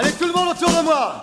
Allez, tout le monde autour de moi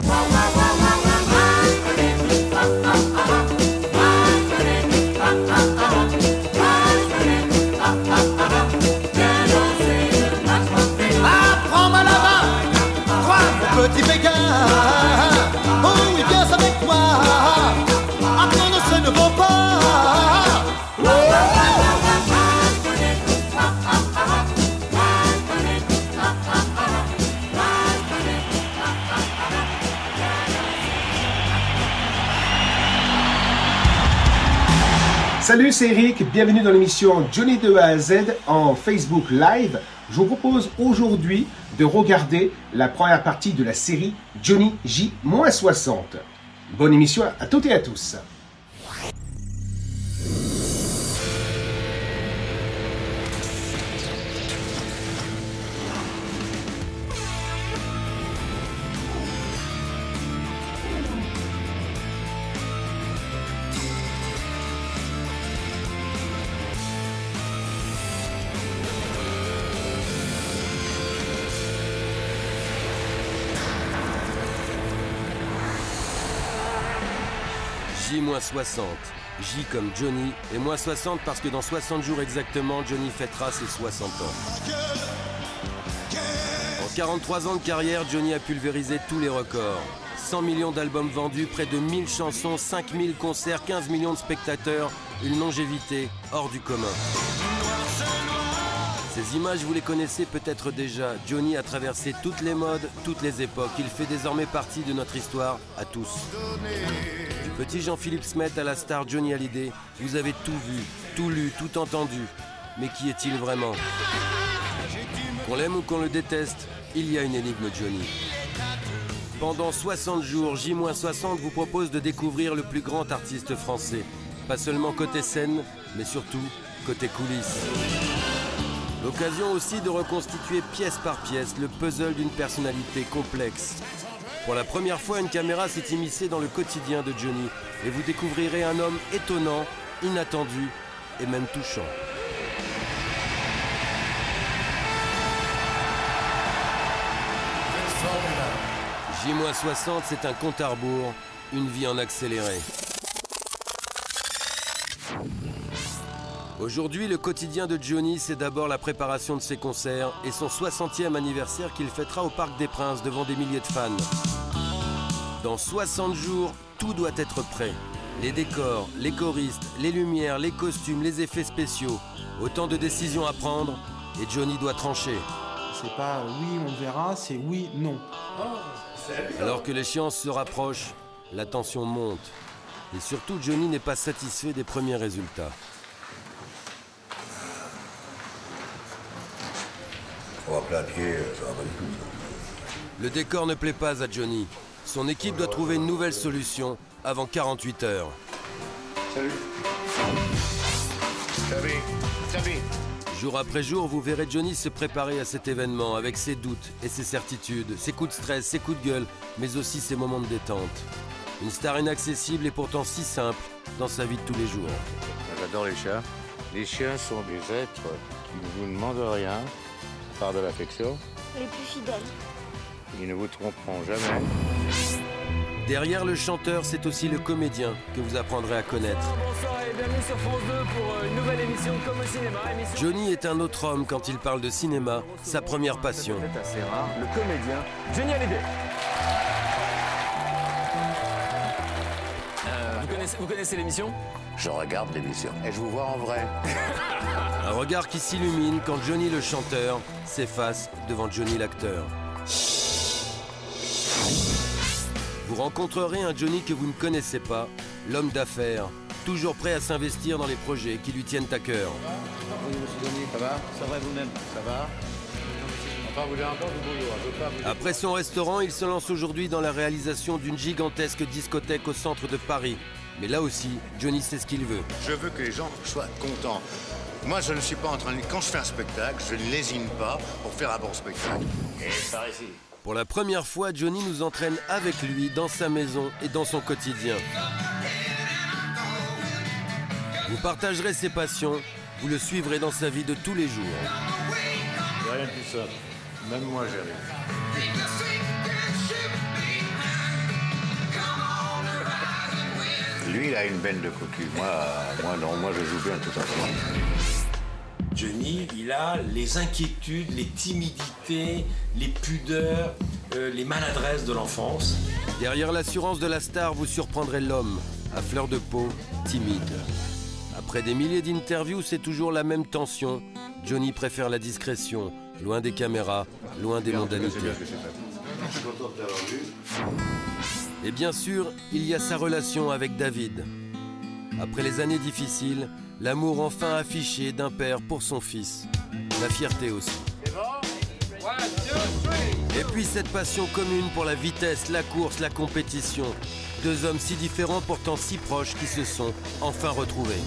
Salut, c'est Eric, bienvenue dans l'émission Johnny de A à Z en Facebook Live. Je vous propose aujourd'hui de regarder la première partie de la série Johnny J-60. Bonne émission à toutes et à tous. J-60. J comme Johnny et moins 60 parce que dans 60 jours exactement, Johnny fêtera ses 60 ans. En 43 ans de carrière, Johnny a pulvérisé tous les records. 100 millions d'albums vendus, près de 1000 chansons, 5000 concerts, 15 millions de spectateurs, une longévité hors du commun. Ces images, vous les connaissez peut-être déjà. Johnny a traversé toutes les modes, toutes les époques. Il fait désormais partie de notre histoire à tous. Du petit Jean-Philippe Smet à la star Johnny Hallyday, vous avez tout vu, tout lu, tout entendu. Mais qui est-il vraiment? Qu'on l'aime ou qu'on le déteste, il y a une énigme Johnny. Pendant 60 jours, J-60 vous propose de découvrir le plus grand artiste français. Pas seulement côté scène, mais surtout côté coulisses. L'occasion aussi de reconstituer pièce par pièce le puzzle d'une personnalité complexe. Pour la première fois, une caméra s'est immiscée dans le quotidien de Johnny et vous découvrirez un homme étonnant, inattendu et même touchant. J-60, c'est un compte à rebours, une vie en accéléré. Aujourd'hui, le quotidien de Johnny, c'est d'abord la préparation de ses concerts et son 60e anniversaire qu'il fêtera au Parc des Princes devant des milliers de fans. Dans 60 jours, tout doit être prêt. Les décors, les choristes, les lumières, les costumes, les effets spéciaux. Autant de décisions à prendre et Johnny doit trancher. C'est pas oui, on verra, c'est oui, non. Alors que l'échéance se rapproche, la tension monte. Et surtout, Johnny n'est pas satisfait des premiers résultats. Trois plats pied, ça va pas du tout. ça. Le décor ne plaît pas à Johnny. Son équipe doit trouver une nouvelle solution avant 48 heures. Salut. Salut. Jour après jour, vous verrez Johnny se préparer à cet événement avec ses doutes et ses certitudes, ses coups de stress, ses coups de gueule, mais aussi ses moments de détente. Une star inaccessible et pourtant si simple dans sa vie de tous les jours. J'adore les chats. Les chiens sont des êtres qui ne vous demandent rien, à part de l'affection. Les plus fidèles. Ils ne vous tromperont jamais. Derrière le chanteur, c'est aussi le comédien que vous apprendrez à connaître. Bonsoir et bienvenue sur France 2 pour une nouvelle émission Comme au cinéma. Émission Johnny est un autre homme quand il parle de cinéma, sa première passion. peut-être assez rare, le comédien Johnny Hallyday. Connaissez, vous connaissez l'émission Je regarde l'émission et je vous vois en vrai. Un regard qui s'illumine quand Johnny le chanteur s'efface devant Johnny l'acteur. Vous rencontrerez un Johnny que vous ne connaissez pas, l'homme d'affaires, toujours prêt à s'investir dans les projets qui lui tiennent à cœur. Oui, monsieur Denis, ça va? Ça va vous-même? Ça va Après son restaurant, il se lance aujourd'hui dans la réalisation d'une gigantesque discothèque au centre de Paris. Mais là aussi, Johnny sait ce qu'il veut. Je veux que les gens soient contents. Moi, je ne suis pas en train de... Quand je fais un spectacle, je ne lésine pas pour faire un bon spectacle. Et par ici. Pour la première fois, Johnny nous entraîne avec lui dans sa maison et dans son quotidien. Vous partagerez ses passions, vous le suivrez dans sa vie de tous les jours. Rien de plus simple. Même moi, j'y Lui, il a une benne de cocu. Moi, moi non, moi je joue bien tout simplement. Johnny, il a les inquiétudes, les timidités, les pudeurs, euh, les maladresses de l'enfance. Derrière l'assurance de la star, vous surprendrez l'homme, à fleur de peau, timide. Après des milliers d'interviews, c'est toujours la même tension. Johnny préfère la discrétion, loin des caméras, loin des mondanités. Et bien sûr, il y a sa relation avec David. Après les années difficiles, l'amour enfin affiché d'un père pour son fils. La fierté aussi. Et puis cette passion commune pour la vitesse, la course, la compétition. Deux hommes si différents pourtant si proches qui se sont enfin retrouvés.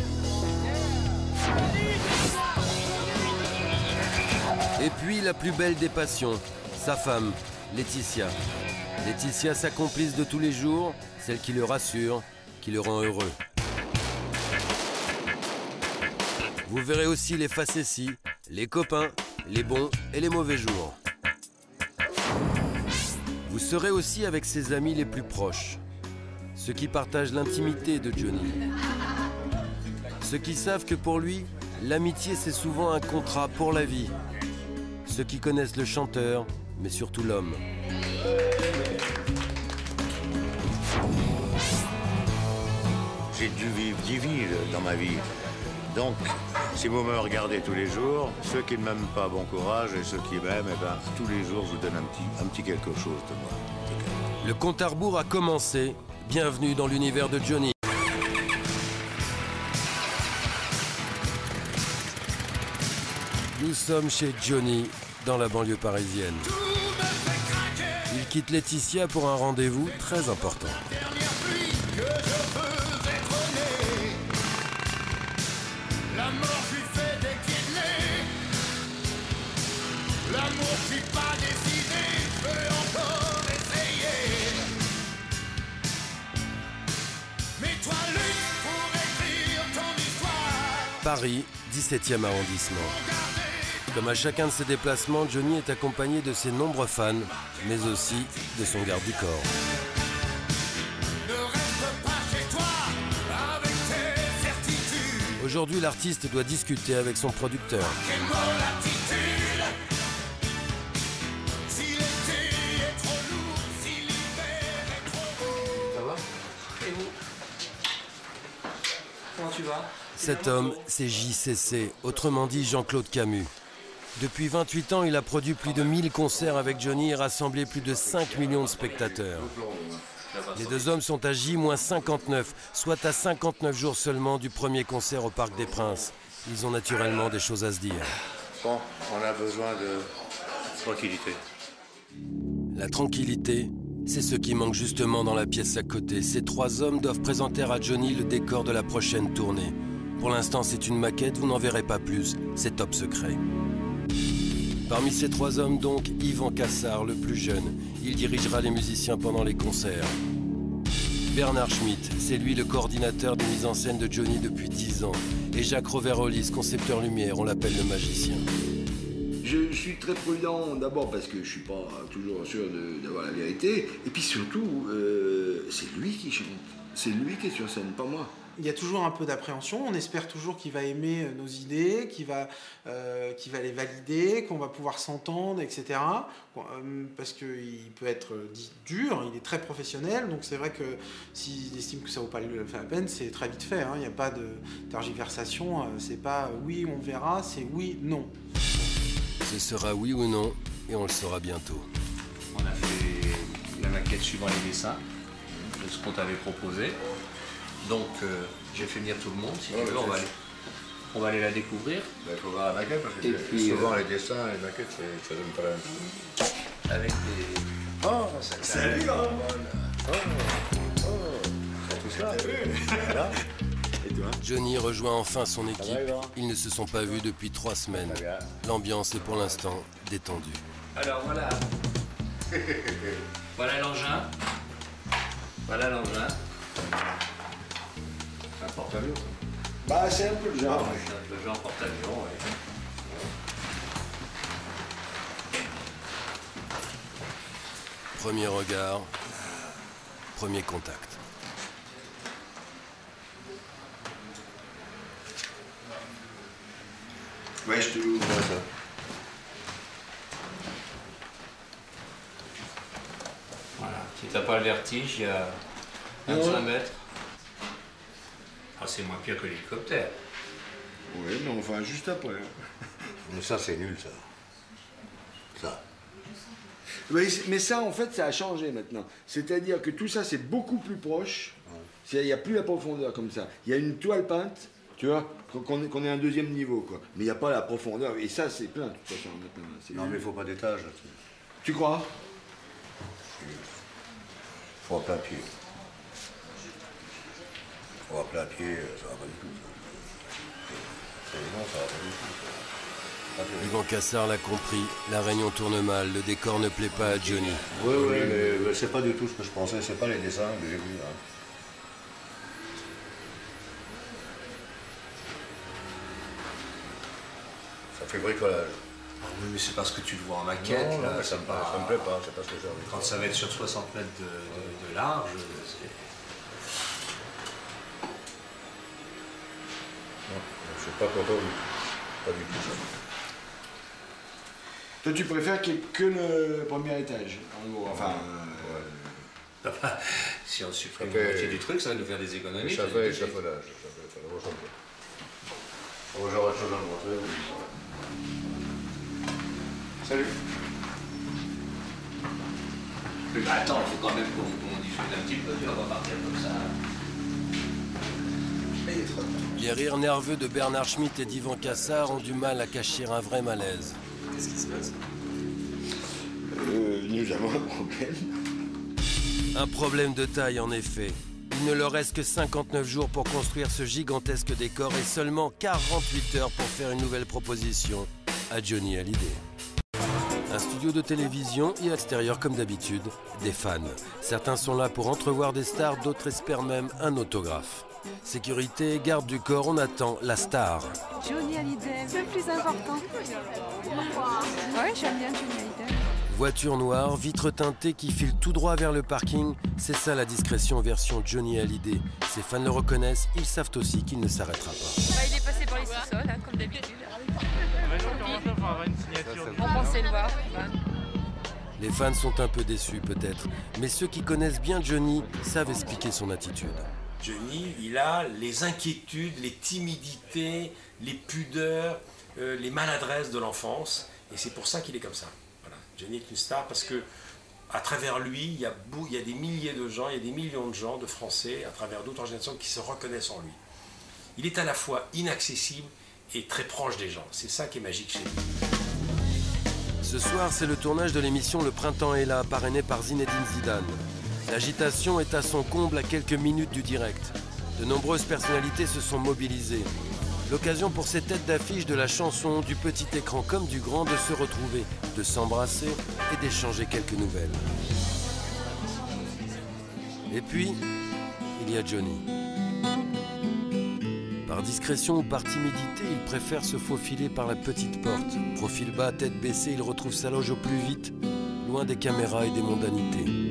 Et puis la plus belle des passions, sa femme, Laetitia. Laetitia, sa complice de tous les jours, celle qui le rassure, qui le rend heureux. Vous verrez aussi les facéties, les copains, les bons et les mauvais jours. Vous serez aussi avec ses amis les plus proches, ceux qui partagent l'intimité de Johnny. Ceux qui savent que pour lui, l'amitié c'est souvent un contrat pour la vie. Ceux qui connaissent le chanteur, mais surtout l'homme. J'ai dû vivre dix vies dans ma vie. Donc, si vous me regardez tous les jours, ceux qui ne m'aiment pas, bon courage, et ceux qui m'aiment, eh ben, tous les jours, je vous donne un petit, un petit quelque chose de moi. Le compte à rebours a commencé. Bienvenue dans l'univers de Johnny. Nous sommes chez Johnny, dans la banlieue parisienne. Il quitte Laetitia pour un rendez-vous très important. Paris, 17e arrondissement. Comme à chacun de ses déplacements, Johnny est accompagné de ses nombreux fans, mais aussi de son garde du corps. Aujourd'hui, l'artiste doit discuter avec son producteur. Ça va Et vous Comment tu vas Cet homme, c'est JCC, autrement dit Jean-Claude Camus. Depuis 28 ans, il a produit plus de 1000 concerts avec Johnny et rassemblé plus de 5 millions de spectateurs. Les deux hommes sont à J-59, soit à 59 jours seulement du premier concert au Parc des Princes. Ils ont naturellement des choses à se dire. Bon, on a besoin de tranquillité. La tranquillité, c'est ce qui manque justement dans la pièce à côté. Ces trois hommes doivent présenter à Johnny le décor de la prochaine tournée. Pour l'instant, c'est une maquette, vous n'en verrez pas plus. C'est top secret. Parmi ces trois hommes, donc, Yvan Cassard, le plus jeune. Il dirigera les musiciens pendant les concerts. Bernard Schmitt, c'est lui le coordinateur des mises en scène de Johnny depuis 10 ans. Et Jacques Roverolis, concepteur lumière, on l'appelle le magicien. Je suis très prudent d'abord parce que je suis pas toujours sûr d'avoir la vérité. Et puis surtout, euh, c'est lui qui chante. C'est lui qui est sur scène, pas moi. Il y a toujours un peu d'appréhension. On espère toujours qu'il va aimer euh, nos idées, qu'il va, euh, qu'il va les valider, qu'on va pouvoir s'entendre, etc. Euh, parce qu'il peut être dit dur, il est très professionnel. Donc c'est vrai que s'il estime que ça vaut pas le- la peine, c'est très vite fait. hein. Il n'y a pas de tergiversation. C'est pas oui, on verra, c'est oui, non. Ce sera oui ou non, et on le saura bientôt. On a fait la maquette suivant les dessins de ce qu'on t'avait proposé. Donc euh, j'ai fait venir tout le monde. Si tu veux, on va aller. On va aller la découvrir. Il faut voir la maquette parce que Et c'est- puis, souvent euh, les dessins, les maquettes, ça donne pas la même chose. Avec des. Oh, Salut, grand Oh, oh, tout ça. Voilà. Et toi Johnny rejoint enfin son équipe. Ils ne se sont pas vus depuis trois semaines. L'ambiance est pour l'instant détendue. Alors voilà. voilà l'engin. Voilà l'engin. C'est un porte-avions. Bah, c'est un peu le genre. C'est un peu genre porte-avions, ouais. Premier regard, premier contact. Ouais, je te l'ouvre. ça. Voilà. Si t'as pas le vertige, il y a 25 Non. mètres. Ah, c'est moins pire que l'hélicoptère. Oui, mais enfin, juste après. Mais ça, c'est nul, ça. Ça. Mais ça, en fait, ça a changé maintenant. C'est-à-dire que tout ça, c'est beaucoup plus proche. Il n'y a plus la profondeur comme ça. Il y a une toile peinte, tu vois, qu'on- est, qu'on est à un deuxième niveau, quoi. Mais il n'y a pas la profondeur. Et ça, c'est plein, de toute façon, maintenant. Non, nul. mais il faut pas d'étage là-dessus. Tu crois? Faut à plein faut à pied, ça va pas du tout. Ça. C'est- Non, ça va pas du tout. ça. Pas terrible. Yvan Cassard l'a compris, la réunion tourne mal, le décor ne plaît pas à Johnny. Oui, oui, mais, mais c'est pas du tout ce que je pensais, c'est pas les dessins que j'ai vus. hein. Ça fait bricolage. Ah oui, mais c'est parce que tu le vois en maquette. Non, là, non, ça, me, pas- ça me plaît pas, c'est pas ce que j'ai envie de Quand ça va être sur 60 mètres de, de- de large, c'est. Non, je suis pas content du tout. Pas du tout ça. Toi, tu préfères qu'il n'y ait que le premier étage, en gros. Enfin, euh, si on supprime la moitié du truc, ça va nous faire des économies. Ça je fait te dis. échafaudage. Oh, J'aurais autre chose à montrer. Salut. Mais bah, attends, il faut quand même qu'on qu'on discute un petit peu, tu vas pas partir comme ça. Les rires nerveux de Bernard Schmitt et d'Yvan Cassard ont du mal à cacher un vrai malaise. Qu'est-ce qui se passe? Euh, nous avons un problème. Un problème de taille en effet. Il ne leur reste que 59 jours pour construire ce gigantesque décor et seulement 48 heures pour faire une nouvelle proposition à Johnny Hallyday. Un studio de télévision et à l'extérieur comme d'habitude, des fans. Certains sont là pour entrevoir des stars, d'autres espèrent même un autographe. Sécurité, garde du corps, on attend la star. Johnny Hallyday, c'est le plus important. Ouais, j'aime bien Johnny Hallyday. Voiture noire, vitre teintée qui file tout droit vers le parking, c'est ça la discrétion version Johnny Hallyday. Ses fans le reconnaissent, ils savent aussi qu'il ne s'arrêtera pas. Bah, il est passé par les sous-sols, hein, comme d'habitude. On pensait le voir. Les fans sont un peu déçus peut-être, mais ceux qui connaissent bien Johnny savent expliquer son attitude. Johnny, il a les inquiétudes, les timidités, les pudeurs, euh, les maladresses de l'enfance, et c'est pour ça qu'il est comme ça. Voilà. Johnny est une star parce que à travers lui, il y, a des milliers de gens, il y a des millions de gens, de Français, à travers d'autres générations, qui se reconnaissent en lui. Il est à la fois inaccessible et très proche des gens. C'est ça qui est magique chez lui. Ce soir, c'est le tournage de l'émission Le Printemps est là, parrainé par Zinedine Zidane. L'agitation est à son comble à quelques minutes du direct. De nombreuses personnalités se sont mobilisées. L'occasion pour ces têtes d'affiche de la chanson, du petit écran comme du grand, de se retrouver, de s'embrasser et d'échanger quelques nouvelles. Et puis, il y a Johnny. Par discrétion ou par timidité, il préfère se faufiler par la petite porte. Profil bas, tête baissée, il retrouve sa loge au plus vite, loin des caméras et des mondanités.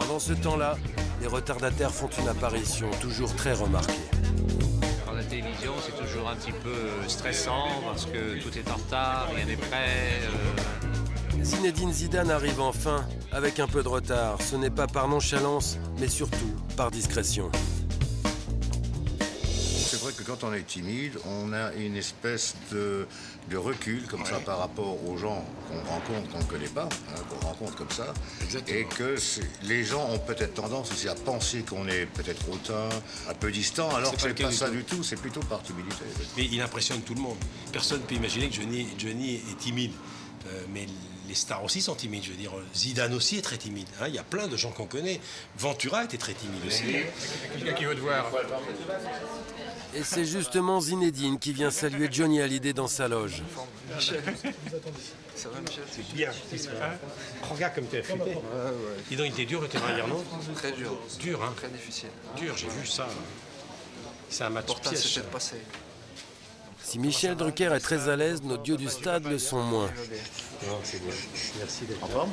Pendant ce temps-là, les retardataires font une apparition toujours très remarquée. Alors la télévision, c'est toujours un petit peu euh, stressant parce que tout est en retard, rien n'est prêt. euh, Zinedine Zidane arrive enfin, avec un peu de retard. Ce n'est pas par nonchalance, mais surtout par discrétion. Quand on est timide, on a une espèce de, de recul comme ça par rapport aux gens qu'on rencontre, qu'on ne connaît pas, hein, qu'on rencontre comme ça. Et que les gens ont peut-être tendance aussi à penser qu'on est peut-être hautain, un peu distant, alors que pas c'est pas du ça tout. du tout, c'est plutôt par timidité. Mais il impressionne tout le monde. Personne ne peut imaginer que Johnny, Johnny est timide. Euh, mais les stars aussi sont timides. Je veux dire, Zidane aussi est très timide. hein. Il y a plein de gens qu'on connaît. Ventura était très timide aussi. Quelqu'un qui veut te voir. Et c'est justement Zinedine qui vient saluer Johnny Hallyday dans sa loge. Michel. Ça va, Michel? C'est bien. Hein? Regarde comme tu es affûté. Dis donc, il était dur le terrain hier, non? Très dur. Dur, hein? Très difficile. Dur, j'ai vu ça. C'est un match Pourtant, piège. c'était passé. Si Michel Drucker est très à l'aise, nos dieux du stade le sont moins. Non, c'est bien. Merci d'être En là. forme.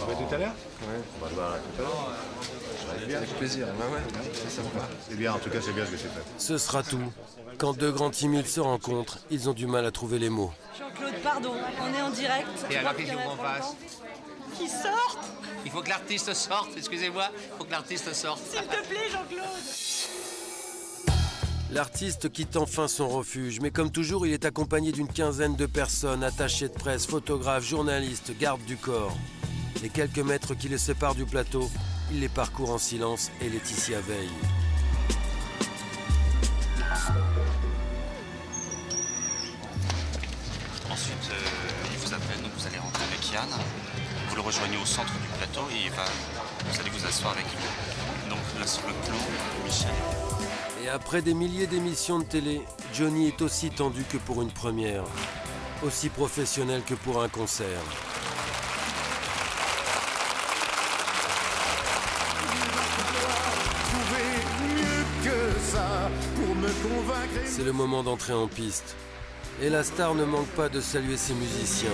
On voit tout à l'heure Ouais. On va se voir tout à l'heure. Avec plaisir. C'est bien, en tout cas, c'est bien ce que c'est fait. Ce sera tout. Quand deux grands timides se rencontrent, ils ont du mal à trouver les mots. Jean-Claude, pardon, on est en direct. Et alors, qu'est-ce qu'on fasse Qui sortent Il faut que l'artiste sorte, excusez-moi, il faut que l'artiste sorte. S'il te plaît, Jean-Claude L'artiste quitte enfin son refuge, mais comme toujours, il est accompagné d'une quinzaine de personnes, attachés de presse, photographes, journalistes, gardes du corps. Les quelques mètres qui les séparent du plateau, il les parcourt en silence et Laetitia veille. Ensuite, euh, il vous appelle, donc vous allez rentrer avec Yann. Vous le rejoignez au centre du plateau et vous allez vous asseoir avec lui. Donc là, sur le plan, Michel. Et après des milliers d'émissions de télé, Johnny est aussi tendu que pour une première, aussi professionnel que pour un concert. C'est le moment d'entrer en piste. Et la star ne manque pas de saluer ses musiciens.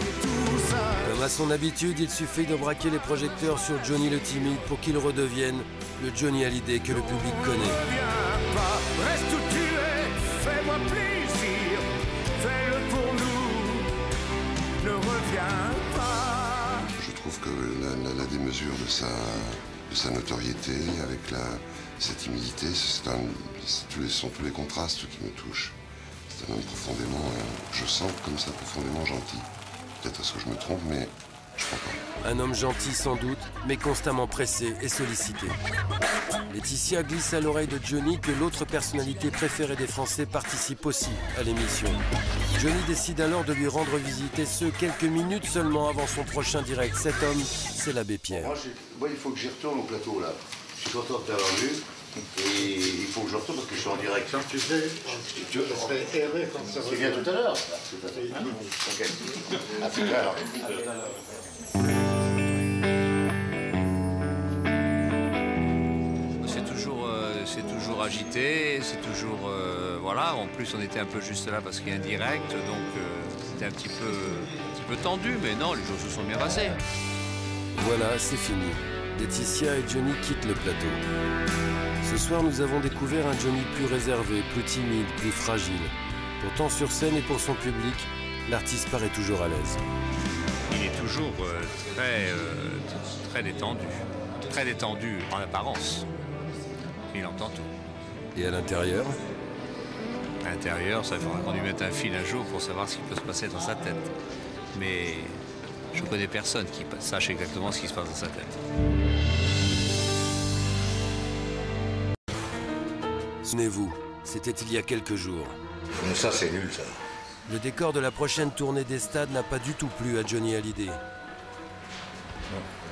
Comme à son habitude, il suffit de braquer les projecteurs sur Johnny le timide pour qu'il redevienne le Johnny Hallyday que le public connaît. Reviens pas, reste où tu es, fais-moi plaisir, fais-le pour nous, ne reviens pas. Je trouve que la, la- la démesure de sa, de sa notoriété avec la, sa timidité, c'est tous les, sont tous les contrastes qui me touchent. C'est un homme profondément, euh, je sens comme ça profondément gentil. Peut-être est-ce que je me trompe, mais je crois pas. Un homme gentil sans doute, mais constamment pressé et sollicité. Laetitia glisse à l'oreille de Johnny que l'autre personnalité préférée des Français participe aussi à l'émission. Johnny décide alors de lui rendre visite et ce, quelques minutes seulement avant son prochain direct. Cet homme, c'est l'abbé Pierre. Moi, il faut que j'y retourne au plateau, là. Je suis content de t'avoir vu. Et il faut que je retourne parce que je suis en direct. tu sais, tu C'est bien tout à l'heure. ça, tout à fait. Ok. À tout à l'heure. C'est toujours, euh, c'est toujours agité, c'est toujours. euh, voilà, en plus on était un peu juste là parce qu'il y a un direct, donc euh, c'était un petit peu, un petit peu tendu, mais non, les jours se sont bien passés. Voilà, c'est fini. Laetitia et Johnny quittent le plateau. Ce soir, nous avons découvert un Johnny plus réservé, plus timide, plus fragile. Pourtant, sur scène et pour son public, l'artiste paraît toujours à l'aise. Il est toujours euh, très, euh, très détendu, très détendu en apparence. Il entend tout. Et à l'intérieur? À l'intérieur, ça faudra qu'on lui mette un fil un jour pour savoir ce qui peut se passer dans sa tête. Mais je connais personne qui sache exactement ce qui se passe dans sa tête. Souvenez-vous, c'était il y a quelques jours. Mais ça, c'est nul, ça. Le décor de la prochaine tournée des stades n'a pas du tout plu à Johnny Hallyday.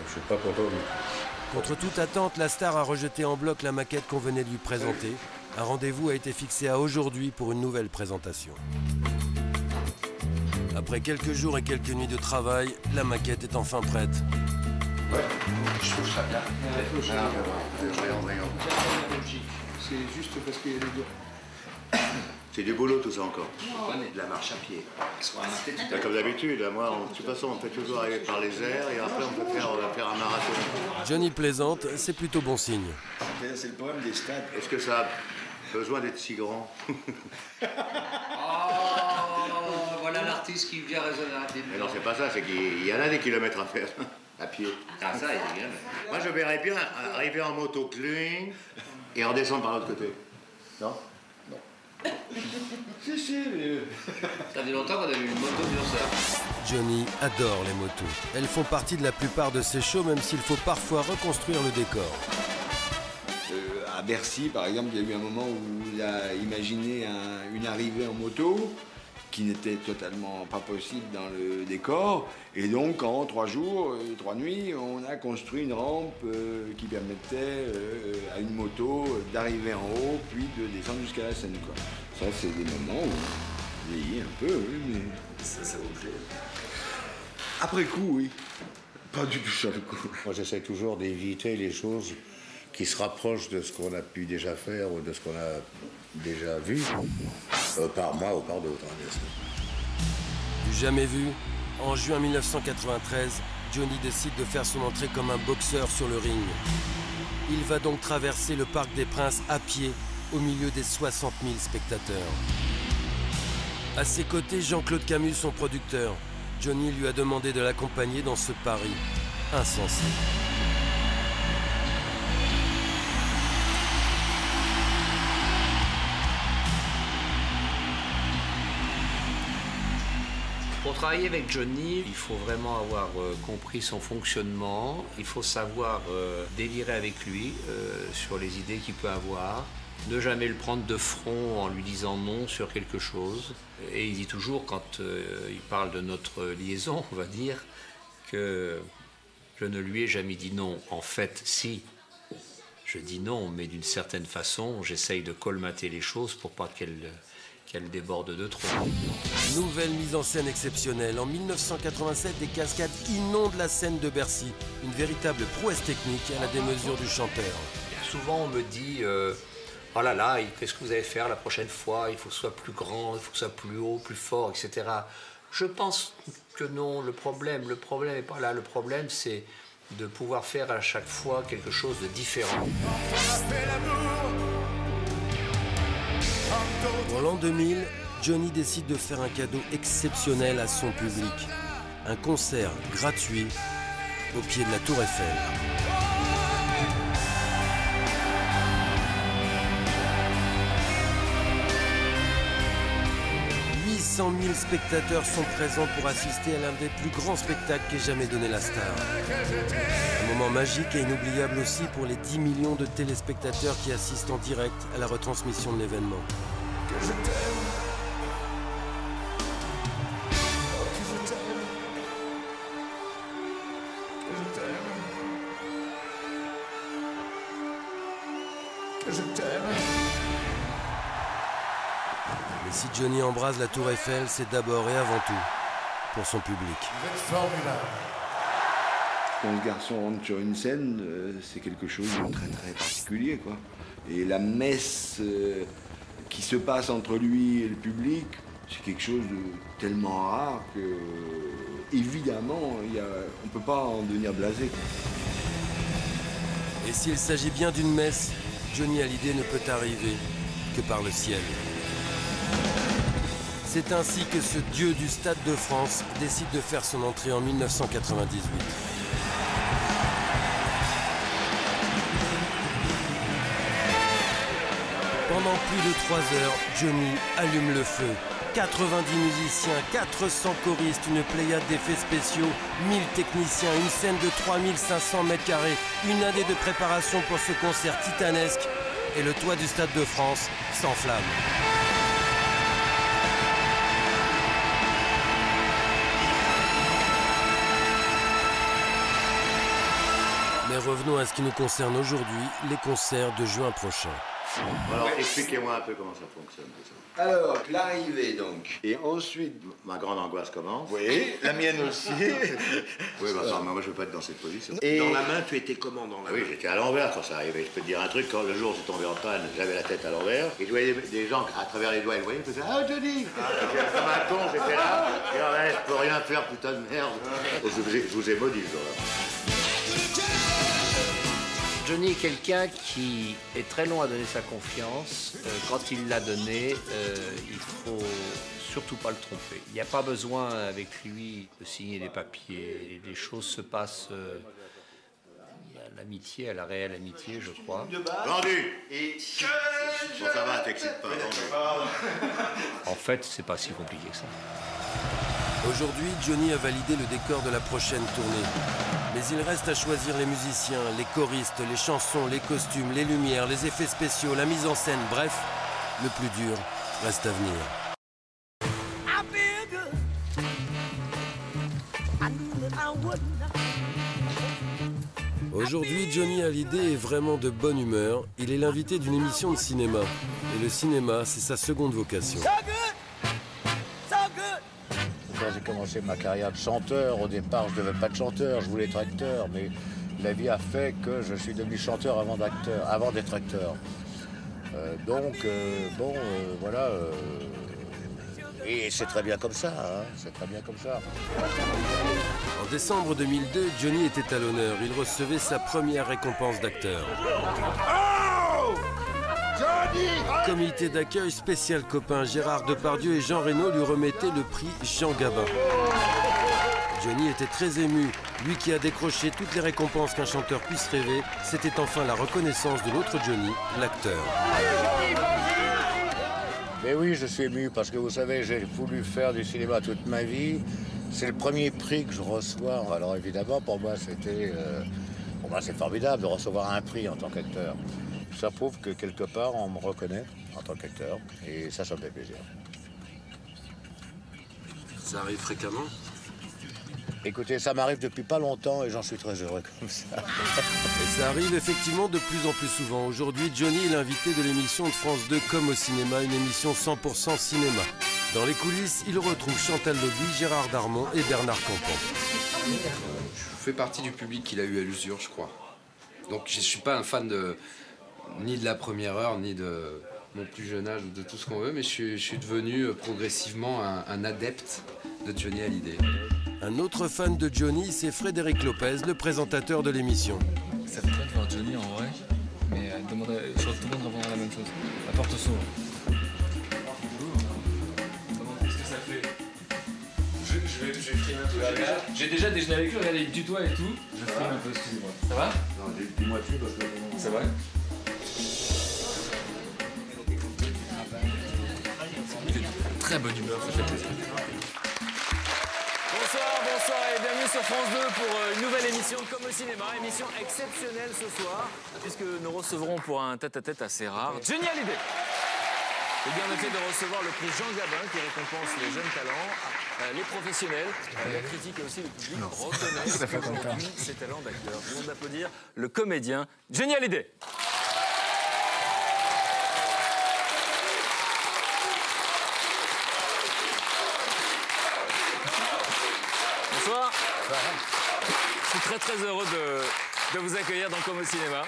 Je suis pas content. Contre toute attente, la star a rejeté en bloc la maquette qu'on venait de lui présenter. Un rendez-vous a été fixé à aujourd'hui pour une nouvelle présentation. Après quelques jours et quelques nuits de travail, la maquette est enfin prête. Je trouve ça bien. Voyons, voyons. C'est juste parce qu'il y a les deux. C'est du boulot tout ça encore. De la marche à pied. Comme d'habitude, moi, on- de toute façon, on fait toujours arriver par les airs et après on peut faire, on va faire un marathon. Johnny plaisante, c'est plutôt bon signe. C'est le problème des stades. Est-ce que ça a besoin d'être si grand? Oh, voilà l'artiste qui vient raisonnable. Mais non, c'est pas ça, c'est qu'il y en a des kilomètres à faire à pied. Ah, ça, il est bien. Moi, je verrais bien arriver en moto clean et redescendre par l'autre côté. Non? Si, si, mais... Ça fait longtemps qu'on a vu une moto sur ça. Johnny adore les motos. Elles font partie de la plupart de ses shows, même s'il faut parfois reconstruire le décor. Euh, à Bercy, par exemple, il y a eu un moment où il a imaginé un- une arrivée en moto qui n'était totalement pas possible dans le décor. Et donc, en trois jours, euh, trois nuits, on a construit une rampe euh, qui permettait euh, à une moto d'arriver en haut, puis de descendre jusqu'à la scène. Quoi. Ça, c'est des moments où on vieillit un peu, oui, mais... Ça, ça vous plaît Après coup, oui. Pas du tout sur le coup. Moi, j'essaie toujours d'éviter les choses qui se rapprochent de ce qu'on a pu déjà faire ou de ce qu'on a déjà vu, euh, par moi ou par d'autres, hein. Du jamais vu, en juin 1993, Johnny décide de faire son entrée comme un boxeur sur le ring. Il va donc traverser le Parc des Princes à pied au milieu des 60 000 spectateurs. À ses côtés, Jean-Claude Camus, son producteur. Johnny lui a demandé de l'accompagner dans ce pari insensé. Travailler avec Johnny, il faut vraiment avoir euh, compris son fonctionnement, il faut savoir euh, délirer avec lui euh, sur les idées qu'il peut avoir, ne jamais le prendre de front en lui disant non sur quelque chose. Et il dit toujours, quand euh, il parle de notre liaison, on va dire, que je ne lui ai jamais dit non. En fait, si, je dis non, mais d'une certaine façon, j'essaye de colmater les choses pour pas qu'elles qu'elles débordent de trop. Nouvelle mise en scène exceptionnelle. En 1987, des cascades inondent la scène de Bercy. Une véritable prouesse technique à la démesure du chanteur. Souvent, on me dit euh, Oh là là, qu'est-ce que vous allez faire la prochaine fois? Il faut que ce soit plus grand, il faut que ce soit plus haut, plus fort, etc. Je pense que non. Le problème, le problème n'est pas là. Le problème, c'est de pouvoir faire à chaque fois quelque chose de différent. Pour l'an 2000, Johnny décide de faire un cadeau exceptionnel à son public. Un concert gratuit au pied de la Tour Eiffel. 800 000 spectateurs sont présents pour assister à l'un des plus grands spectacles qu'ait jamais donné la star. Un moment magique et inoubliable aussi pour les 10 millions de téléspectateurs qui assistent en direct à la retransmission de l'événement. Je t'aime. Si Johnny embrase la Tour Eiffel, c'est d'abord et avant tout pour son public. Vous êtes formidable. Quand le garçon rentre sur une scène, euh, c'est quelque chose de très très particulier. Quoi. Et la messe euh, qui se passe entre lui et le public, c'est quelque chose de tellement rare que, évidemment, il y a- on ne peut pas en devenir blasé. quoi. Et s'il s'agit bien d'une messe, Johnny Hallyday ne peut arriver que par le ciel. C'est ainsi que ce dieu du Stade de France décide de faire son entrée en 1998. Pendant plus de 3 heures, Johnny allume le feu. 90 musiciens, 400 choristes, une pléiade d'effets spéciaux, 1000 techniciens, une scène de 3500 mètres carrés, une année de préparation pour ce concert titanesque, et le toit du Stade de France s'enflamme. Revenons à ce qui nous concerne aujourd'hui, les concerts de juin prochain. Alors, expliquez-moi un peu comment ça fonctionne tout ça. Alors, l'arrivée donc. Et ensuite. Ma grande angoisse commence. Oui, la mienne aussi. Oui, bah, attends, moi je veux pas être dans cette position. Et- Dans la main, tu étais comment dans la Ah oui, main? j'étais à l'envers quand ça arrivait. Je peux te dire un truc, quand le jour où j'ai tombé en panne, j'avais la tête à l'envers. Et je voyais des, gens à travers les doigts, ils voyaient, ils faisaient Ah, Johnny Comme un con, j'étais là. Et ah ouais, je peux rien faire, putain de merde. Je vous ai, je vous ai maudit ce jour-là. Johnny est quelqu'un qui est très long à donner sa confiance. Euh, quand il l'a donnée, euh, il faut surtout pas le tromper. Il n'y a pas besoin avec lui de signer des papiers. Les choses se passent euh, à l'amitié, à la réelle amitié, je crois. Vendu Et Bon, ça va, t'excites pas. En fait, c'est pas si compliqué que ça. Aujourd'hui, Johnny a validé le décor de la prochaine tournée. Mais il reste à choisir les musiciens, les choristes, les chansons, les costumes, les lumières, les effets spéciaux, la mise en scène, bref, le plus dur reste à venir. Aujourd'hui, Johnny Hallyday est vraiment de bonne humeur. Il est l'invité d'une émission de cinéma. Et le cinéma, c'est sa seconde vocation. Quand j'ai commencé ma carrière de chanteur, au départ, je ne devais pas être chanteur, je voulais être acteur, mais la vie a fait que je suis devenu chanteur avant d'acteur, avant d'être acteur. Euh, donc, euh, bon, euh, voilà. euh, et c'est très bien comme ça, hein, c'est très bien comme ça. En décembre 2002, Johnny était à l'honneur. Il recevait sa première récompense d'acteur. Comité d'accueil spécial copain Gérard Depardieu et Jean Reno lui remettaient le prix Jean Gabin. Johnny était très ému. Lui qui a décroché toutes les récompenses qu'un chanteur puisse rêver, c'était enfin la reconnaissance de l'autre Johnny, l'acteur. Mais oui, je suis ému parce que vous savez, j'ai voulu faire du cinéma toute ma vie. C'est le premier prix que je reçois. Alors évidemment, pour moi, c'était, euh, pour moi, c'est formidable de recevoir un prix en tant qu'acteur. Ça prouve que quelque part, on me reconnaît en tant qu'acteur, et ça, ça me fait plaisir. Ça arrive fréquemment? Écoutez, ça m'arrive depuis pas longtemps et j'en suis très heureux comme ça. Et ça arrive effectivement de plus en plus souvent. Aujourd'hui, Johnny est l'invité de l'émission de France 2 Comme au cinéma, une émission 100% cinéma. Dans les coulisses, il retrouve Chantal Lobby, Gérard Darmon et Bernard Campan. Je fais partie du public qu'il a eu à l'usure, je crois. Donc je suis pas un fan de ni de la première heure, ni de mon plus jeune âge ou de tout ce qu'on veut, mais je suis, je suis devenu euh, progressivement un, un adepte de Johnny Hallyday. Un autre fan de Johnny, c'est Frédéric Lopez, le présentateur de l'émission. Ça fait quoi de voir Johnny en vrai Mais euh, demande à- je crois que tout le monde répondra la même chose. La porte s'ouvre. Qu'est-ce que ça fait? Je, je vais, je vais filmer un peu. J'ai déjà- déjeuné avec lui, regardez, il me tutoie et tout. Je filme un peu, excusez-moi. Ça va? Non, dis-moi tu parce que. C'est vrai? Très bonne humeur. Bonsoir, bonsoir et bienvenue sur France 2 pour euh, une nouvelle émission comme au cinéma, émission exceptionnelle ce soir, puisque nous recevrons pour un tête-à-tête assez rare Johnny Hallyday. Et bien noté de recevoir le prix Jean Gabin qui récompense les jeunes talents, euh, les professionnels, euh, la critique et aussi le public reconnaissent aujourd'hui ses talents d'acteur. Tout le monde d'applaudir le comédien Johnny Hallyday. Bonsoir. Je suis très très heureux de, de vous accueillir dans Comme au cinéma.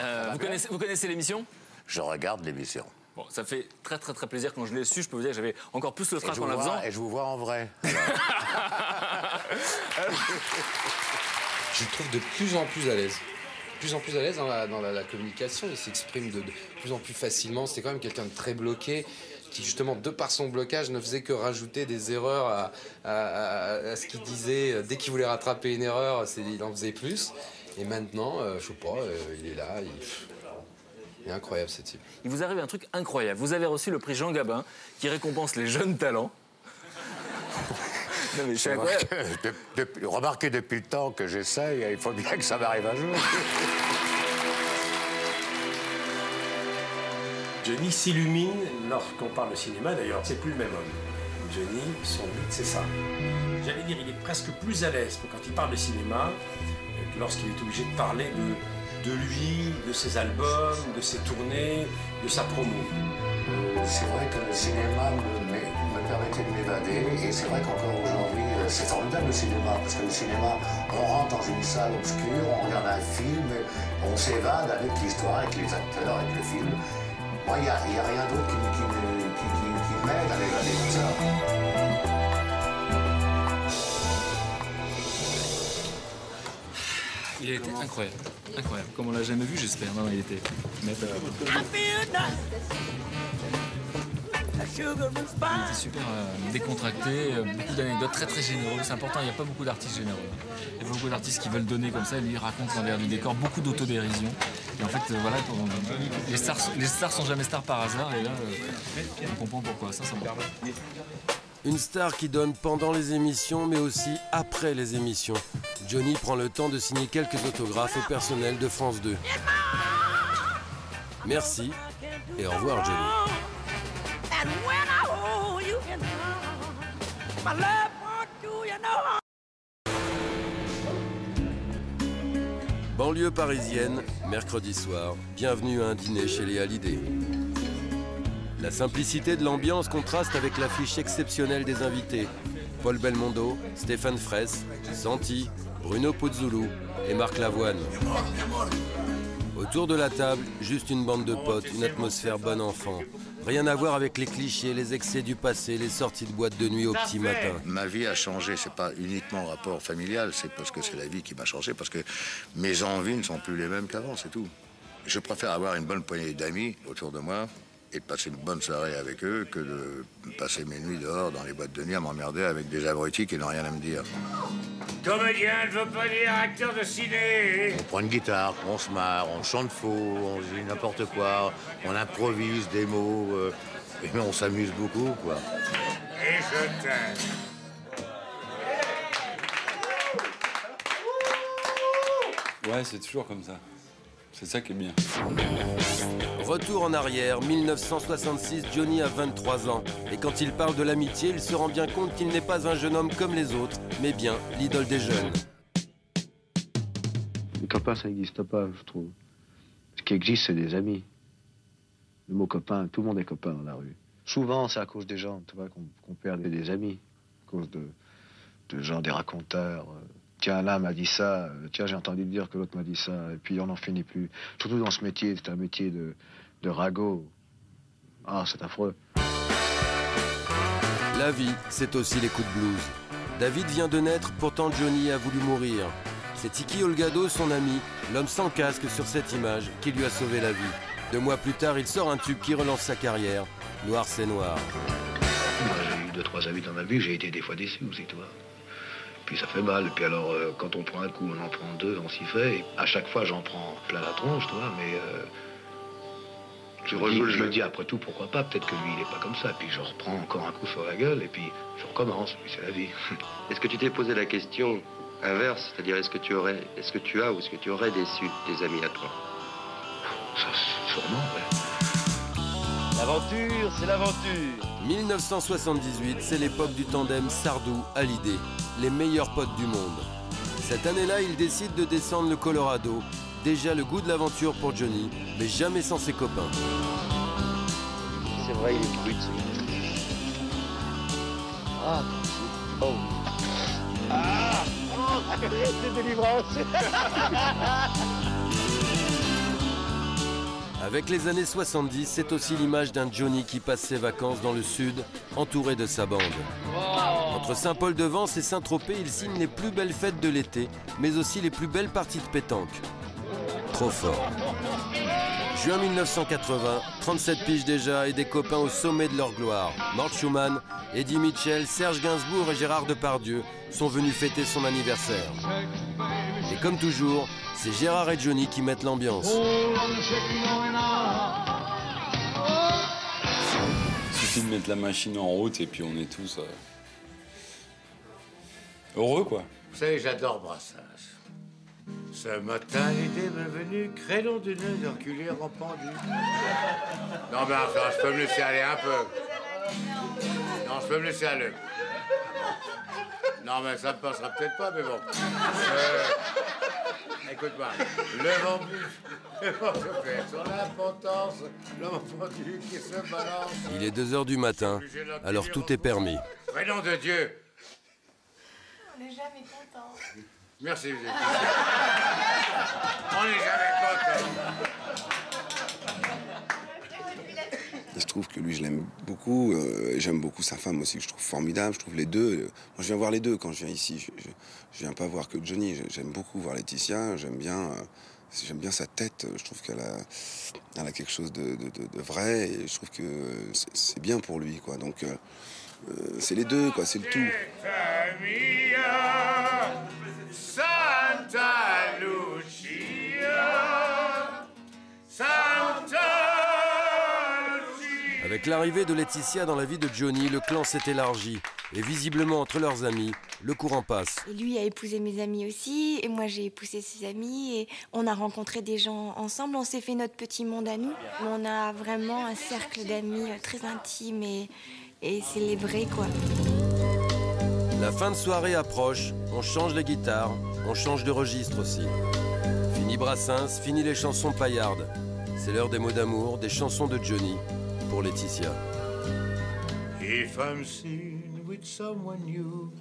Euh, vous, connaissez, vous connaissez l'émission? Je regarde l'émission. Bon, ça fait très très très plaisir quand je l'ai su. Je peux vous dire que j'avais encore plus le trac en la faisant. et je vous vois en vrai. Je le trouve de plus en plus à l'aise. De plus en plus à l'aise dans la, dans la- la communication. Il s'exprime de, de plus en plus facilement. C'était quand même quelqu'un de très bloqué qui, justement, de par son blocage, ne faisait que rajouter des erreurs à, à- à- à ce qu'il disait. Dès qu'il voulait rattraper une erreur, il en faisait plus. Et maintenant, euh, je sais pas, euh, il est là. Il, il est incroyable, ce type. Il vous arrive un truc incroyable. Vous avez reçu le prix Jean Gabin qui récompense les jeunes talents. non mais c'est incroyable. de- remarquez depuis le temps que j'essaye, il faut bien que ça m'arrive un jour. Johnny s'illumine lorsqu'on parle de cinéma, d'ailleurs, c'est plus le même homme. Johnny, son but, c'est ça. J'allais dire, il est presque plus à l'aise quand il parle de cinéma euh, que lorsqu'il est obligé de parler de, de lui, de ses albums, de ses tournées, de sa promo. C'est vrai que le cinéma me permettait de m'évader, et c'est vrai qu'encore aujourd'hui, euh, c'est formidable le cinéma, parce que le cinéma, on rentre dans une salle obscure, on regarde un film, on s'évade avec l'histoire, avec les acteurs, avec le film. Moi, il n'y a, il y a rien d'autre qui, me- qui, me- qui, qui- qui m'aide à m'évader comme ça. Il a été incroyable. Incroyable. Comme on l'a jamais vu, j'espère. Non, non, il était. Mais, euh, il était super euh, décontracté, euh, beaucoup d'anecdotes, très très généreux. C'est important, il n'y a pas beaucoup d'artistes généreux. Il y a beaucoup d'artistes qui veulent donner comme ça, et lui il raconte l'envers du décor, beaucoup d'autodérision. Et en fait, euh, voilà, les, stars, les stars sont jamais stars par hasard, et là, on comprend pourquoi. Ça, me parle. Une star qui donne pendant les émissions, mais aussi après les émissions. Johnny prend le temps de signer quelques autographes au personnel de France 2. Merci et au revoir Johnny. Banlieue parisienne, mercredi soir, bienvenue à un dîner chez les Hallyday. La simplicité de l'ambiance contraste avec l'affiche exceptionnelle des invités. Paul Belmondo, Stéphane Fraisse, Santi, Bruno Pozzoulou et Marc Lavoine. Autour de la table, juste une bande de potes, une atmosphère bon enfant. Rien à voir avec les clichés, les excès du passé, les sorties de boîte de nuit au petit matin. Ma vie a changé, c'est pas uniquement le rapport familial, c'est parce que c'est la vie qui m'a changé, parce que mes envies ne sont plus les mêmes qu'avant, c'est tout. Je préfère avoir une bonne poignée d'amis autour de moi et de passer une bonne soirée avec eux que de passer mes nuits dehors dans les boîtes de nuit à m'emmerder avec des abrutis qui n'ont rien à me dire. Comédien ne veut pas dire acteur de ciné. On prend une guitare, on se marre, on chante faux, on dit n'importe quoi, on improvise des mots, euh, mais on s'amuse beaucoup, quoi. Et je t'aime. Ouais, c'est toujours comme ça. C'est ça qui est bien. Retour en arrière, 1966, Johnny a 23 ans. Et quand il parle de l'amitié, il se rend bien compte qu'il n'est pas un jeune homme comme les autres, mais bien l'idole des jeunes. Les copains, ça n'existe pas, je trouve. Ce qui existe, c'est des amis. Le mot copain, tout le monde est copain dans la rue. Souvent, c'est à cause des gens, tu vois, qu'on perd des, des amis. À cause de, de gens, des raconteurs. euh, Tiens, l'un m'a dit ça. euh, Tiens, j'ai entendu dire que l'autre m'a dit ça. Et puis, on n'en finit plus. Surtout dans ce métier, c'est un métier de, de ragot. Ah, c'est affreux. La vie, c'est aussi les coups de blues. David vient de naître, pourtant Johnny a voulu mourir. C'est Tiki Olgado, son ami, l'homme sans casque sur cette image, qui lui a sauvé la vie. Deux mois plus tard, il sort un tube qui relance sa carrière. Noir, c'est noir. Moi, j'ai eu deux, trois amis dans ma vie, j'ai été des fois déçu aussi, tu vois. Puis ça fait mal. Et puis alors, euh, quand on prend un coup, on en prend deux, on s'y fait. Et à chaque fois, j'en prends plein la tronche, tu vois, mais... euh, je, me dis, je me dis, après tout, pourquoi pas? Peut-être que lui, il est pas comme ça. Puis je reprends encore un coup sur la gueule, et puis je recommence. Puis c'est la vie. Est-ce que tu t'es posé la question inverse, c'est-à-dire est-ce que tu aurais, est-ce que tu as ou est-ce que tu aurais déçu des amis à toi? Ça, sûrement, ouais. L'aventure, c'est l'aventure 1978, c'est l'époque du tandem Sardou-Hallyday, les meilleurs potes du monde. Cette année-là, il décide de descendre le Colorado. Déjà le goût de l'aventure pour Johnny, mais jamais sans ses copains. C'est vrai, il est brut. Ah, oh. Délivrance Avec les années 70, c'est aussi l'image d'un Johnny qui passe ses vacances dans le sud, entouré de sa bande. Entre Saint-Paul-de-Vence et Saint-Tropez, il signe les plus belles fêtes de l'été, mais aussi les plus belles parties de pétanque. Trop fort. Juin 1980, 37 piges déjà et des copains au sommet de leur gloire. Mort Schumann, Eddie Mitchell, Serge Gainsbourg et Gérard Depardieu sont venus fêter son anniversaire. Et comme toujours, c'est Gérard et Johnny qui mettent l'ambiance. Il suffit de mettre la machine en route et puis on est tous euh, heureux, quoi. Vous savez, j'adore Brassens. Ce matin, l'idée m'est venue, créneau d'une enculé rependu. Non, mais enfin, je peux me laisser aller un peu. Non, je peux me laisser aller. Non, mais ça ne passera peut-être pas, mais bon. Euh, Écoute-moi, le vent bouge, le vent se fait sur l'importance, pendu qui se balance. Il est 2h du matin, alors tout est permis. Prénom de Dieu. On n'est jamais content. Merci, On n'est jamais je trouve que lui, je l'aime beaucoup. euh, J'aime beaucoup sa femme aussi, que je trouve formidable. Je trouve les deux. euh, Moi, je viens voir les deux quand je viens ici. Je, je, je viens pas voir que Johnny. J'aime beaucoup voir Laetitia. J'aime bien, euh, j'aime bien sa tête. Je trouve qu'elle a, elle a quelque chose de, de- de- de vrai. Et je trouve que c'est- bien pour lui, quoi. Donc, c'est les deux, quoi. C'est le tout. Avec l'arrivée de Laetitia dans la vie de Johnny, le clan s'est élargi. Et visiblement, entre leurs amis, le courant passe. Et lui a épousé mes amis aussi, et moi j'ai épousé ses amis, et on a rencontré des gens ensemble, on s'est fait notre petit monde à nous. On a vraiment un cercle d'amis euh, très intime et, et vrais quoi. La fin de soirée approche, on change les guitares, on change de registre aussi. Fini Brassens, fini les chansons paillardes. C'est l'heure des mots d'amour, des chansons de Johnny pour Laetitia. If I'm seen with someone new,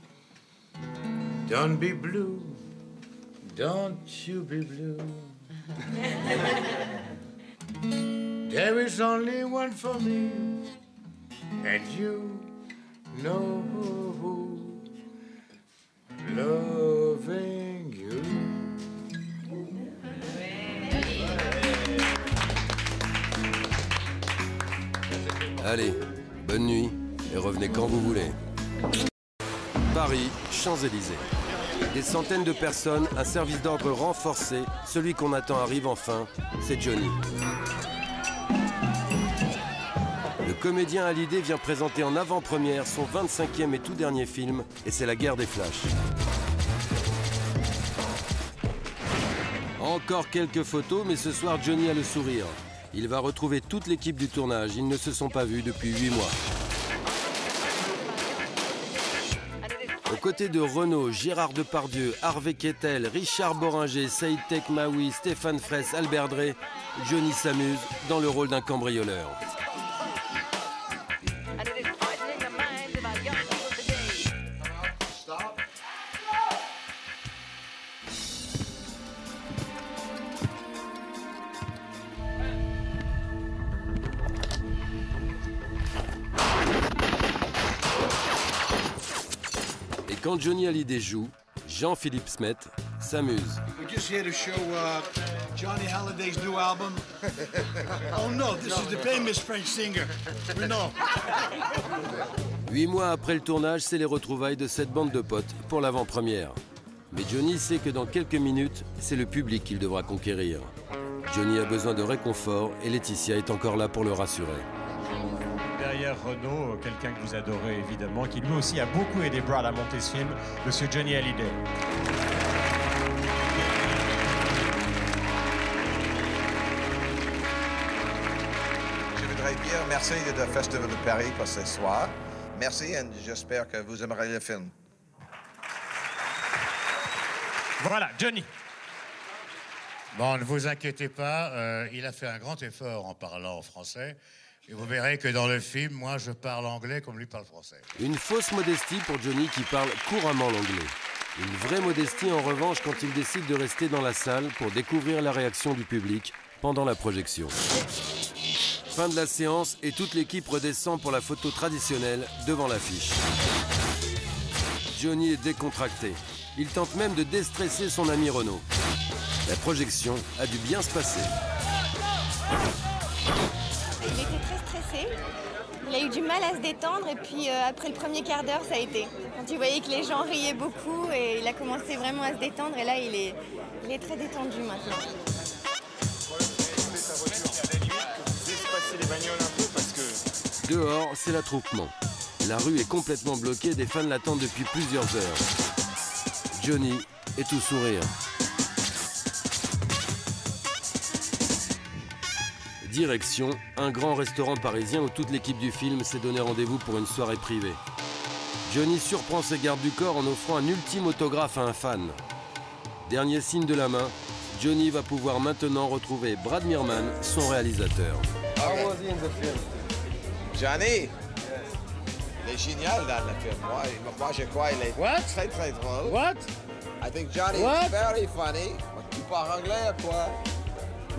don't be blue, don't you be blue. there is only one for me, and you know who loving Allez, bonne nuit et revenez quand vous voulez. Paris, Champs-Élysées. Des centaines de personnes, un service d'ordre renforcé. Celui qu'on attend arrive enfin, c'est Johnny. Le comédien Hallyday vient présenter en avant-première son 25e et tout dernier film, et c'est La guerre des flashs. Encore quelques photos, mais ce soir Johnny a le sourire. Il va retrouver toute l'équipe du tournage. Ils ne se sont pas vus depuis 8 mois. Aux côtés de Renaud, Gérard Depardieu, Harvey Kettel, Richard Boringer, Saïd Tekmaoui, Stéphane Fraisse, Albert Drey, Johnny s'amuse dans le rôle d'un cambrioleur. Quand Johnny Hallyday joue, Jean-Philippe Smet s'amuse. We're just here to show uh, Johnny Halliday's new album. oh no, this is the famous French singer. We know. Huit mois après le tournage, c'est les retrouvailles de cette bande de potes pour l'avant-première. Mais Johnny sait que dans quelques minutes, c'est le public qu'il devra conquérir. Johnny a besoin de réconfort et Laetitia est encore là pour le rassurer. Derrière Renault, quelqu'un que vous adorez évidemment, qui lui aussi a beaucoup aidé Brad à monter ce film, Monsieur Johnny Hallyday. Je voudrais dire merci de Festival de Paris pour ce soir. Merci et j'espère que vous aimerez le film. Voilà, Johnny. Bon, ne vous inquiétez pas, euh, il a fait un grand effort en parlant français. Et vous verrez que dans le film, moi, je parle anglais comme lui parle français. Une fausse modestie pour Johnny qui parle couramment l'anglais. Une vraie modestie en revanche quand il décide de rester dans la salle pour découvrir la réaction du public pendant la projection. Fin de la séance et toute l'équipe redescend pour la photo traditionnelle devant l'affiche. Johnny est décontracté. Il tente même de déstresser son ami Renaud. La projection a dû bien se passer. Il a eu du mal à se détendre et puis euh, après le premier quart d'heure, ça a été. Quand il voyait que les gens riaient beaucoup et il a commencé vraiment à se détendre et là, il est, il est très détendu maintenant. Dehors, c'est l'attroupement. La rue est complètement bloquée, des fans l'attendent depuis plusieurs heures. Johnny est tout sourire. Direction, un grand restaurant parisien où toute l'équipe du film s'est donné rendez-vous pour une soirée privée. Johnny surprend ses gardes du corps en offrant un ultime autographe à un fan. Dernier signe de la main, Johnny va pouvoir maintenant retrouver Brad Mirman, son réalisateur. How was he in the film? Johnny? Il est génial dans le film. Moi, moi je crois qu'il est très très drôle. What? I think Johnny What? is very funny. Tu parles anglais quoi?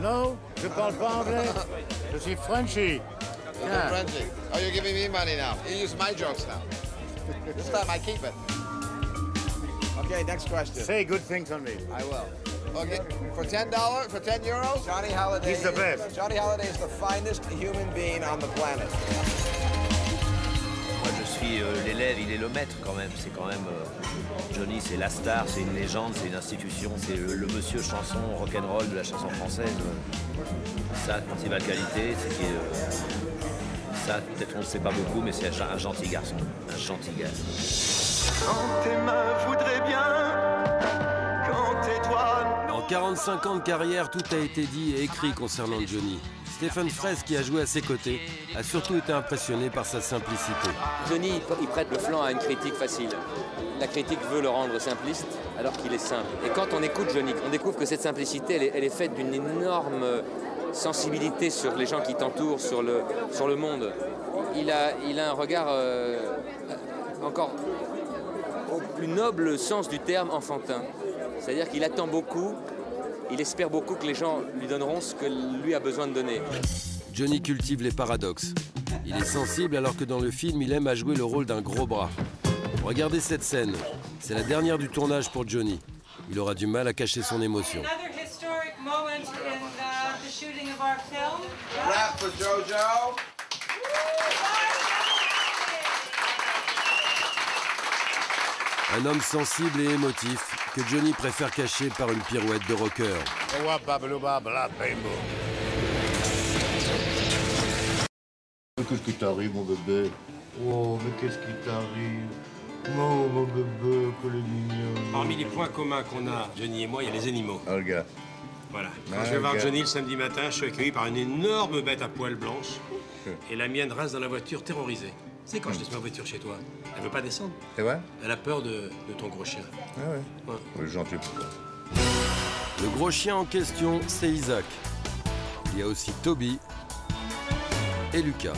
Non, je parle pas anglais. Je suis Frenchy. You're Yeah. Frenchy. Oh, you're giving me money now. You use my jokes now. This time I keep it. Okay, next question. Say good things on me. I will. Okay, for ten dollars, for ten euros, Johnny Halliday. He's the best. Johnny Halliday is the finest human being on the planet. Euh, l'élève, il est le maître quand même. C'est quand même euh, Johnny, c'est la star, c'est une légende, c'est une institution, c'est le, le monsieur chanson rock'n'roll de la chanson française. Sa principale qualité, c'est qu'il est, euh, Ça, peut-être on ne sait pas beaucoup, mais c'est un, un gentil garçon. Un gentil gars. Quand tes mains voudraient bien, quand tes doigts En 45 ans de carrière, tout a été dit et écrit concernant Johnny. Stéphane Fraisse, qui a joué à ses côtés, a surtout été impressionné par sa simplicité. Johnny, il prête le flanc à une critique facile. La critique veut le rendre simpliste alors qu'il est simple. Et quand on écoute Johnny, on découvre que cette simplicité, elle est, faite d'une énorme sensibilité sur les gens qui t'entourent, sur le, monde. Il a, il a un regard euh, encore au plus noble sens du terme enfantin. C'est-à-dire qu'il attend beaucoup, il espère beaucoup que les gens lui donneront ce que lui a besoin de donner. Johnny cultive les paradoxes. Il est sensible alors que dans le film, il aime à jouer le rôle d'un gros bras. Regardez cette scène. C'est la dernière du tournage pour Johnny. Il aura du mal à cacher son émotion. Another historic moment in uh, the shooting of our film. Clap for JoJo. Un homme sensible et émotif que Johnny préfère cacher par une pirouette de rocker. Qu'est-ce qui t'arrive, mon bébé? Oh, mais qu'est-ce qui t'arrive? Oh, mon bébé, que le mignon. Parmi les points communs qu'on a, Johnny et moi, il y a les animaux. Olga. Voilà. Quand Ah, je vais voir. Johnny le samedi matin, je suis accueilli par une énorme bête à poils blanches. Et la mienne reste dans la voiture terrorisée. Tu sais, quand je laisse ma voiture chez toi, elle veut pas descendre. C'est vrai? Elle a peur de, de ton gros chien. Ah ouais. Ouais. Gentil pour toi. Le gros chien en question, c'est Isaac. Il y a aussi Toby et Lucas.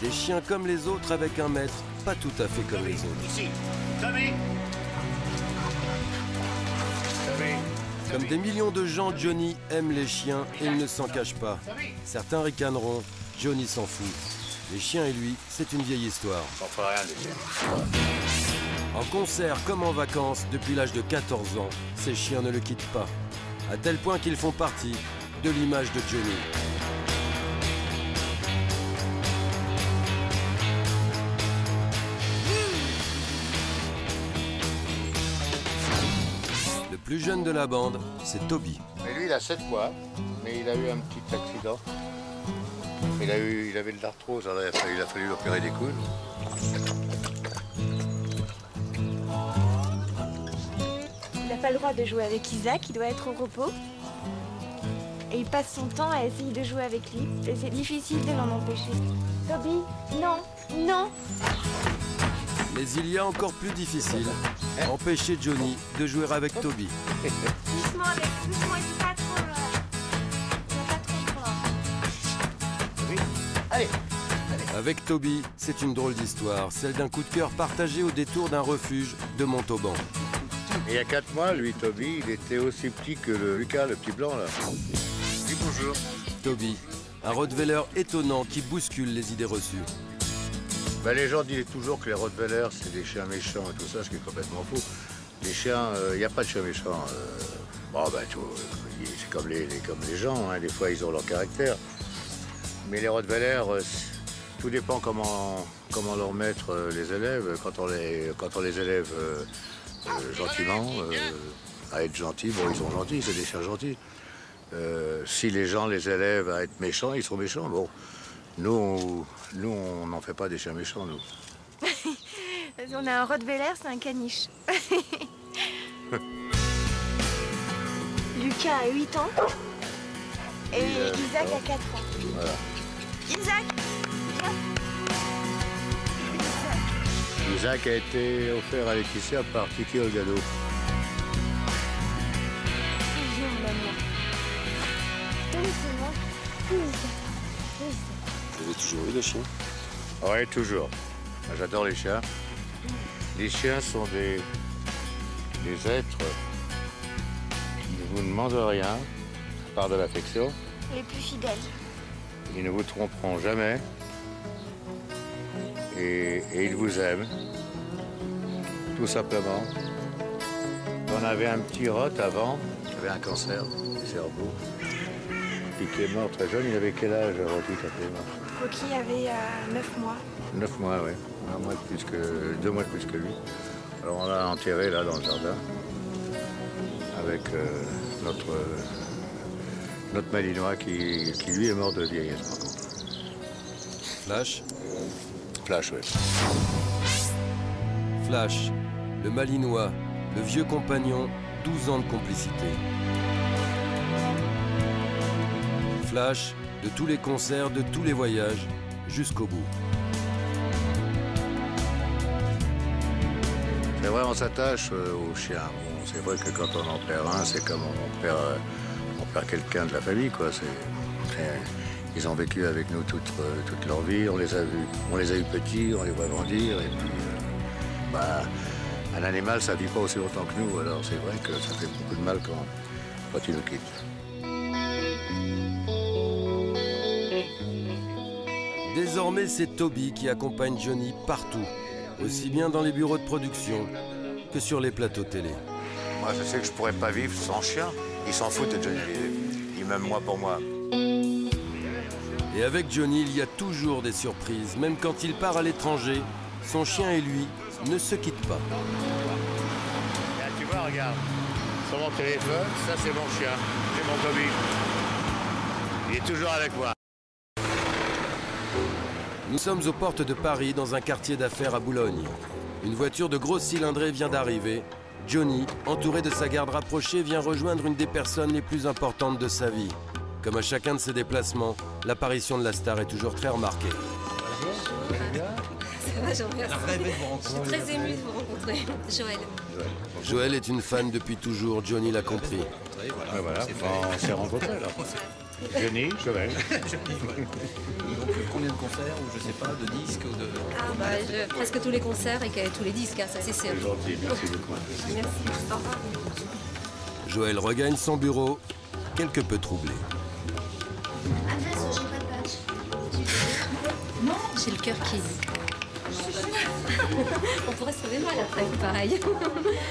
Des chiens comme les autres avec un maître, pas tout à fait comme les autres. Ici. Tommy Tommy Comme des millions de gens, Johnny aime les chiens et il ne s'en cache pas. Certains ricaneront, Johnny s'en fout. Les chiens et lui, c'est une vieille histoire. En concert comme en vacances, depuis l'âge de 14 ans, ces chiens ne le quittent pas. À tel point qu'ils font partie de l'image de Johnny. Plus jeune de la bande, c'est Toby. Mais lui, il a 7 mois, mais il a eu un petit accident. Il, a eu, il avait de l'arthrose, alors il a fallu, il a fallu lui opérer des coudes. Il n'a pas le droit de jouer avec Isaac, il doit être au repos. Et il passe son temps à essayer de jouer avec lui. Et c'est difficile de l'en empêcher. Toby, non, non. Mais il y a encore plus difficile, empêcher Johnny de jouer avec Toby. Doucement avec, doucement, il faut pas trop là. Il va pas trop fort. Allez Avec Toby, c'est une drôle d'histoire, celle d'un coup de cœur partagé au détour d'un refuge de Montauban. Et il y a 4 mois, lui, Toby, il était aussi petit que le Lucas, le petit blanc, là. Dis bonjour. Toby, un Rottweiler étonnant qui bouscule les idées reçues. Ben, les gens disent toujours que les Rottweilers, c'est des chiens méchants et tout ça, ce qui est complètement faux. Les chiens, il n'y a pas de chiens méchants. euh, bon, ben, vois, c'est comme les, comme les gens, hein, des fois, ils ont leur caractère. Mais les Rottweilers, euh, tout dépend comment, comment leur mettre euh, les élèves. Quand on les, quand on les élève euh, euh, gentiment, euh, à être gentils, bon, ils sont gentils, c'est des chiens gentils. Euh, si les gens les élèvent à être méchants, ils sont méchants. Bon, nous, on- nous, on n'en fait pas des chiens méchants, nous. On a un Rottweiler, c'est un caniche. Lucas a 8 ans. Et euh, Isaac a 4 ans. Voilà. Isaac Isaac a été offert à Laetitia par Tiki Olgado. C'est Vous avez toujours eu des chiens? Oui, toujours. Moi, J'adore les chiens. Les chiens sont des, des êtres qui ne vous demandent rien, par de l'affection. Les plus fidèles. Ils ne vous tromperont jamais. Et, et ils vous aiment. Tout simplement. On avait un petit rot avant, qui avait un cancer du cerveau, qui est mort très jeune. Il avait quel âge, Rocky, quand il est mort? Rocky avait euh, 9 mois. Neuf mois, oui. Un mois de plus que, deux mois de plus que lui. Alors on l'a enterré là dans le jardin. avec euh, notre, euh, notre Malinois qui, qui, lui est mort de vieillesse par contre. Flash Flash, oui. Flash, le Malinois, le vieux compagnon, 12 ans de complicité. Flash, de tous les concerts, de tous les voyages, jusqu'au bout. C'est vrai, on s'attache euh, aux chiens. C'est vrai que quand on en perd un, c'est comme on perd, euh, on perd quelqu'un de la famille, quoi. Ils ont vécu avec nous toute, euh, toute leur vie. On les a vus, on les a petits, on les voit grandir. Et puis, bah, un animal, ça vit pas aussi longtemps que nous. Alors c'est vrai que ça fait beaucoup de mal quand, quand ils nous quittent. Désormais, c'est Toby qui accompagne Johnny partout, aussi bien dans les bureaux de production que sur les plateaux télé. Moi, je sais que je pourrais pas vivre sans chien. Ils s'en foutent de Johnny. Ils m'aiment moi pour moi. Et avec Johnny, il y a toujours des surprises. Même quand il part à l'étranger, son chien et lui ne se quittent pas. Là, tu vois, regarde. Sur mon téléphone, ça c'est mon chien. C'est mon Toby. Il est toujours avec moi. Nous sommes aux portes de Paris, dans un quartier d'affaires à Boulogne. Une voiture de grosse cylindrée vient d'arriver. Johnny, entouré de sa garde rapprochée, vient rejoindre une des personnes les plus importantes de sa vie. Comme à chacun de ses déplacements, l'apparition de la star est toujours très remarquée. Ça va. Je suis très émue de vous rencontrer, Joël. Joël est une fan depuis toujours, Johnny l'a compris. Ouais, voilà, on s'est rencontrés là. Johnny, Joël. Combien de concerts, ou je sais pas, de disques ou de... Ah bah, je- presque tous les concerts et tous les disques, hein, ça c'est sûr. C'est gentil, merci beaucoup. Merci. Au revoir. Joël regagne son bureau, quelque peu troublé. Adresse, j'ai pas de badge. Non, j'ai le cœur qui. On pourrait se trouver mal après, pareil.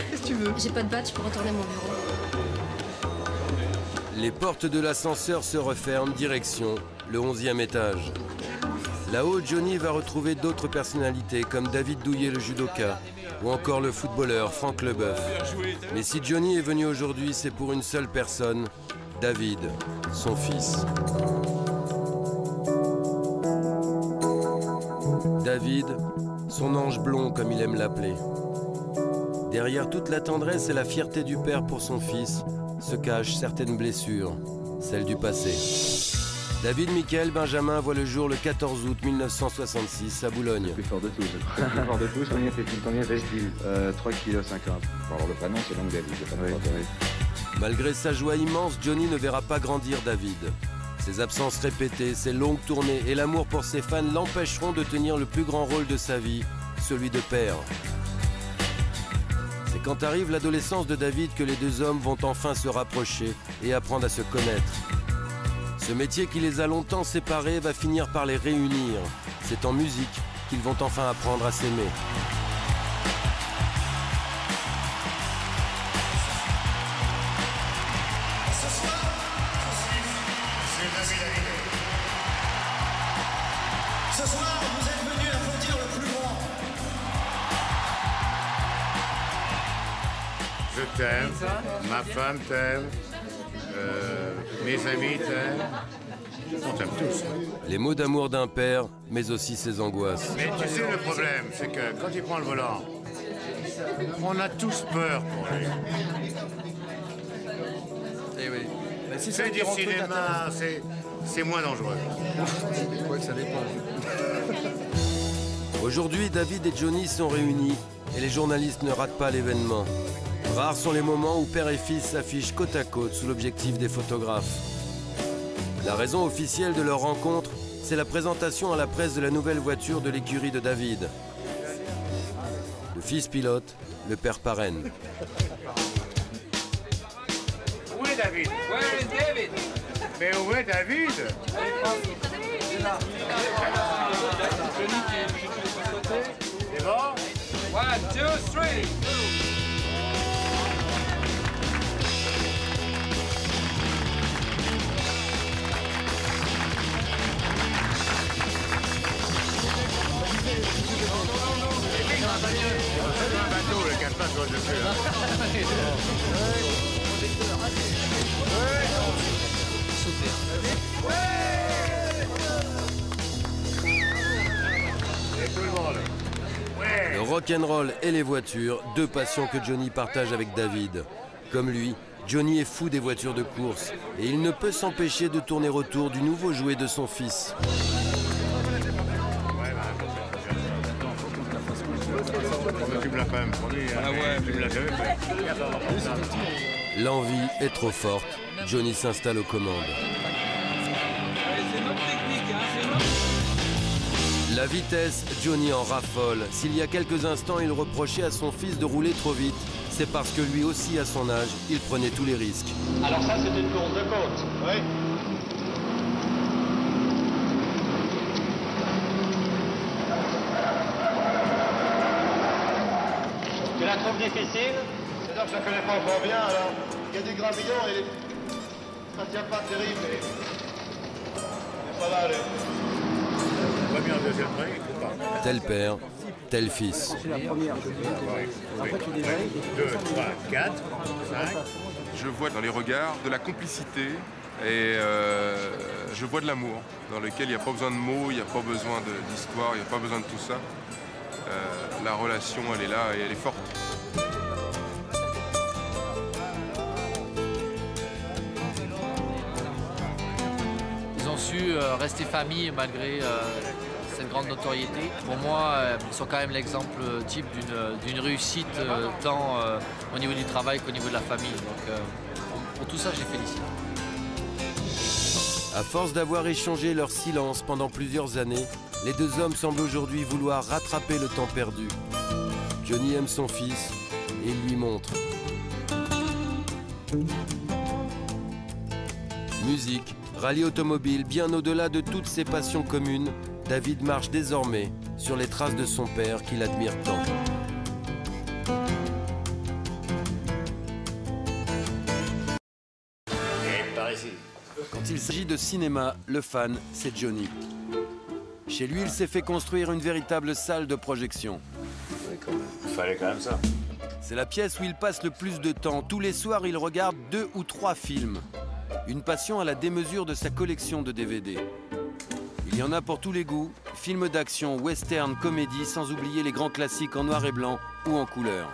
Qu'est-ce que tu veux? J'ai pas de badge pour retourner à mon bureau. Les portes de l'ascenseur se referment, direction le 11e étage. Là-haut, Johnny va retrouver d'autres personnalités comme David Douillet le judoka ou encore le footballeur Franck Leboeuf. Mais si Johnny est venu aujourd'hui, c'est pour une seule personne, David, son fils. David, son ange blond comme il aime l'appeler. Derrière toute la tendresse et la fierté du père pour son fils se cachent certaines blessures, celles du passé. David Michael Benjamin voit le jour le 14 août 1966 à Boulogne. plus fort de tous. Le plus fort de tous, combien pèse-t-il euh, 3 kg 50. Bon, alors le prénom, c'est donc David. pas oui. Malgré sa joie immense, Johnny ne verra pas grandir David. Ses absences répétées, ses longues tournées et l'amour pour ses fans l'empêcheront de tenir le plus grand rôle de sa vie, celui de père. Quand arrive l'adolescence de David que les deux hommes vont enfin se rapprocher et apprendre à se connaître. Ce métier qui les a longtemps séparés va finir par les réunir. C'est en musique qu'ils vont enfin apprendre à s'aimer. Je t'aime, ma femme t'aime, euh, mes amis t'aiment. On t'aime tous. Les mots d'amour d'un père, mais aussi ses angoisses. Mais tu sais, le problème, c'est que quand il prend le volant, on a tous peur pour lui. Eh oui. Bah, si ça C'est du cinéma, c'est c'est moins dangereux. Quoi que ça dépend. Aujourd'hui, David et Johnny sont réunis et les journalistes ne ratent pas l'événement. Rares sont les moments où père et fils s'affichent côte à côte sous l'objectif des photographes. La raison officielle de leur rencontre, c'est la présentation à la presse de la nouvelle voiture de l'écurie de David. Le fils pilote, le père parraine. Où est David? Where is David? Mais où est David? C'est bon? One, two, three. Et les voitures, deux passions que Johnny partage avec David. Comme lui, Johnny est fou des voitures de course et il ne peut s'empêcher de tourner autour du nouveau jouet de son fils. L'envie est trop forte. Johnny s'installe aux commandes. La vitesse, Johnny en raffole. S'il y a quelques instants, il reprochait à son fils de rouler trop vite, c'est parce que lui aussi, à son âge, il prenait tous les risques. Alors ça, c'est une course de côte. Oui. Tu la trouves difficile? C'est-à-dire que je la connais pas encore bien, alors. Il y a du gravillon et ça tient pas terrible, mais. Mais ça va aller. Deuxième pas. Tel père, tel fils. Je vois dans les regards de la complicité et euh, je vois de l'amour dans lequel il n'y a pas besoin de mots, il n'y a pas besoin d'histoire, il n'y a pas besoin de tout ça. Euh, la relation, elle est là et elle est forte. Ils ont su euh, rester famille malgré euh, grande notoriété. Pour moi, euh, sont quand même l'exemple type d'une- réussite euh, tant euh, au niveau du travail qu'au niveau de la famille. Donc pour, tout ça, je les félicite. À force d'avoir échangé leur silence pendant plusieurs années, les deux hommes semblent aujourd'hui vouloir rattraper le temps perdu. Johnny aime son fils et lui montre. Musique, rallye automobile, bien au-delà de toutes ses passions communes, David marche désormais sur les traces de son père qu'il admire tant. Quand il s'agit de cinéma, le fan, c'est Johnny. Chez lui, il s'est fait construire une véritable salle de projection. Il fallait quand même ça. C'est la pièce où il passe le plus de temps. Tous les soirs, il regarde deux ou trois films. Une passion à la démesure de sa collection de DVD. Il y en a pour tous les goûts, films d'action, western, comédie, sans oublier les grands classiques en noir et blanc ou en couleur.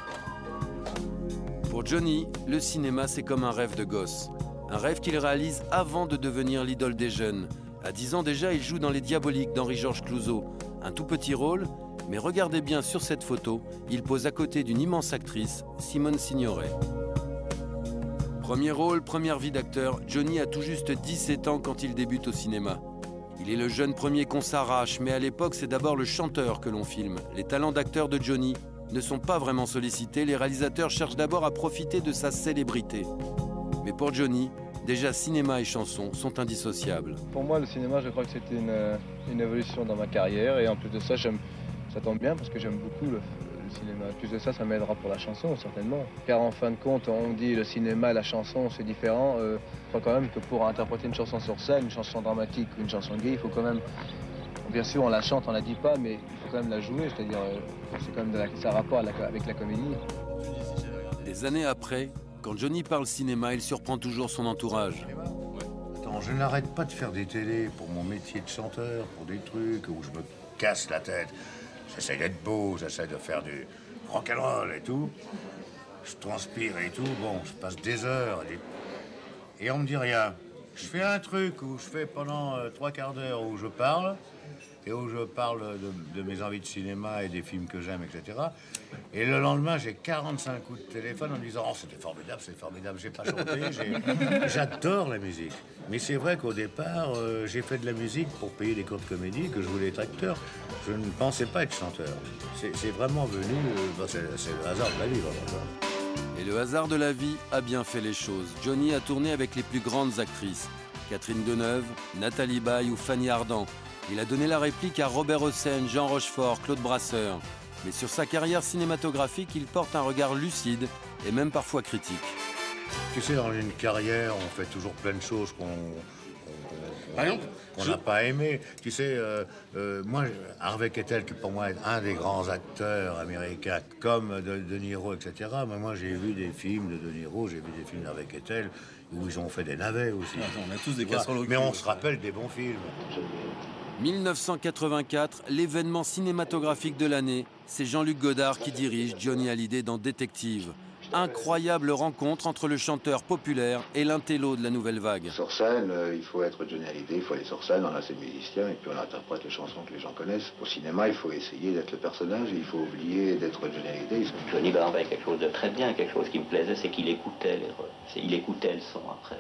Pour Johnny, le cinéma, c'est comme un rêve de gosse. Un rêve qu'il réalise avant de devenir l'idole des jeunes. À 10 ans déjà, il joue dans Les Diaboliques d'Henri-Georges Clouzot. Un tout petit rôle, mais regardez bien sur cette photo, il pose à côté d'une immense actrice, Simone Signoret. Premier rôle, première vie d'acteur, Johnny a tout juste 17 ans quand il débute au cinéma. Il est le jeune premier qu'on s'arrache, mais à l'époque c'est d'abord le chanteur que l'on filme. Les talents d'acteur de Johnny ne sont pas vraiment sollicités, les réalisateurs cherchent d'abord à profiter de sa célébrité. Mais pour Johnny, déjà cinéma et chanson sont indissociables. Pour moi, le cinéma, je crois que c'était une, une évolution dans ma carrière. Et en plus de ça, ça tombe bien parce que j'aime beaucoup le, le cinéma. En plus de ça, ça m'aidera pour la chanson, certainement. Car en fin de compte, on dit le cinéma et la chanson, c'est différent. Euh, je crois quand même que pour interpréter une chanson sur scène, une chanson dramatique ou une chanson gay, il faut quand même. Bien sûr, on la chante, on la dit pas, mais il faut quand même la jouer. C'est-à-dire, euh, c'est quand même de la, ça a rapport avec la comédie. Des années après, quand Johnny parle cinéma, il surprend toujours son entourage. Attends, je n'arrête pas de faire des télés pour mon métier de chanteur, pour des trucs où je me casse la tête. J'essaie d'être beau, j'essaie de faire du rock'n'roll et tout. Je transpire et tout. Bon, je passe des heures et, et on me dit rien. Je fais un truc où je fais pendant euh, trois quarts d'heure où je parle et où je parle de, de mes envies de cinéma et des films que j'aime, etc. Et le lendemain, j'ai 45 coups de téléphone en me disant Oh, c'était formidable, c'est formidable, j'ai pas chanté. J'adore la musique. Mais c'est vrai qu'au départ, euh, j'ai fait de la musique pour payer des cours de comédie, que je voulais être acteur. Je ne pensais pas être chanteur. C'est vraiment venu, euh, bah, c'est c'est le hasard de la vie, vraiment. Et le hasard de la vie a bien fait les choses. Johnny a tourné avec les plus grandes actrices. Catherine Deneuve, Nathalie Baye ou Fanny Ardant. Il a donné la réplique à Robert Hossein, Jean Rochefort, Claude Brasseur. Mais sur sa carrière cinématographique, il porte un regard lucide et même parfois critique. Tu sais, dans une carrière, on fait toujours plein de choses qu'on je- n'a pas aimé. Tu sais, euh, euh, moi, Harvey Keitel, qui pour moi est un des grands acteurs américains, comme de, de Niro, etc. Mais moi, j'ai vu des films de De Niro, j'ai vu des films d'Harvey Keitel, où ils ont fait des navets aussi. Attends, on a tous des casseroles au Mais on se rappelle des bons films. 1984, l'événement cinématographique de l'année, c'est Jean-Luc Godard qui dirige Johnny Hallyday dans Détective. Incroyable rencontre entre le chanteur populaire et l'intello de la nouvelle vague. Sur scène, euh, il faut être Johnny Hallyday, il faut aller sur scène, on a ses musiciens et puis on interprète les chansons que les gens connaissent. Au cinéma, il faut essayer d'être le personnage et il faut oublier d'être Johnny Hallyday. Johnny Godard avait quelque chose de très bien, quelque chose qui me plaisait, c'est qu'il écoutait, les il écoutait le son après.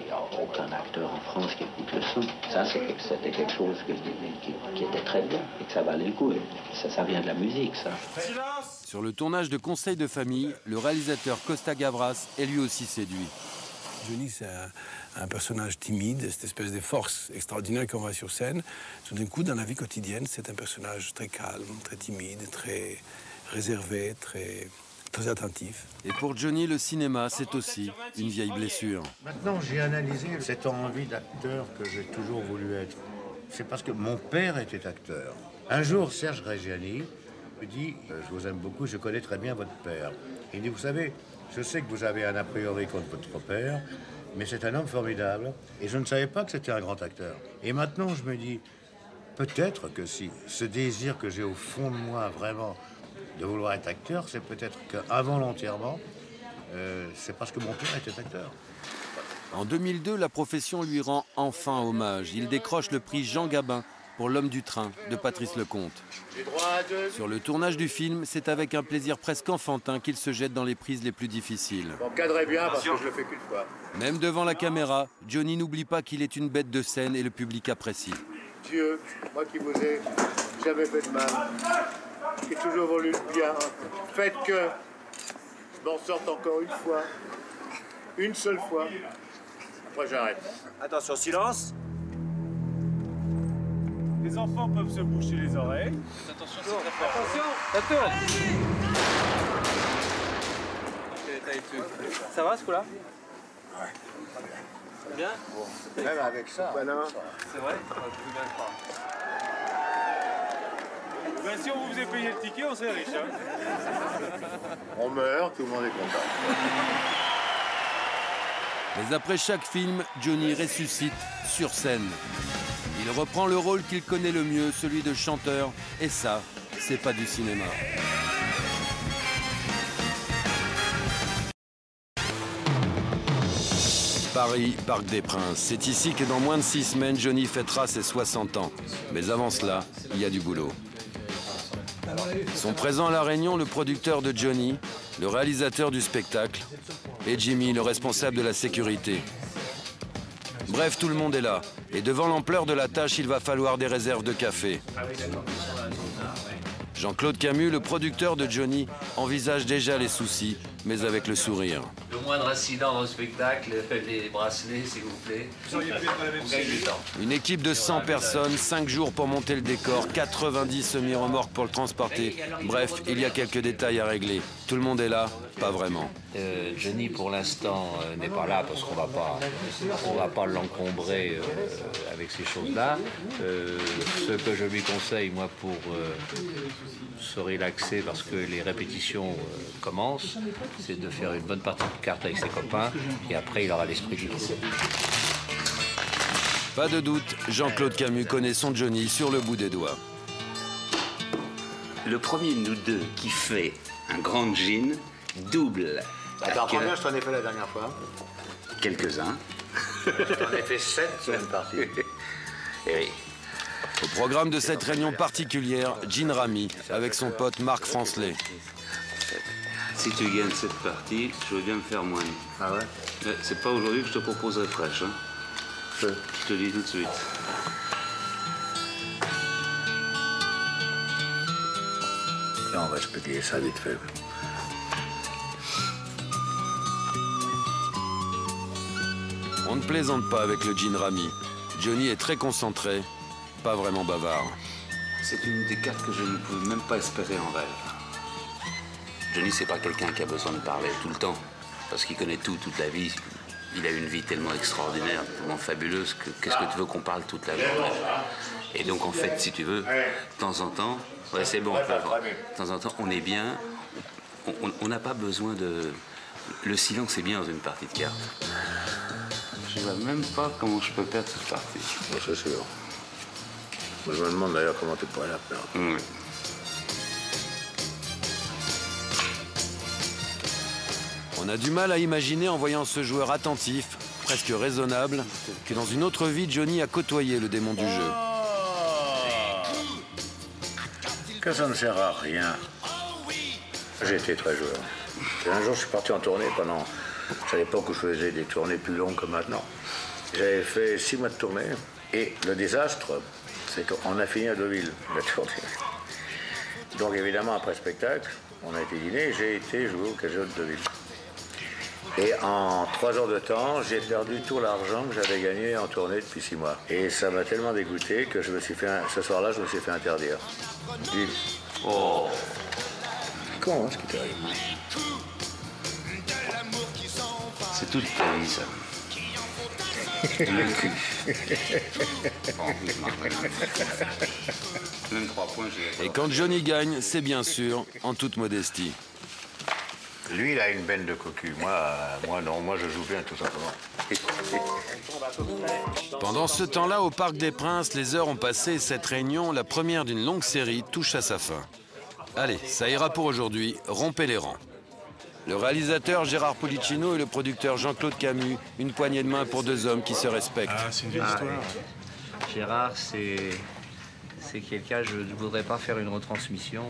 Il n'y a aucun acteur en France qui écoute le son. Ça, c'est que- c'était quelque chose que- qui, qui était très bien et que ça valait le coup. Ça, ça vient de la musique, ça. Sur le tournage de Conseil de famille, le réalisateur Costa Gavras est lui aussi séduit. Johnny, c'est un, un personnage timide, cette espèce de force extraordinaire qu'on voit sur scène. Tout d'un coup, dans la vie quotidienne, c'est un personnage très calme, très timide, très réservé, très, très attentif. Et pour Johnny, le cinéma, c'est aussi une vieille blessure. Maintenant, j'ai analysé cette envie d'acteur que j'ai toujours voulu être. C'est parce que mon père était acteur. Un jour, Serge Reggiani me dit euh, Je vous aime beaucoup, je connais très bien votre père. Il dit Vous savez, je sais que vous avez un a priori contre votre père, mais c'est un homme formidable. Et je ne savais pas que c'était un grand acteur. Et maintenant, je me dis Peut-être que si ce désir que j'ai au fond de moi, vraiment, de vouloir être acteur, c'est peut-être qu'avant l'enterrement, euh, c'est parce que mon père était acteur. En 2002, la profession lui rend enfin hommage. Il décroche le prix Jean Gabin pour L'homme du train de Patrice Lecomte. Sur le tournage du film, c'est avec un plaisir presque enfantin qu'il se jette dans les prises les plus difficiles. Bon, cadrez bien parce que je le fais qu'une fois. Même devant la caméra, Johnny n'oublie pas qu'il est une bête de scène et le public apprécie. Dieu, moi qui vous ai jamais fait de mal, qui ai toujours voulu le bien, faites que je m'en sorte encore une fois, une seule fois. Après j'arrête. Attention, silence. Les enfants peuvent se boucher les oreilles. Attention, Attention, ça tourne. Ça va ce coup-là Ouais. Bien Même avec ça. C'est vrai On va tout bien le croire. Ben, si on vous faisait payer le ticket, on serait riche. Hein On meurt, tout le monde est content. Mais après chaque film, Johnny ressuscite sur scène. Il reprend le rôle qu'il connaît le mieux, celui de chanteur, et ça, c'est pas du cinéma. Paris, Parc des Princes. C'est ici que dans moins de six semaines, Johnny fêtera ses 60 ans. Mais avant cela, il y a du boulot. Sont présents à La Réunion le producteur de Johnny, le réalisateur du spectacle et Jimmy, le responsable de la sécurité. Bref, tout le monde est là. Et devant l'ampleur de la tâche, il va falloir des réserves de café. Jean-Claude Camus, le producteur de Johnny, envisage déjà les soucis, mais avec le sourire. Le moindre incident dans le spectacle, les bracelets, s'il vous plaît. Une équipe de 100 personnes, 5 jours pour monter le décor, 90 semi-remorques pour le transporter. Bref, il y a quelques détails à régler. Tout le monde est là Pas vraiment. Euh, Johnny, pour l'instant, euh, n'est pas là parce qu'on va pas, on va pas l'encombrer euh, avec ces choses-là. Euh, ce que je lui conseille, moi, pour euh, se relaxer parce que les répétitions euh, commencent, c'est de faire une bonne partie de cartes avec ses copains et après, il aura l'esprit libre. Pas de doute, Jean-Claude Camus connaît son Johnny sur le bout des doigts. Le premier de nous deux qui fait un grand gin double. Attends, combien je t'en ai fait la dernière fois? Quelques-uns. J'en ai fait 7 sur une partie. Eh oui. Au programme de cette réunion particulière, Jean Ramy avec son pote Marc Francelet. Si tu gagnes cette partie, je veux bien me faire moine. Ah ouais? C'est pas aujourd'hui que je te proposerai fraîche. Hein. Je te le dis tout de suite. Là, on va se payer ça vite fait. On ne plaisante pas avec le Jean Ramy. Johnny est très concentré, pas vraiment bavard. C'est une des cartes que je ne pouvais même pas espérer en rêve. Johnny, c'est pas quelqu'un qui a besoin de parler tout le temps, parce qu'il connaît tout, toute la vie. Il a une vie tellement extraordinaire, tellement fabuleuse, que qu'est-ce que tu veux qu'on parle toute la journée? Et donc, en fait, si tu veux, de temps en temps, ouais, c'est bon, de temps en temps, on est bien, on n'a pas besoin de... Le silence est bien dans une partie de cartes. Je ne vois même pas comment je peux perdre cette partie. c'est sûr. Je me demande d'ailleurs comment t'es pas là. Mmh. On a du mal à imaginer en voyant ce joueur attentif, presque raisonnable, que dans une autre vie, Johnny a côtoyé le démon du jeu. Que ça ne sert à rien. J'ai été très joueur. Et un jour, je suis parti en tournée pendant. C'est à l'époque où je faisais des tournées plus longues que maintenant. J'avais fait six mois de tournée. Et le désastre, qu'on a fini à Deauville, la tournée. Donc évidemment, après le spectacle, on a été dîner j'ai été jouer au Casino de Deauville. Et en trois heures de temps, j'ai perdu tout l'argent que j'avais gagné en tournée depuis six mois. Et ça m'a tellement dégoûté que je me suis fait un- ce soir-là, je me suis fait interdire. Dis. Oh Con, hein, ce qui t'arrive. C'est toute ta vie, ça. Le cul. Même trois points, j'ai Et quand Johnny gagne, c'est bien sûr en toute modestie. Lui, il a une benne de cocu. Moi, euh, moi non, moi je joue bien tout simplement. Pendant ce temps-là, au Parc des Princes, les heures ont passé et cette réunion, la première d'une longue série, touche à sa fin. Allez, ça ira pour aujourd'hui, rompez les rangs. Le réalisateur Gérard Policino et le producteur Jean-Claude Camus, une poignée de main pour deux hommes qui se respectent. Ah, c'est une vieille histoire. Gérard, c'est c'est quelqu'un, je ne voudrais pas faire une retransmission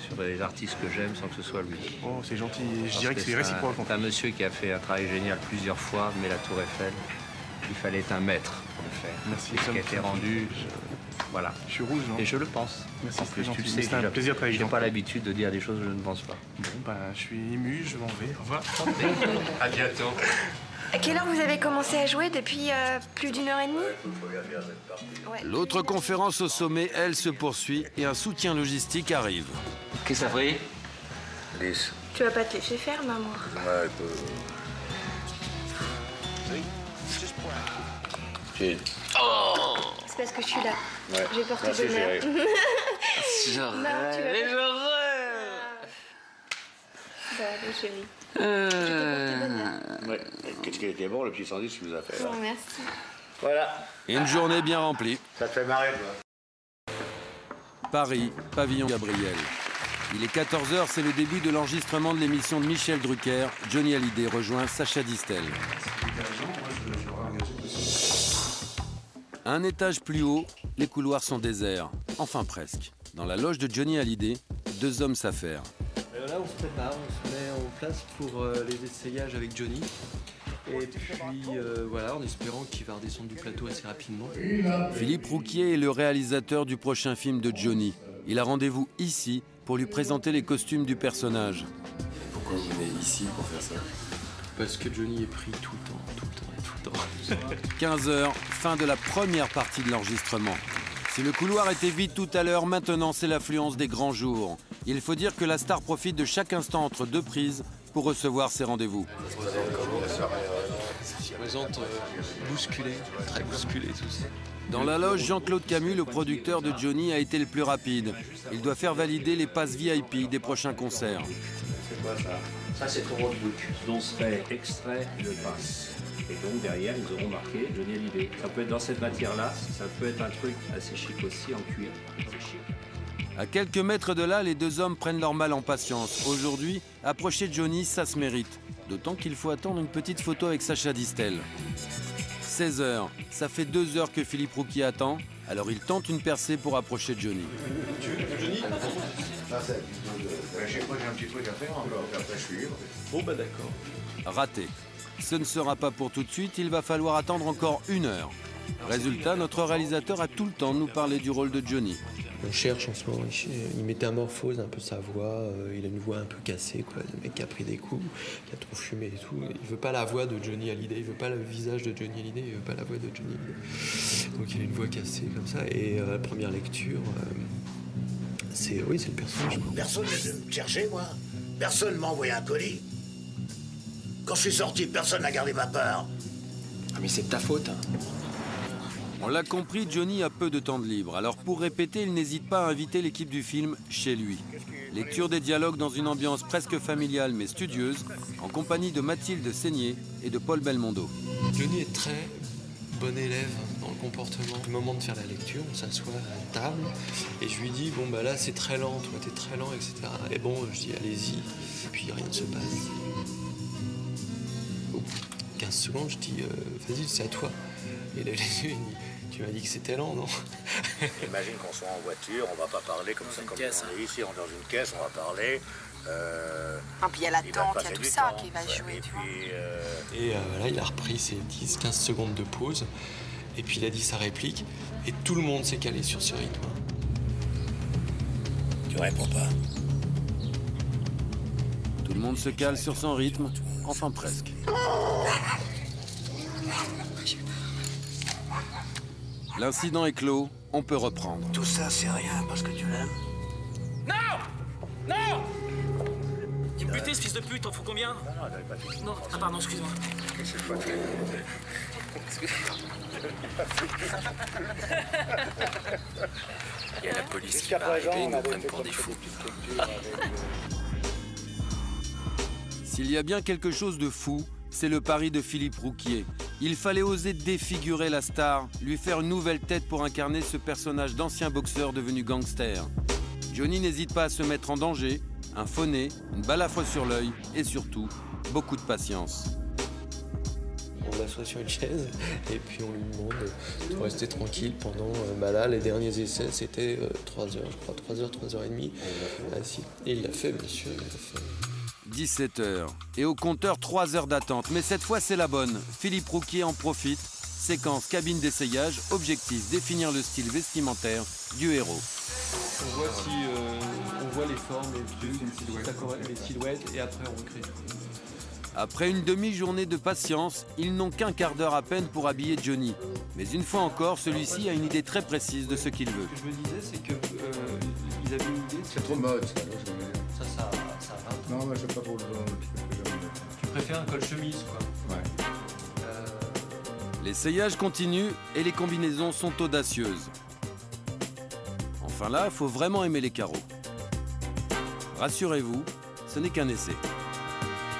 sur les artistes que j'aime sans que ce soit lui. Oh, c'est gentil. Je Parce dirais que c'est réciproque. C'est un monsieur qui a fait un travail génial plusieurs fois, mais la Tour Eiffel, il fallait être un maître pour le faire. Merci, ce qui a été rendu, voilà. Je suis rouge, non Et je le pense. Merci, c'est gentil. tu le sais, C'est un j'ai- plaisir de travailler J'ai pas l'habitude de dire des choses que je ne pense pas. Bon, bah, je suis ému, je m'en vais. Au revoir. À bientôt. À quelle heure vous avez commencé à jouer Depuis euh, plus d'une heure et demie? Ouais. L'autre conférence au sommet, elle, se poursuit et un soutien logistique arrive. Qu'est-ce que ça fait? 10. Tu vas pas te laisser faire, maman. Ouais, peu. J'ai- C'est parce que je suis là. Ouais. J'ai porté Merci, bonheur. rêve. Ça va aller, chérie. Euh, Ouais. Qu'est-ce qu'il était bon, le petit sandwich que tu nous as fait là. Merci. Voilà. Et une journée bien remplie. Ça te fait marrer, toi Paris, pavillon Gabriel. Il est 14h, c'est le début de l'enregistrement de l'émission de Michel Drucker. Johnny Hallyday rejoint Sacha Distel. Un étage plus haut, les couloirs sont déserts. Enfin presque. Dans la loge de Johnny Hallyday, deux hommes s'affairent. Là, on se prépare, on se met en place pour euh, les essayages avec Johnny. Et puis euh, voilà, en espérant qu'il va redescendre du plateau assez rapidement. Philippe Rouquier est le réalisateur du prochain film de Johnny. Il a rendez-vous ici pour lui présenter les costumes du personnage. Pourquoi vous venez ici pour faire ça? Parce que Johnny est pris tout le temps, tout le temps temps. 15h, fin de la première partie de l'enregistrement. Si le couloir était vide tout à l'heure, maintenant c'est l'affluence des grands jours. Il faut dire que la star profite de chaque instant entre deux prises pour recevoir ses rendez-vous. Euh, bousculé, très bousculé tout ça. Dans la loge, Jean-Claude Camus, le producteur de Johnny, a été le plus rapide. Il doit faire valider les passes VIP des prochains concerts. C'est quoi ça Ça, c'est ton roadbook, dont serait extrait le passe. Et donc derrière, nous aurons marqué Johnny Hallyday. Ça peut être dans cette matière-là, ça peut être un truc assez chic aussi, en cuir. C'est chic. À quelques mètres de là, les deux hommes prennent leur mal en patience. Aujourd'hui, approcher Johnny, ça se mérite. D'autant qu'il faut attendre une petite photo avec Sacha Distel. 16 heures. Ça fait deux heures que Philippe Rouquier attend. Alors il tente une percée pour approcher Johnny. J'ai quoi, j'ai un petit truc à faire encore, puis après je suis libre. Bon bah d'accord. Raté. Ce ne sera pas pour tout de suite, il va falloir attendre encore une heure. Résultat, notre réalisateur a tout le temps de nous parler du rôle de Johnny. On cherche en ce moment, il, métamorphose un peu sa voix, euh, il a une voix un peu cassée, quoi, le mec qui a pris des coups, qui a trop fumé et tout. Il veut pas la voix de Johnny Hallyday, il veut pas le visage de Johnny Hallyday, il veut pas la voix de Johnny Hallyday. Donc il a une voix cassée comme ça, et euh, la première lecture, euh, c'est oui, c'est le personnage. quoi. Personne me chercher, moi. Personne m'a envoyé un colis. Quand je suis sorti, personne n'a gardé ma part. Ah mais c'est de ta faute. hein. On l'a compris, Johnny a peu de temps de libre. Alors pour répéter, il n'hésite pas à inviter l'équipe du film chez lui. Lecture des dialogues dans une ambiance presque familiale mais studieuse, en compagnie de Mathilde Seigné et de Paul Belmondo. Johnny est très bon élève dans le comportement. Au moment de faire la lecture, on s'assoit à table et je lui dis bon bah là c'est très lent, toi t'es très lent, etc. Et bon, je dis allez-y, puis rien ne se passe. Secondes, je dis euh, vas-y, c'est à toi. Et là, il dit tu m'as dit que c'était lent, non Imagine qu'on soit en voiture, on va pas parler comme ça, comme on est ici, on est dans une caisse, on va parler. euh, Ah, puis il y a la tente, il y a tout ça temps, qui va ouais, jouer, Et tu vois. puis, euh, Et euh, voilà, il a repris ses 10-15 secondes de pause. Et puis il a dit sa réplique. Et tout le monde s'est calé sur ce rythme. tu réponds pas. Tout le monde se cale sur son rythme, enfin presque. L'incident est clos, on peut reprendre. Tout ça, c'est rien parce que tu l'aimes. Non Non Tu me butais, ce fils de pute, t'en faut combien? Non, non, pas fini. Non, ah pardon, excuse-moi. Il y a la police qui va arriver, ils nous prennent fait pour des fous. S'il y a bien quelque chose de fou, c'est le pari de Philippe Rouquier. Il fallait oser défigurer la star, lui faire une nouvelle tête pour incarner ce personnage d'ancien boxeur devenu gangster. Johnny n'hésite pas à se mettre en danger, un faux nez, une balafre sur l'œil et surtout beaucoup de patience. On l'assoit sur une chaise et puis on lui demande de rester tranquille pendant. euh, bah là, les derniers essais, c'était 3 heures, je crois, 3 heures, 3 heures et demie. assis. Et il l'a fait, bien sûr. il l'a fait. 17h. Et au compteur, 3 heures d'attente. Mais cette fois, c'est la bonne. Philippe Rouquier en profite. Séquence cabine d'essayage. Objectif définir le style vestimentaire du héros. On voit si euh, on voit les formes, les, les, silhouettes. les silhouettes et après on recrée. Après une demi-journée de patience, ils n'ont qu'un quart d'heure à peine pour habiller Johnny. Mais une fois encore, celui-ci a une idée très précise de ce qu'il veut. Ce que je me disais, c'est que euh, ils avaient une idée. C'est trop mode, ça, Non, mais c'est pas pour le Tu préfères un col chemise, quoi. Ouais. L'essayage continue et les combinaisons sont audacieuses. Enfin là, faut vraiment aimer les carreaux. Rassurez-vous, ce n'est qu'un essai.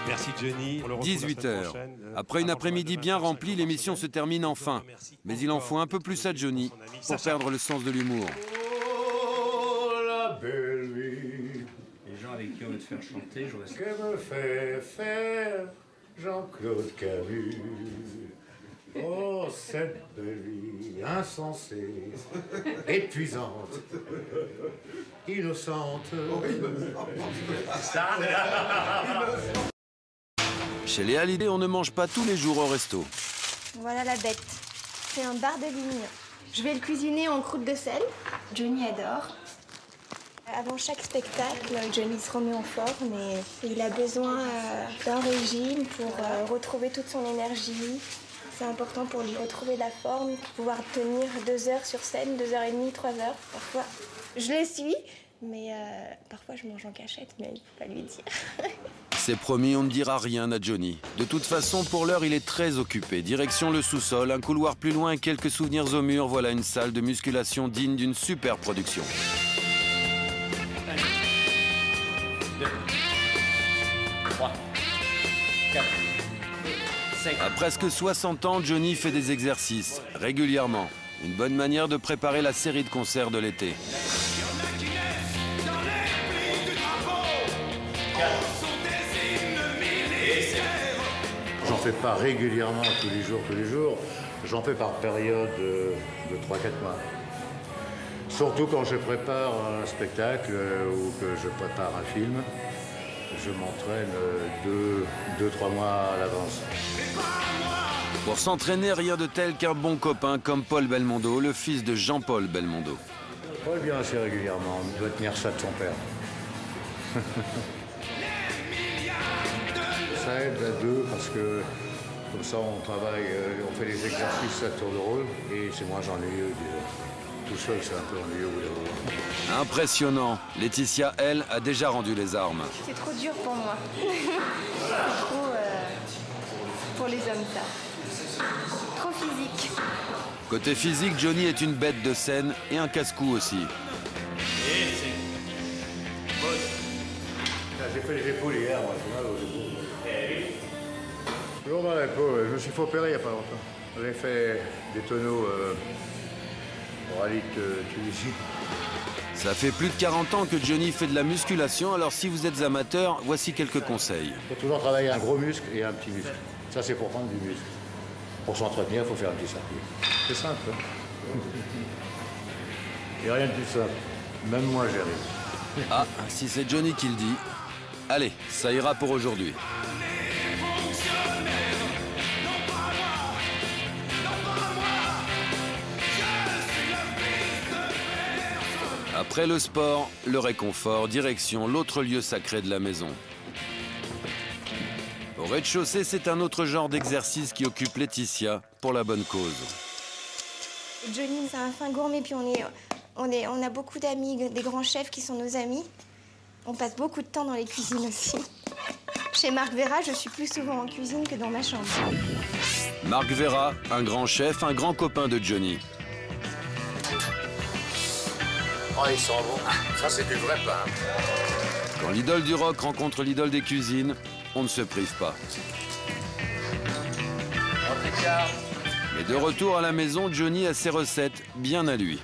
Merci Johnny. On le retrouve la semaine 18h. prochaine. Euh, Après une après-midi de bien remplie, l'émission se termine enfin. Mais il en faut un peu plus à Johnny pour perdre le sens de l'humour. Oh, la belle vie avec qui on veut te faire chanter, je reste. que me fait faire Jean-Claude Camus? Oh, cette belle vie insensée, épuisante, innocente. Chez les Hallyday, on ne mange pas tous les jours au resto. Voilà la bête. C'est un bar de ligne. Je vais le cuisiner en croûte de sel. Johnny adore. Avant chaque spectacle, Johnny se remet en forme et il a besoin euh, d'un régime pour euh, retrouver toute son énergie. C'est important pour lui retrouver la forme, pouvoir tenir deux heures sur scène, deux heures et demie, trois heures. Parfois, je le suis, mais euh, parfois je mange en cachette, mais il faut pas lui dire. C'est promis, on ne dira rien à Johnny. De toute façon, pour l'heure, il est très occupé. Direction le sous-sol, un couloir plus loin quelques souvenirs au mur. Voilà une salle de musculation digne d'une super production. À presque 60 ans, Johnny fait des exercices, régulièrement. Une bonne manière de préparer la série de concerts de l'été. J'en fais pas régulièrement tous les jours, tous les jours. J'en fais par période de, de 3-4 mois. Surtout quand je prépare un spectacle euh, ou que je prépare un film, je m'entraîne 2-3 mois à l'avance. Pour s'entraîner, rien de tel qu'un bon copain comme Paul Belmondo, le fils de Jean-Paul Belmondo. Paul vient assez régulièrement, il doit tenir ça de son père. ça aide à deux parce que comme ça on travaille, euh, on fait les exercices à tour de rôle et c'est moins ennuyeux. disons. Tout seul c'est un peu ennuyeux. Impressionnant. Laetitia, elle, a déjà rendu les armes. C'est trop dur pour moi. C'est trop euh, pour les hommes, ça. Trop physique. Côté physique, Johnny est une bête de scène et un casse-cou aussi. J'ai fait les épaules hier, moi, j'ai mal aux épaules. Toujours mal à l'épaule, je me suis fait opérer il n'y a pas longtemps. J'ai fait des tonneaux euh, euh, Tunisie. Ça fait plus de 40 ans que Johnny fait de la musculation, alors si vous êtes amateur, voici quelques conseils. Il faut toujours travailler un gros muscle et un petit muscle. Ça, c'est pour prendre du muscle. Pour s'entretenir, il faut faire un petit circuit. C'est simple. Hein Il n'y a rien de plus simple. Même moi, j'y arrive. Ah, si c'est Johnny qui le dit. Allez, ça ira pour aujourd'hui. Après le sport, le réconfort, direction l'autre lieu sacré de la maison. Au rez-de-chaussée, c'est un autre genre d'exercice qui occupe Laetitia pour la bonne cause. Johnny, c'est un fin gourmet, puis on, est, on, est, on a beaucoup d'amis, des grands chefs qui sont nos amis. On passe beaucoup de temps dans les cuisines aussi. Chez Marc Vera, je suis plus souvent en cuisine que dans ma chambre. Marc Vera, un grand chef, un grand copain de Johnny. Oh, ils sont bons. Ça, c'est du vrai pain. Quand l'idole du rock rencontre l'idole des cuisines, on ne se prive pas. Mais de retour à la maison, Johnny a ses recettes bien à lui.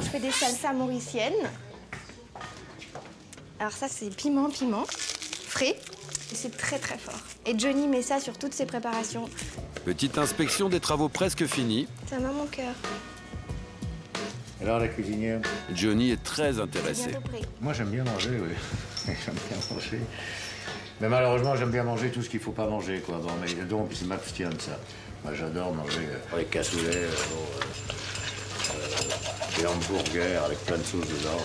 Je fais des salsas mauriciennes. Alors ça, c'est piment, piment, frais. Et c'est très très fort. Et Johnny met ça sur toutes ses préparations. Petite inspection des travaux presque finis. Ça m'a mon cœur. Alors, la cuisinière? Johnny est très intéressé. Moi, j'aime bien manger, oui. j'aime bien manger. Mais malheureusement, j'aime bien manger tout ce qu'il ne faut pas manger, quoi. Bon, mais donc, c'est m'abstient de ça. Moi, j'adore manger euh, les cassoulets, euh, bon, euh, euh, des hamburgers avec plein de sauces dedans.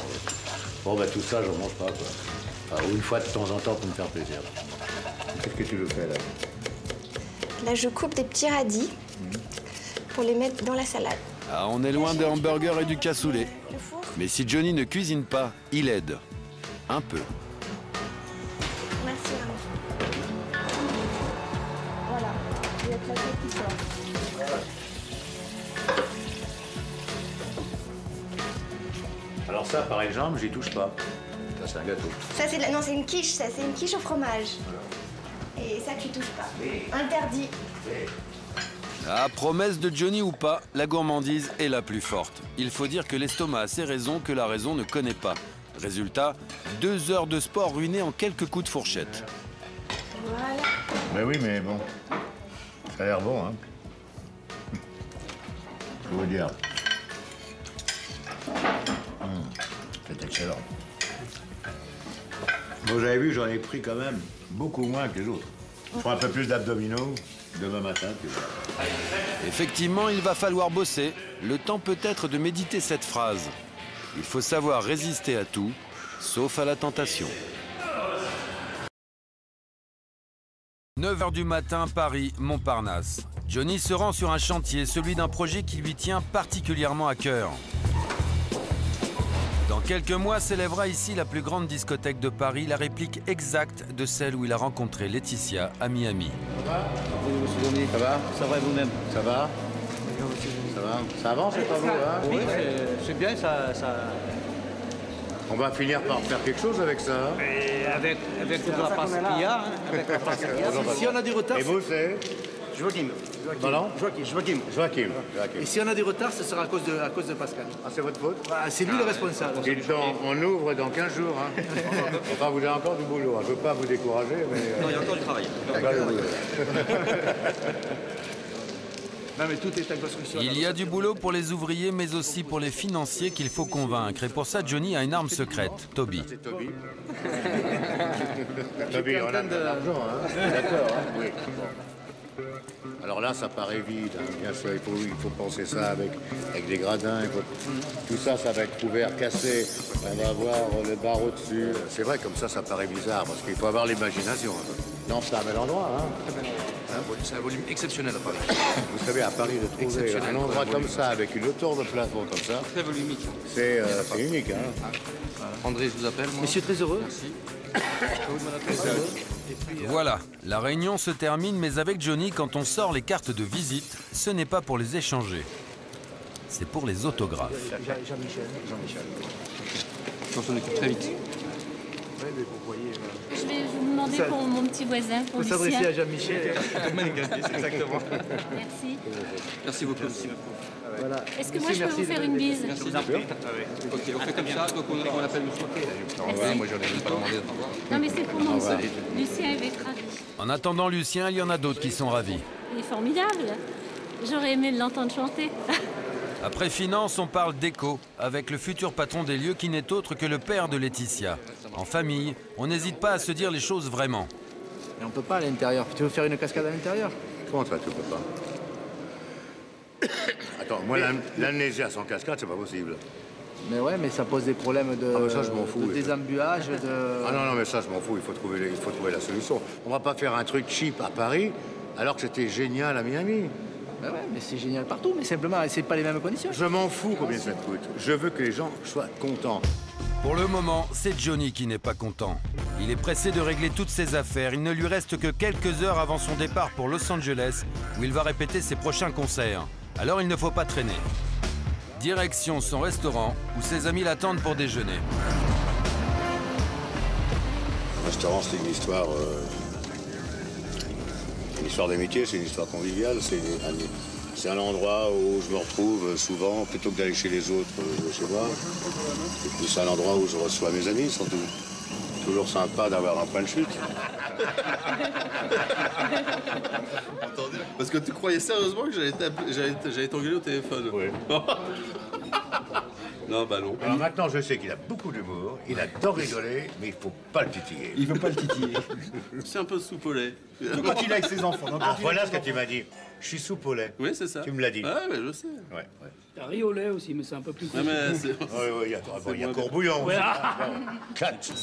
Bon, ben tout ça, j'en mange pas, quoi. Enfin, une fois de temps en temps pour me faire plaisir. Qu'est-ce que tu veux faire, là? Là, je coupe des petits radis pour les mettre dans la salade. Ah, on est loin des hamburgers et du cassoulet. Mais si Johnny ne cuisine pas, il aide. Un peu. Merci, maman. Voilà, il y a la qui sort. Alors ça, par exemple, j'y touche pas. Ça, c'est un gâteau. Ça, c'est de la- non, c'est une quiche, ça, c'est une quiche au fromage. Et ça, tu touches pas. Interdit. Ah, promesse de Johnny ou pas, la gourmandise est la plus forte. Il faut dire que l'estomac a ses raisons que la raison ne connaît pas. Résultat, deux heures de sport ruinées en quelques coups de fourchette. Voilà. Mais oui, mais bon. Ça a l'air bon, hein. Je vous dire. Hum, C'est excellent. Vous avez vu, j'en ai pris quand même beaucoup moins que les autres. Je prends un peu plus d'abdominaux demain matin. puis voilà. Effectivement, il va falloir bosser. Le temps peut-être de méditer cette phrase. Il faut savoir résister à tout, sauf à la tentation. 9h du matin, Paris, Montparnasse. Johnny se rend sur un chantier, celui d'un projet qui lui tient particulièrement à cœur. Dans quelques mois s'élèvera ici la plus grande discothèque de Paris, la réplique exacte de celle où il a rencontré Laetitia à Miami. Ça va Ça va et vous-même Ça va Ça va Ça avance, c'est pas vous, hein Oui, c'est- bien, ça, ça... On va finir par faire quelque chose avec ça. hein Et avec, avec toute la passe qu'il y a, hein, avec la passe qu'il y a. Si on a du retard... Et vous, c'est Joachim. Pardon Joachim. Joachim. Joachim. Joachim. Et si on a du retard, ce sera à cause de, à cause de Pascal. Ah, c'est votre faute Bah, C'est lui le responsable. Dites donc, on ouvre dans 15 jours. Hein. enfin, vous avez encore du boulot. hein. Je ne veux pas vous décourager, mais... euh, Non, il y a encore du travail. Non, mais tout est construction. Il y a du boulot pour les ouvriers, mais aussi pour les financiers qu'il faut convaincre. Et pour ça, Johnny a une arme secrète, Toby. C'est Toby. Toby, on a de l'argent, hein D'accord, hein Oui. Alors là, ça paraît vide, hein. bien sûr, il faut, il faut penser ça avec, avec des gradins. faut- Tout ça, ça va être ouvert, cassé. On va avoir le barreau dessus. C'est vrai, comme ça, ça paraît bizarre, parce qu'il faut avoir l'imagination. hein. Non, c'est un bel endroit. Hein. C'est un volume exceptionnel à Paris. Vous savez, à Paris, de trouver Exceptionnel, un endroit comme ça, avec une hauteur de plafond comme ça, Très volumique. c'est euh, c'est unique. Hein. André, je vous appelle. Moi. Monsieur, très heureux. Merci. Voilà, la réunion se termine, mais avec Johnny, quand on sort les cartes de visite, ce n'est pas pour les échanger. C'est pour les autographes. Jean-Michel. Jean-Michel. On s'en occupe très vite. Ouais, mais vous voyez. Vous pour mon petit voisin, pour s'adresser Lucien. à Jean-Michel. exactement. Merci. Merci beaucoup. Voilà. Est-ce que moi je peux vous faire une bise Merci vous. Ok, on fait comme ça, donc on, on appelle monsieur. Merci. moi j'en ai même pas demandé. Non mais c'est pour mon revoir. Lucien il va être ravi. En attendant Lucien, il y en a d'autres qui sont ravis. Il est formidable. J'aurais aimé l'entendre chanter. Après finance, on parle d'éco, avec le futur patron des lieux qui n'est autre que le père de Laetitia. En famille, on n'hésite pas à se dire les choses vraiment. Et on peut pas à l'intérieur. Tu veux faire une cascade à l'intérieur? Comment ça, tu peux pas? Attends, moi, l'am- l'amnésia sans cascade, c'est pas possible. Mais ouais, mais ça pose des problèmes de, Ah, mais ça, je m'en fous, de désembuage, de... Ah non, non, mais ça, je m'en fous, il faut, trouver, il faut trouver la solution. On va pas faire un truc cheap à Paris, alors que c'était génial à Miami. Ben ouais, mais c'est génial partout, mais simplement, c'est pas les mêmes conditions. Je m'en fous combien ça te coûte. Je veux que les gens soient contents. Pour le moment, c'est Johnny qui n'est pas content. Il est pressé de régler toutes ses affaires. Il ne lui reste que quelques heures avant son départ pour Los Angeles, où il va répéter ses prochains concerts. Alors il ne faut pas traîner. Direction son restaurant, où ses amis l'attendent pour déjeuner. Le restaurant, c'est une histoire. euh, une histoire d'amitié, c'est une histoire conviviale. C'est un, c'est un endroit où je me retrouve souvent, plutôt que d'aller chez les autres, euh, je vais chez moi. Et puis c'est un endroit où je reçois mes amis, surtout. Toujours sympa d'avoir un point de chute. Entendu Parce que tu croyais sérieusement que j'allais t'engueuler au téléphone Oui. non, bah non. Alors maintenant, je sais qu'il a beaucoup d'humour, il adore rigoler, mais il faut pas le titiller. Il veut pas le titiller. C'est un peu sous au lait. Quand il est avec ses enfants. Donc, Ah, voilà ce que tu m'as dit. Je suis soupe au lait. Oui, c'est ça. Tu me l'as dit. Ah, mais je sais. Ouais, ouais. T'as riz au lait aussi, mais c'est un peu plus. Ouais, mais c'est- Oui, oui, il y a, bon, il y a moins courbouillon. Ouais. Quatre.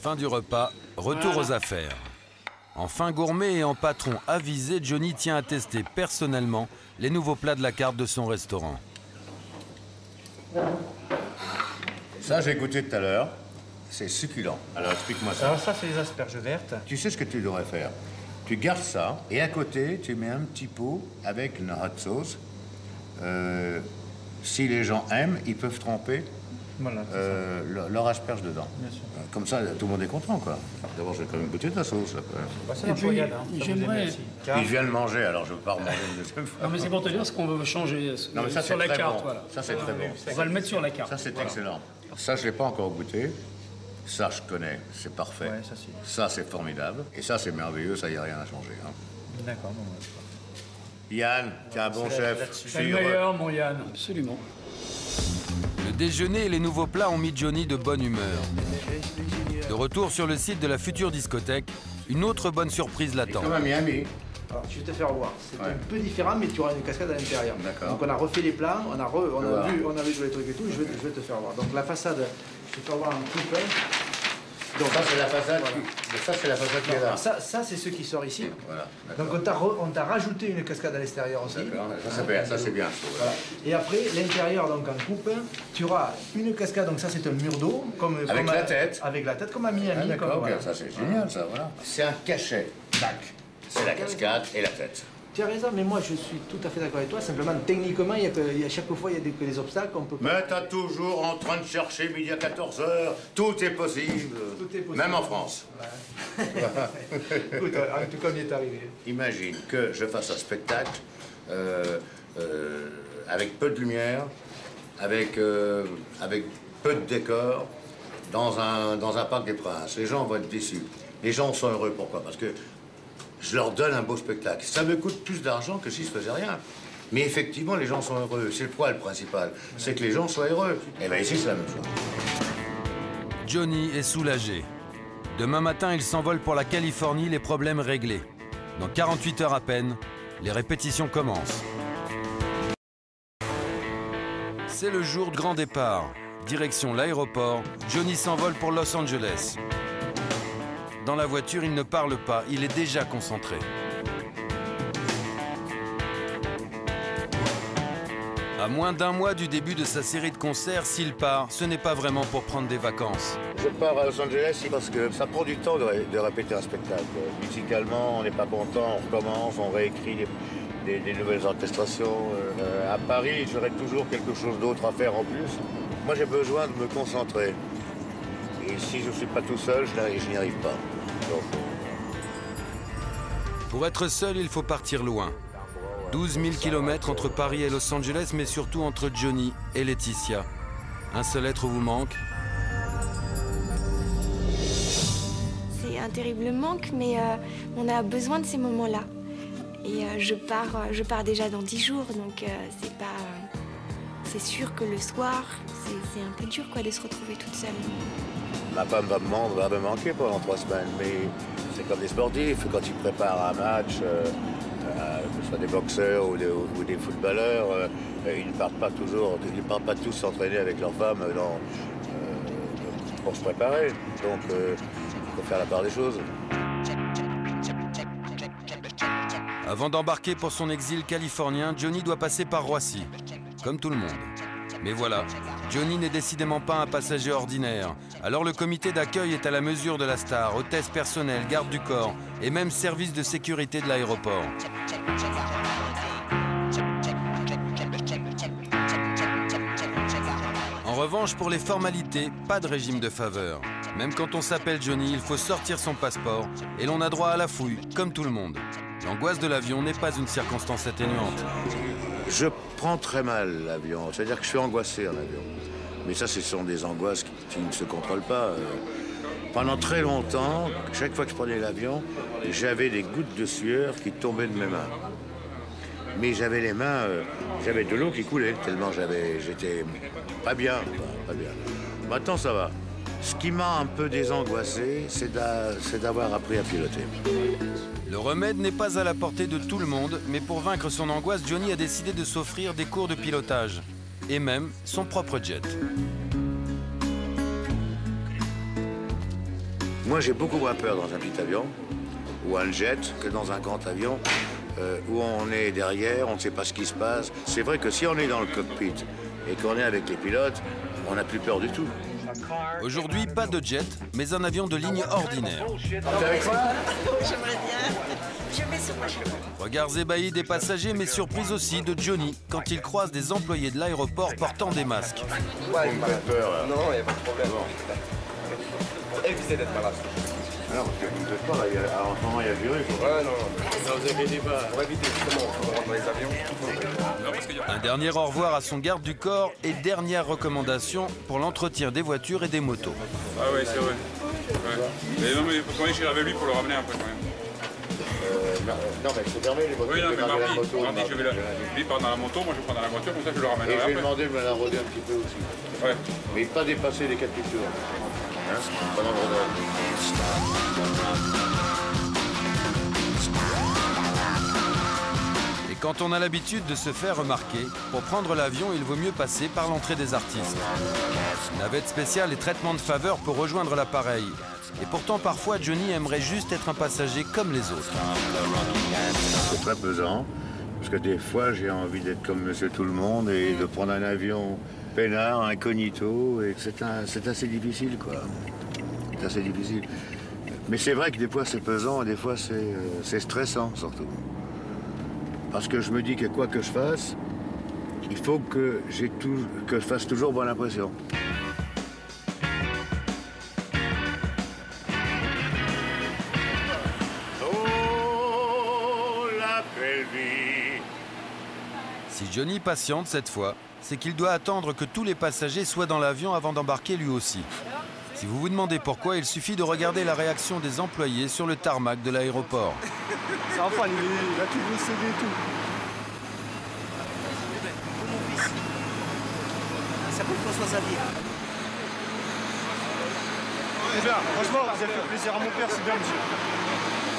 Fin du repas, retour Voilà. aux affaires. En fin gourmet et en patron avisé, Johnny tient à tester personnellement les nouveaux plats de la carte de son restaurant. Ça, j'ai goûté tout à l'heure. C'est succulent. Alors, explique-moi ça. Alors ça, c'est les asperges vertes. Tu sais ce que tu devrais faire? Tu gardes ça et à côté, tu mets un petit pot avec une hot sauce. Euh, si les gens aiment, ils peuvent tremper Voilà, euh, leur, leur asperge dedans. Bien sûr. Euh, Comme ça, tout le monde est content, quoi. D'abord, je vais quand même goûter de la sauce. même. Bah, c'est Et la puis, hein. J'aimerais-. Puis je viens de manger, alors je ne veux pas remanger une deuxième fois. Non, mais c'est pour te dire ce qu'on veut changer Non, mais ça, sur c'est la très carte. bon. Voilà. Ça, c'est très bon. On va le mettre sur la carte. Ça, c'est Voilà. excellent. Ça, je ne l'ai pas encore goûté. Ça, je connais. C'est parfait. Ouais, ça, c'est- Ça, c'est formidable. Et ça, c'est merveilleux. Ça, il n'y a rien à changer. hein. D'accord, bon, ouais. Yann, tu es un bon C'est chef. C'est suis le meilleur, mon Yann. Absolument. Le déjeuner et les nouveaux plats ont mis Johnny de bonne humeur. De retour sur le site de la future discothèque, une autre bonne surprise l'attend. Comme à Miami. Alors, je vais te faire voir. C'est Ouais. un peu différent, mais tu auras une cascade à l'intérieur. D'accord. Donc on a refait les plans, on a, re- on a Voilà. vu, on a vu tous les trucs et tout. Je vais, je vais te faire voir. Donc la façade, je vais te faire voir un petit peu. Donc, ça, c'est la façade. Voilà. qui- Ça, c'est la façade qui est là. Ça, ça c'est ce qui sort ici. Voilà. Donc on t'a rajouté une cascade à l'extérieur aussi. Ça, c'est bien. Ça, c'est bien. Voilà. Et après, l'intérieur, donc en coupe, tu auras une cascade, donc ça c'est un mur d'eau. Comme, Avec comme la à- tête. Avec la tête, comme à Miami. Ah, d'accord, comme- ça c'est génial, ça, voilà. C'est un cachet. Tac. C'est la cascade et la tête. Tu as raison, mais moi je suis tout à fait d'accord avec toi. Simplement, techniquement, il y a que, il y a, chaque fois, il y a des, que des obstacles. On peut Mais t'as toujours en train de chercher midi à 14h. Tout est possible. Tout est possible. Même en France. Écoute, en tout cas, on y est arrivé. Imagine que je fasse un spectacle euh, euh, avec peu de lumière, avec, euh, avec peu de décor, dans un, dans un parc des Princes. Les gens vont être déçus. Les gens sont heureux. Pourquoi? Parce que je leur donne un beau spectacle. Ça me coûte plus d'argent que si je faisais rien. Mais effectivement, les gens sont heureux. C'est le poil principal. C'est que les gens soient heureux. Et bien ici, c'est la même chose. Johnny est soulagé. Demain matin, il s'envole pour la Californie, les problèmes réglés. Dans 48 heures à peine, les répétitions commencent. C'est le jour de grand départ. Direction l'aéroport, Johnny s'envole pour Los Angeles. Dans la voiture, il ne parle pas, il est déjà concentré. À moins d'un mois du début de sa série de concerts, s'il part, ce n'est pas vraiment pour prendre des vacances. Je pars à Los Angeles parce que ça prend du temps de, ré- de répéter un spectacle. Musicalement, on n'est pas content, on recommence, on réécrit des, nouvelles orchestrations. Euh, à Paris, j'aurai toujours quelque chose d'autre à faire en plus. Moi, j'ai besoin de me concentrer. Et si je ne suis pas tout seul, je n'y arrive pas. Pour être seul, il faut partir loin. 12 000 km entre Paris et Los Angeles, mais surtout entre Johnny et Laetitia. Un seul être vous manque C'est un terrible manque, mais euh, on a besoin de ces moments-là. Et euh, je, pars, euh, je pars déjà dans 10 jours, donc c'est pas. c'est sûr que le soir, c'est un peu dur quoi, de se retrouver toute seule. Ma femme va me, manquer pendant trois semaines, mais c'est comme des sportifs. Quand ils préparent un match, euh, euh, que ce soit des boxeurs ou des, footballeurs, euh, ils ne partent pas toujours, ils ne partent pas tous s'entraîner avec leur femme pour se préparer. Donc, il faut faire la part des choses. Avant d'embarquer pour son exil californien, Johnny doit passer par Roissy, comme tout le monde. Mais voilà, Johnny n'est décidément pas un passager ordinaire. Alors le comité d'accueil est à la mesure de la star, hôtesse personnelle, garde du corps et même service de sécurité de l'aéroport. En revanche, pour les formalités, pas de régime de faveur. Même quand on s'appelle Johnny, il faut sortir son passeport et l'on a droit à la fouille, comme tout le monde. L'angoisse de l'avion n'est pas une circonstance atténuante. Je prends très mal l'avion, c'est-à-dire que je suis angoissé en avion. Mais ça, ce sont des angoisses qui, ne se contrôlent pas. Euh, Pendant très longtemps, chaque fois que je prenais l'avion, j'avais des gouttes de sueur qui tombaient de mes mains. Mais j'avais les mains, euh, j'avais de l'eau qui coulait, tellement j'avais, j'étais pas bien, pas bien. Maintenant, ça va. Ce qui m'a un peu désangoissé, c'est d'avoir appris à piloter. Le remède n'est pas à la portée de tout le monde, mais pour vaincre son angoisse, Johnny a décidé de s'offrir des cours de pilotage. Et même son propre jet. Moi, j'ai beaucoup moins peur dans un petit avion ou un jet que dans un grand avion euh, où on est derrière, on ne sait pas ce qui se passe. C'est vrai que si on est dans le cockpit et qu'on est avec les pilotes, on n'a plus peur du tout. Aujourd'hui, pas de jet, mais un avion de ligne ordinaire. avec quoi J'aimerais bien. Je vais sur ma chemin. Regards ébahis des passagers, mais surprise aussi de Johnny quand il croise des employés de l'aéroport portant des masques. Ouais, il me fait peur. là. Non, il n'y a pas de problème. Pour éviter d'être malade. Non, parce que vous ne faites pas, là, il y a- en ce moment, il y a le virus. Ouais, non, non. Vous inquiétez pas. Pour éviter justement, on rentre dans les avions. Un dernier au revoir à son garde du corps et dernière recommandation pour l'entretien des voitures et des motos. Ah ouais, c'est vrai. Ouais. Mais non, mais faut qu'on aille chez lui pour le ramener après quand même. Euh, non, mais c'est fermé les motos. Oui, non, mais mardi, moto, mardi, je vais la... Lui part dans la moto, moi je prends dans la voiture, comme ça je le Et ramènerai je vais demander de me la rôder un petit peu aussi. Ouais. Mais pas dépasser les 4 tours. Et quand on a l'habitude de se faire remarquer, pour prendre l'avion, il vaut mieux passer par l'entrée des artistes. Navette spéciale et traitement de faveur pour rejoindre l'appareil. Et pourtant, parfois, Johnny aimerait juste être un passager comme les autres. C'est très pesant, parce que des fois j'ai envie d'être comme monsieur tout le monde et de prendre un avion peinard, incognito, et c'est un- c'est assez difficile, quoi. C'est assez difficile. Mais c'est vrai que des fois c'est pesant et des fois c'est euh, c'est stressant, surtout. Parce que je me dis que quoi que je fasse, il faut que, j'ai tout, que je fasse toujours bonne impression. Oh, la belle vie Si Johnny patiente cette fois, c'est qu'il doit attendre que tous les passagers soient dans l'avion avant d'embarquer lui aussi. Si vous vous demandez pourquoi, il suffit de regarder la réaction des employés sur le tarmac de l'aéroport. C'est enfin, il, il a tout et tout. Ça s'appelle François Xavier. C'est bien, franchement, vous avez fait plaisir à mon père, c'est bien, monsieur.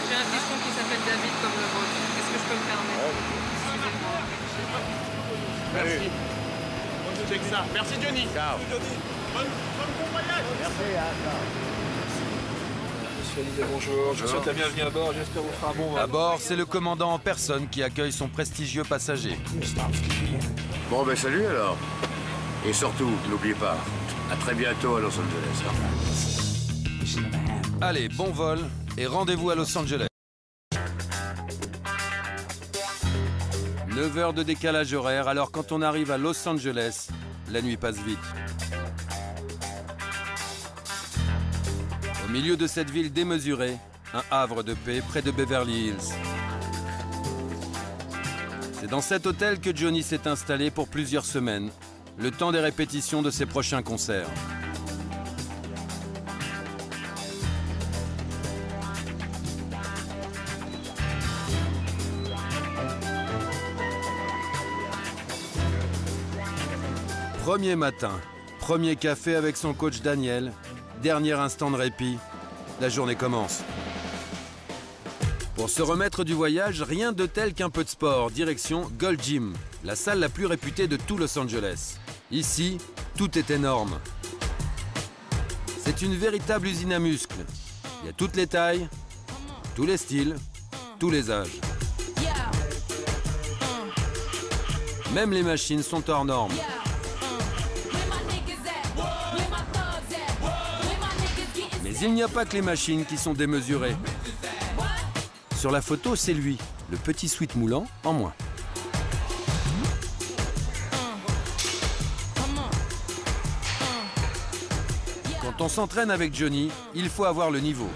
J'ai un fiston qui s'appelle David comme le vôtre. Est-ce que je peux me permettre? Merci. C'est que ça. Merci, Johnny. Ciao. Monsieur Hallyday, bonjour. Je vous souhaite la bienvenue à bord. J'espère vous fera un bon vol. À bord, c'est le commandant en personne qui accueille son prestigieux passager. Bon, ben salut alors. Et surtout, n'oubliez pas, à très bientôt à Los Angeles. Allez, bon vol et rendez-vous à Los Angeles. 9 heures de décalage horaire, alors quand on arrive à Los Angeles, la nuit passe vite. Au milieu de cette ville démesurée, un havre de paix près de Beverly Hills. C'est dans cet hôtel que Johnny s'est installé pour plusieurs semaines, le temps des répétitions de ses prochains concerts. Premier matin, premier café avec son coach Daniel, dernier instant de répit, la journée commence. Pour se remettre du voyage, rien de tel qu'un peu de sport, direction Gold Gym, la salle la plus réputée de tout Los Angeles. Ici, tout est énorme. C'est une véritable usine à muscles. Il y a toutes les tailles, tous les styles, tous les âges. Même les machines sont hors normes. Il n'y a pas que les machines qui sont démesurées. Sur la photo, c'est lui, le petit sweat moulant en moins. Quand on s'entraîne avec Johnny, il faut avoir le niveau.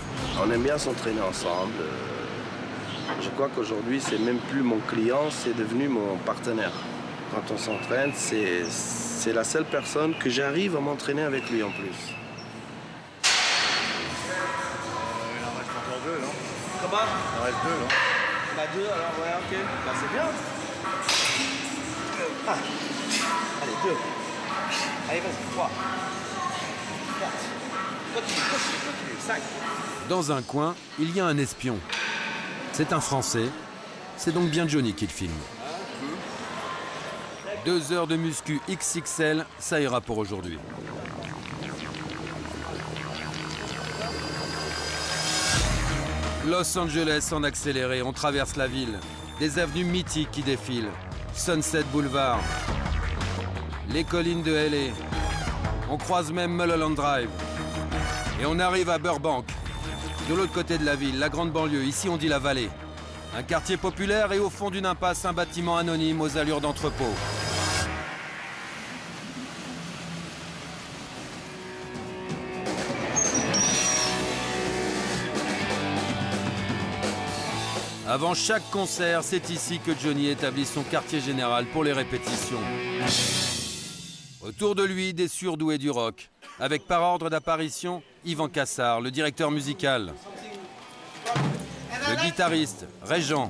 On aime bien s'entraîner ensemble. Je crois qu'aujourd'hui, c'est même plus mon client, c'est devenu mon partenaire. Quand on s'entraîne, c'est la seule personne que j'arrive à m'entraîner avec lui en plus. Il en reste deux, non Bah deux, alors ouais, ok. Bah c'est bien. Ah. Allez, deux. Allez, vas-y, trois. Quatre. Continue, continue, continue. Cinq. Dans un coin, il y a un espion. C'est un Français. C'est donc bien Johnny qui le filme. Deux heures de muscu XXL, ça ira pour aujourd'hui. Los Angeles en accéléré, on traverse la ville. Des avenues mythiques qui défilent. Sunset Boulevard. Les collines de LA. On croise même Mulholland Drive. Et on arrive à Burbank. De l'autre côté de la ville, la grande banlieue, ici on dit la vallée. Un quartier populaire et au fond d'une impasse, un bâtiment anonyme aux allures d'entrepôt. Avant chaque concert, c'est ici que Johnny établit son quartier général pour les répétitions. Autour de lui, des surdoués du rock, avec par ordre d'apparition Yvan Cassard, le directeur musical. Le guitariste, Régent.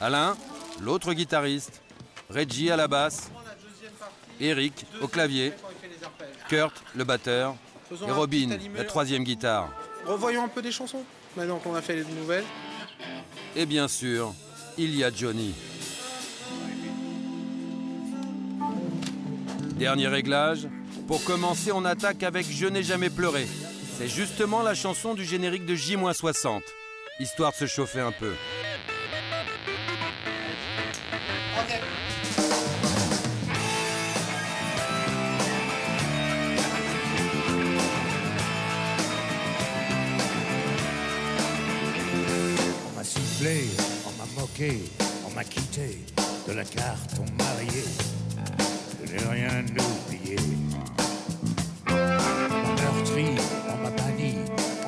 Alain, l'autre guitariste. Reggie à la basse. Eric au clavier. Kurt, le batteur. Et Robin, la troisième guitare. Revoyons un peu des chansons, maintenant qu'on a fait les nouvelles. Et bien sûr, il y a Johnny. Dernier réglage. Pour commencer, on attaque avec Je n'ai jamais pleuré. C'est justement la chanson du générique de J-60, histoire de se chauffer un peu. On m'a moqué, on m'a quitté de la carte, on m'a rayé. Je n'ai rien oublié. On m'a meurtri, on m'a banni,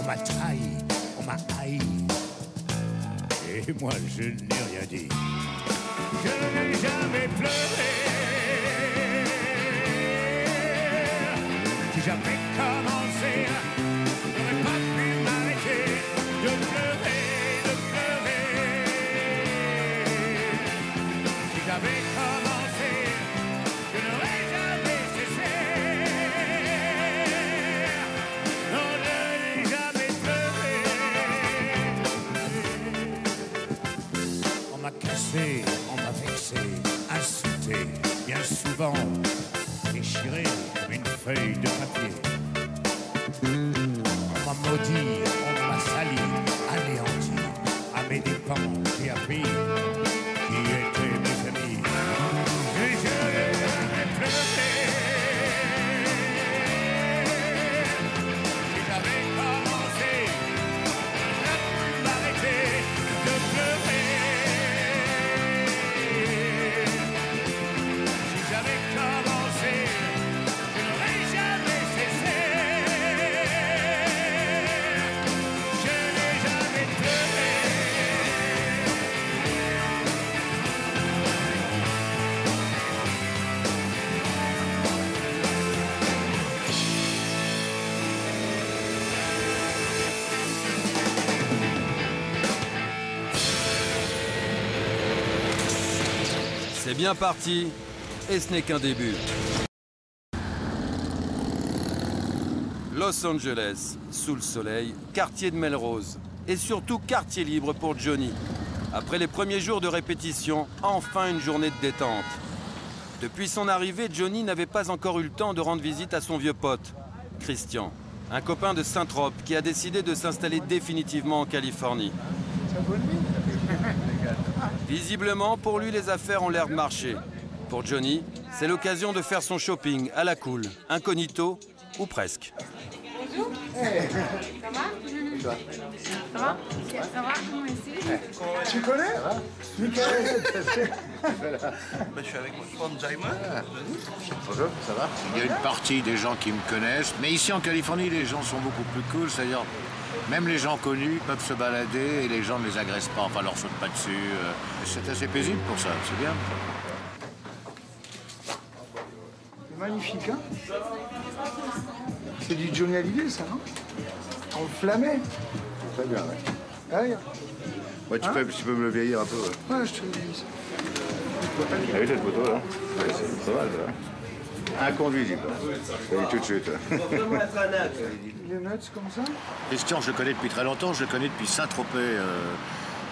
on m'a trahi, on m'a haï. Et moi je n'ai rien dit. Je n'ai jamais pleuré. Si j'avais on m'a vexé, insulté, bien souvent, déchiré une feuille de papier. On m'a maudit, on m'a sali, anéanti, à mes dépens, j'ai appris bien parti et ce n'est qu'un début. Los Angeles, sous le soleil, quartier de Melrose et surtout quartier libre pour Johnny. Après les premiers jours de répétition, enfin une journée de détente. Depuis son arrivée, Johnny n'avait pas encore eu le temps de rendre visite à son vieux pote, Christian, un copain de Saint-Trope qui a décidé de s'installer définitivement en Californie. Visiblement, pour lui, les affaires ont l'air de marcher. Pour Johnny, c'est l'occasion de faire son shopping à la cool, incognito ou presque. Bonjour. Ça va Ça va Ça va Comment ici Tu connais Michael Je suis avec mon frère Jaima. Bonjour, ça va Il y a une partie des gens qui me connaissent, mais ici en Californie, les gens sont beaucoup plus cool, c'est-à-dire même les gens connus peuvent se balader et les gens ne les agressent pas, enfin leur sautent pas dessus. euh, C'est assez paisible pour ça, c'est bien. C'est magnifique, hein C'est du Johnny Hallyday, ça, non? Enflammé Très bien, ouais. Ah. Ouais, tu, Hein? peux, tu peux me le vieillir un peu, ouais. Ouais, je te le dis. Ah oui, cette photo, là Ouais, c'est pas mal, ça. Inconduisible. Je tout de suite. Il est nuts comme ça Christian, je le connais depuis très longtemps, je le connais depuis Saint-Tropez, euh,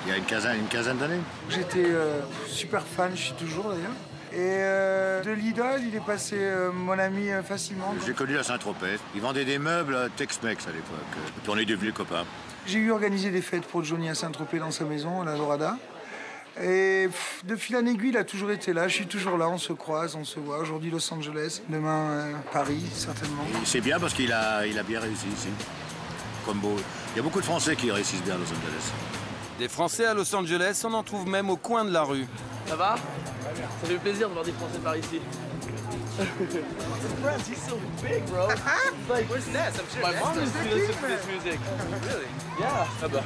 il y a une quinzaine, une quinzaine d'années. J'étais euh, super fan, je suis toujours d'ailleurs. Et euh, de l'idole, il est passé euh, mon ami euh, facilement. J'ai connu à Saint-Tropez. Il vendait des meubles à Tex-Mex à l'époque. Puis on est devenus copains. J'ai eu organisé des fêtes pour Johnny à Saint-Tropez dans sa maison, à la Dorada. Et pff, de fil en aiguille, il a toujours été là. Je suis toujours là, on se croise, on se voit. Aujourd'hui Los Angeles, demain euh, Paris, certainement. C'est bien parce qu'il a, il a bien réussi ici. Comme beau. Il y a beaucoup de Français qui réussissent bien à Los Angeles. Des Français à Los Angeles, on en trouve même au coin de la rue. Ça va? Ça fait plaisir de voir des Français par ici. My mom this music. Really? Ah bah.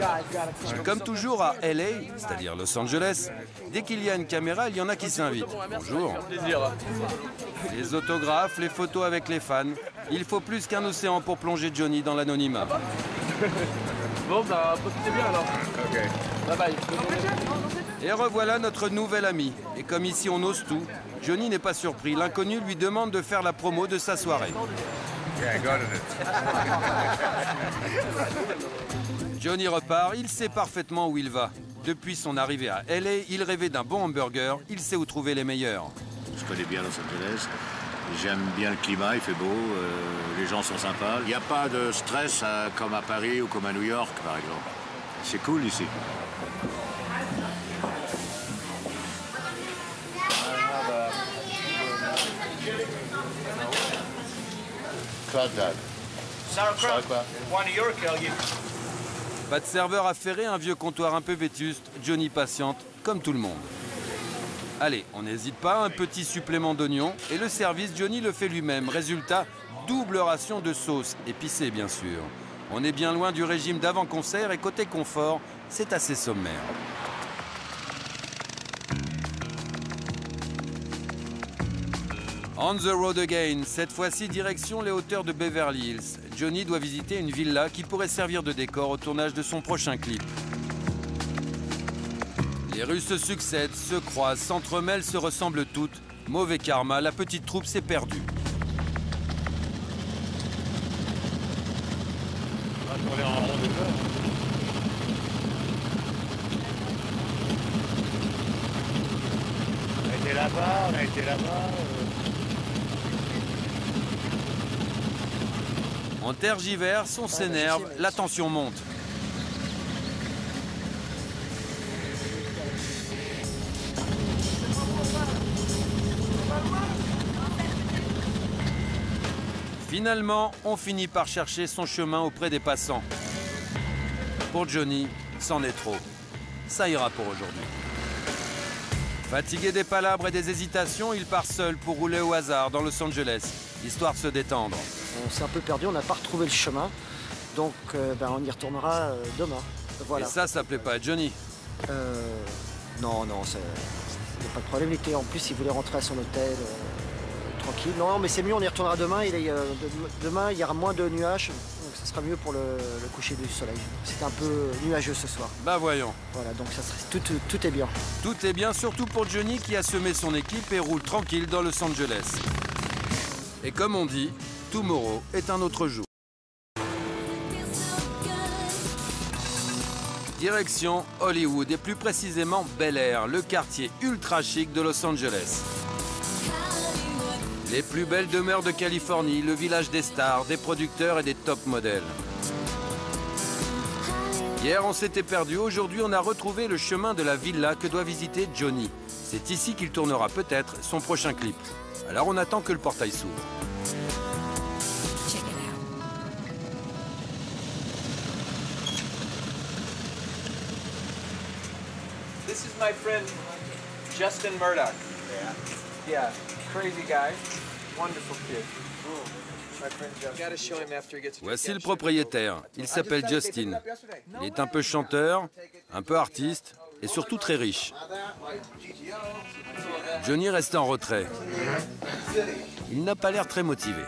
Comme toujours à LA, c'est-à-dire Los Angeles, dès qu'il y a une caméra, il y en a qui s'invitent. Bonjour. Les autographes, les photos avec les fans. Il faut plus qu'un océan pour plonger Johnny dans l'anonymat. Bon, bah, profitez bien alors. Bye bye. Et revoilà notre nouvel ami. Et comme ici on ose tout, Johnny n'est pas surpris. L'inconnu lui demande de faire la promo de sa soirée. Johnny repart, il sait parfaitement où il va. Depuis son arrivée à LA, il rêvait d'un bon hamburger, il sait où trouver les meilleurs. Je connais bien Los Angeles. J'aime bien le climat, il fait beau, euh, les gens sont sympas. Il n'y a pas de stress euh, comme à Paris ou comme à New York, par exemple. C'est cool ici. Sauerkraut. One. Pas de serveur affairé, un vieux comptoir un peu vétuste, Johnny patiente, comme tout le monde. Allez, on n'hésite pas, un petit supplément d'oignon, et le service, Johnny le fait lui-même. Résultat, double ration de sauce, épicée bien sûr. On est bien loin du régime d'avant-concert, et côté confort, c'est assez sommaire. On the road again, cette fois-ci direction les hauteurs de Beverly Hills. Johnny doit visiter une villa qui pourrait servir de décor au tournage de son prochain clip. Les rues se succèdent, se croisent, s'entremêlent, se ressemblent toutes. Mauvais karma, la petite troupe s'est perdue. On a là-bas, on a été là-bas. On tergiverse, on s'énerve, la tension monte. Finalement, on finit par chercher son chemin auprès des passants. Pour Johnny, c'en est trop. Ça ira pour aujourd'hui. Fatigué des palabres et des hésitations, il part seul pour rouler au hasard dans Los Angeles, histoire de se détendre. On s'est un peu perdu, on n'a pas retrouvé le chemin. Donc euh, ben, on y retournera euh, demain. Voilà. Et ça, ça plaît pas à Johnny. Euh, non, non, il n'y a pas de problème. Il était, en plus, il voulait rentrer à son hôtel euh, tranquille. Non, mais c'est mieux, on y retournera demain. Il est, de- demain, il y aura moins de nuages. donc ça sera mieux pour le, le coucher du soleil. C'est un peu nuageux ce soir. Bah voyons. Voilà, donc ça serait, tout, tout- tout est bien. Tout est bien, surtout pour Johnny qui a semé son équipe et roule tranquille dans Los Angeles. Et comme on dit, tomorrow est un autre jour. Direction Hollywood et plus précisément Bel Air, le quartier ultra chic de Los Angeles. Les plus belles demeures de Californie, le village des stars, des producteurs et des top modèles. Hier, on s'était perdu. Aujourd'hui, on a retrouvé le chemin de la villa que doit visiter Johnny. C'est ici qu'il tournera peut-être son prochain clip. Alors, on attend que le portail s'ouvre. This is my friend Justin Murdoch. Yeah. Yeah, crazy guy, wonderful kid. Voici le propriétaire. Il s'appelle Justin. Il est un peu chanteur, un peu artiste et surtout très riche. Johnny reste en retrait. Il n'a pas l'air très motivé.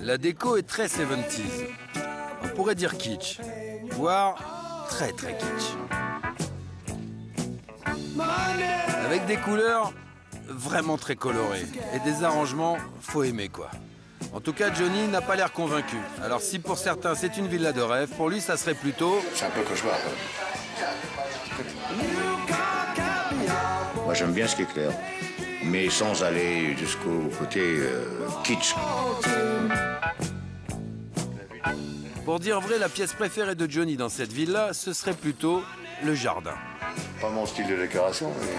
La déco est très 70s. On pourrait dire kitsch, voire très très kitsch. Avec des couleurs vraiment très colorées et des arrangements, faut aimer quoi. En tout cas, Johnny n'a pas l'air convaincu. Alors si pour certains c'est une villa de rêve, pour lui ça serait plutôt... C'est un peu cauchemar. Moi j'aime bien ce qui est clair, mais sans aller jusqu'au côté euh, kitsch. Pour dire vrai, la pièce préférée de Johnny dans cette villa, ce serait plutôt le jardin. Pas mon style de décoration, mais...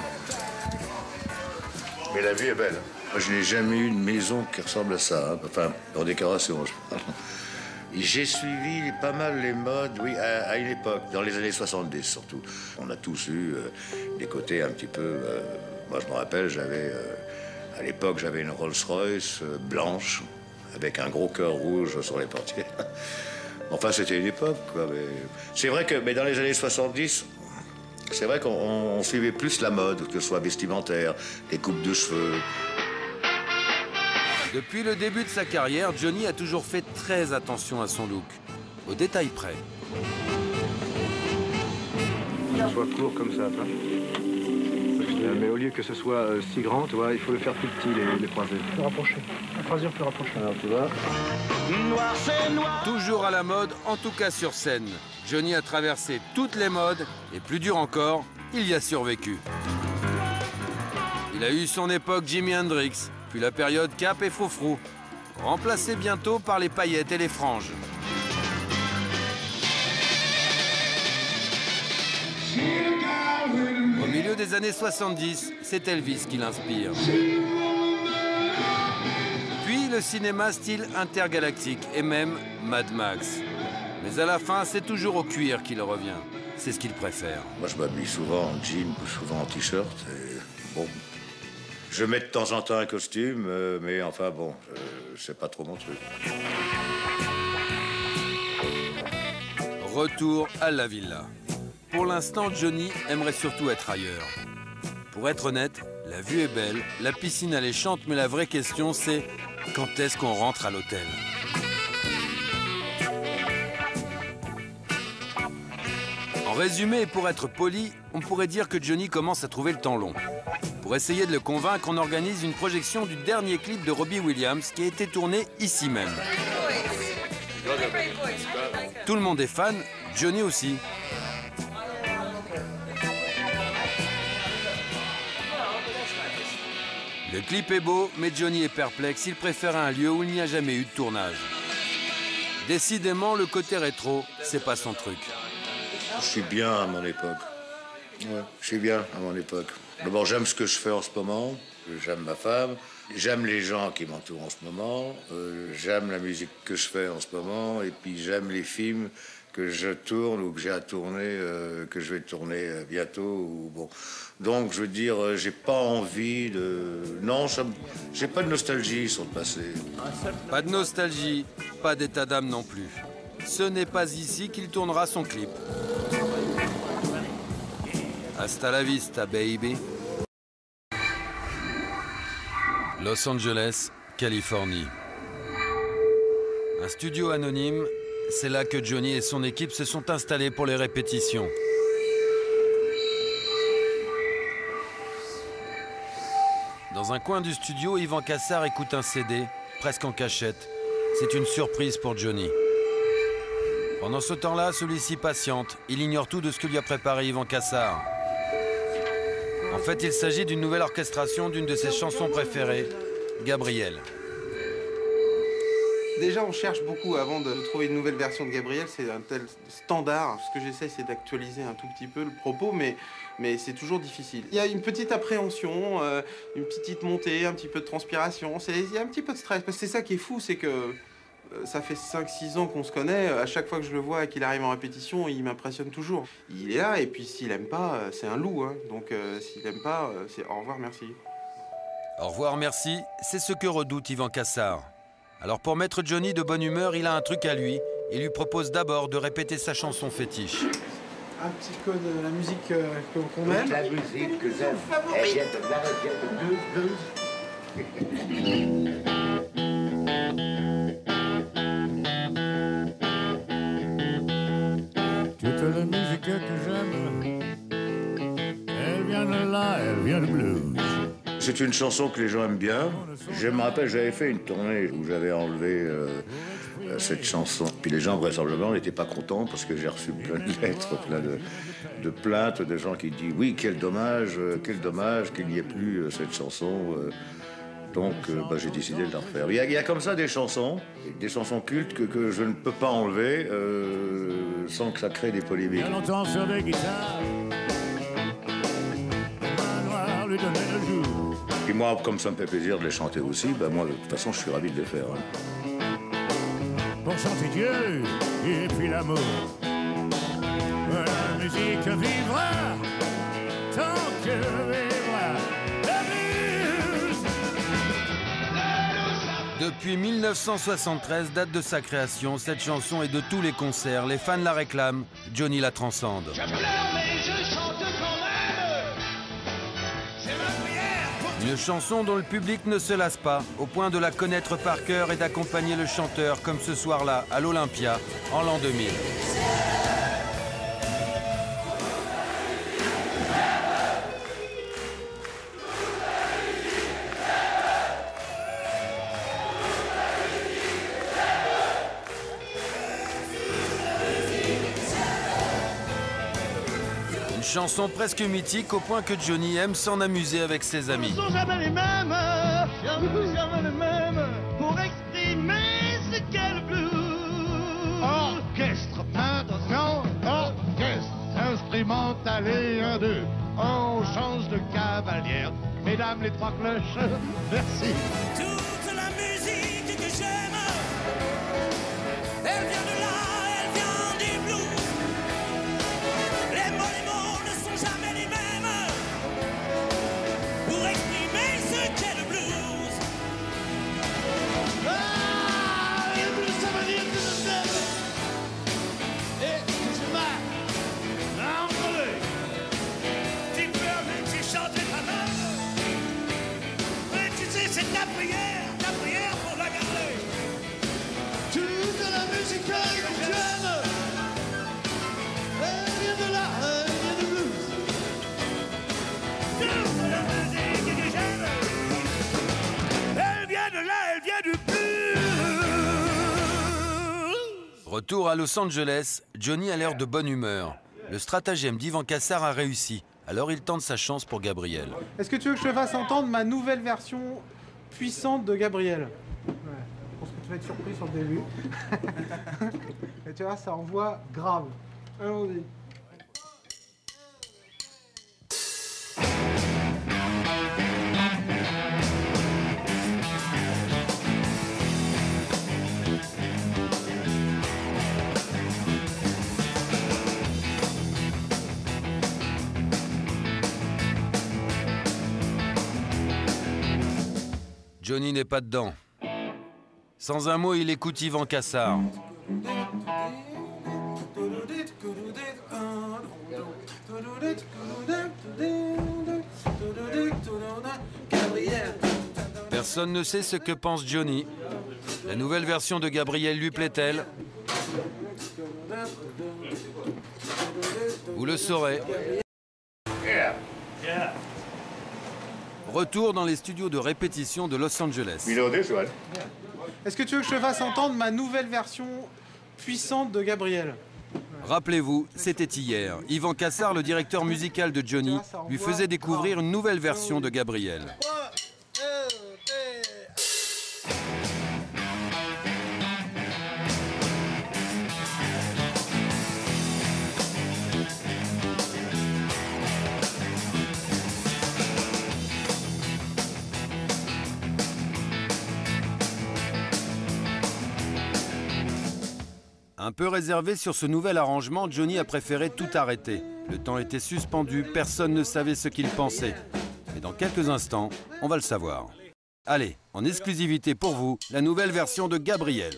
mais la vue est belle. Je n'ai jamais eu une maison qui ressemble à ça. hein. Enfin, en décoration, je parle. J'ai suivi pas mal les modes, oui, à, une époque, dans les années 70 surtout. On a tous eu euh, des côtés un petit peu... euh, moi, je me rappelle, j'avais... euh, à l'époque, j'avais une Rolls-Royce blanche, avec un gros cœur rouge sur les portières. Enfin, c'était une époque, quoi. Mais... C'est vrai que mais dans les années 70, c'est vrai qu'on on suivait plus la mode, que ce soit vestimentaire, les coupes de cheveux. Depuis le début de sa carrière, Johnny a toujours fait très attention à son look, au détail près. Que ce soit court comme ça. Euh, Mais au lieu que ce soit euh, si grand, tu vois, il faut le faire plus petit, les, les croisés. Plus rapproché. La croisure plus rapprochée. Alors, tu vois. Toujours à la mode, en tout cas sur scène. Johnny a traversé toutes les modes et plus dur encore, il y a survécu. Il a eu son époque Jimi Hendrix, la période cap et froufrou, remplacé bientôt par les paillettes et les franges. Au milieu des années 70, c'est Elvis qui l'inspire. Puis le cinéma style intergalactique et même Mad Max. Mais à la fin, c'est toujours au cuir qu'il revient. C'est ce qu'il préfère. Moi, je m'habille souvent en jean ou souvent en t-shirt. et Bon. Je mets de temps en temps un costume, euh, mais enfin, bon, euh, c'est pas trop mon truc. Retour à la villa. Pour l'instant, Johnny aimerait surtout être ailleurs. Pour être honnête, la vue est belle, la piscine alléchante, mais la vraie question c'est quand est-ce qu'on rentre à l'hôtel? Résumé pour être poli, on pourrait dire que Johnny commence à trouver le temps long. Pour essayer de le convaincre, on organise une projection du dernier clip de Robbie Williams qui a été tourné ici même. Tout le monde est fan, Johnny aussi. Le clip est beau, mais Johnny est perplexe. Il préfère un lieu où il n'y a jamais eu de tournage. Décidément, le côté rétro, c'est pas son truc. Je suis bien à mon époque. Ouais, je suis bien à mon époque. D'abord, j'aime ce que je fais en ce moment. J'aime ma femme. J'aime les gens qui m'entourent en ce moment. Euh, j'aime la musique que je fais en ce moment. Et puis, j'aime les films que je tourne ou que j'ai à tourner, euh, que je vais tourner euh, bientôt. Ou, bon. Donc, je veux dire, j'ai pas envie de. Non, ça j'ai pas de nostalgie sur le passé. Pas de nostalgie, pas d'état d'âme non plus. Ce n'est pas ici qu'il tournera son clip. Hasta la vista, baby. Los Angeles, Californie. Un studio anonyme, c'est là que Johnny et son équipe se sont installés pour les répétitions. Dans un coin du studio, Yvan Cassard écoute un CD, presque en cachette. C'est une surprise pour Johnny. Pendant ce temps-là, celui-ci patiente. Il ignore tout de ce que lui a préparé Yvan Cassard. En fait, il s'agit d'une nouvelle orchestration d'une de ses chansons préférées, Gabriel. Déjà, on cherche beaucoup avant de trouver une nouvelle version de Gabriel. C'est un tel standard. Ce que j'essaie, c'est d'actualiser un tout petit peu le propos, mais, mais c'est toujours difficile. Il y a une petite appréhension, euh, une petite montée, un petit peu de transpiration. Il y a un petit peu de stress. Parce que c'est ça qui est fou, c'est que ça fait 5-6 ans qu'on se connaît. À chaque fois que je le vois et qu'il arrive en répétition, il m'impressionne toujours. Il est là, et puis s'il aime pas, euh, c'est un loup. hein. Donc euh, s'il aime pas, euh, c'est au revoir, merci. Au revoir, merci, c'est ce que redoute Yvan Cassard. Alors pour mettre Johnny de bonne humeur, il a un truc à lui. Il lui propose d'abord de répéter sa chanson fétiche. Un petit code de la musique euh, que- qu'on aime. La musique que j'aime, elle vient de là, elle vient de blues. C'est une chanson que les gens aiment bien. Je me rappelle, j'avais fait une tournée où j'avais enlevé euh, euh, cette chanson. Puis les gens, vraisemblablement, n'étaient pas contents parce que j'ai reçu plein de lettres, plein de, de plaintes de gens qui disent Oui, quel dommage, euh, quel dommage qu'il n'y ait plus cette chanson. Donc, bah, j'ai décidé de la refaire. Il y, a, il y a comme ça des chansons, des chansons cultes que, que je ne peux pas enlever euh, sans que ça crée des polémiques. Il y a longtemps sur des guitares, lui donnait le jour. Puis moi, comme ça me fait plaisir de les chanter aussi, bah, moi, de toute façon, je suis ravi de les faire. hein. pour chanter Dieu et puis l'amour. La musique vivra tant que vivra. Depuis 1973, date de sa création, cette chanson est de tous les concerts. Les fans la réclament, Johnny la transcende. Une chanson dont le public ne se lasse pas, au point de la connaître par cœur et d'accompagner le chanteur comme ce soir-là à l'Olympia en l'an 2000. Chanson presque mythique au point que Johnny aime s'en amuser avec ses amis. sont jamais les mêmes, jamais, jamais les mêmes pour exprimer ce qu'est le blues. Orchestre, attention, orchestre, instrumental et un, deux. On change de cavalière. Mesdames les trois cloches, merci. Retour à Los Angeles, Johnny a l'air de bonne humeur. Le stratagème d'Ivan Cassard a réussi, alors il tente sa chance pour Gabriel. Est-ce que tu veux que je te fasse entendre ma nouvelle version puissante de Gabriel? Ouais. Je pense que tu vas être surpris sur le début. Et tu vois, ça envoie grave. Allons-y. Johnny n'est pas dedans. Sans un mot, il écoute Yvan Cassard. Personne ne sait ce que pense Johnny. La nouvelle version de Gabriel lui plaît-elle Vous le saurez. Retour dans les studios de répétition de Los Angeles. Est-ce que tu veux que je te fasse entendre ma nouvelle version puissante de Gabriel? Rappelez-vous, c'était hier. Yvan Cassard, le directeur musical de Johnny, lui faisait découvrir une nouvelle version de Gabriel. Un peu réservé sur ce nouvel arrangement, Johnny a préféré tout arrêter. Le temps était suspendu, personne ne savait ce qu'il pensait. Mais dans quelques instants, on va le savoir. Allez, en exclusivité pour vous, la nouvelle version de Gabriel.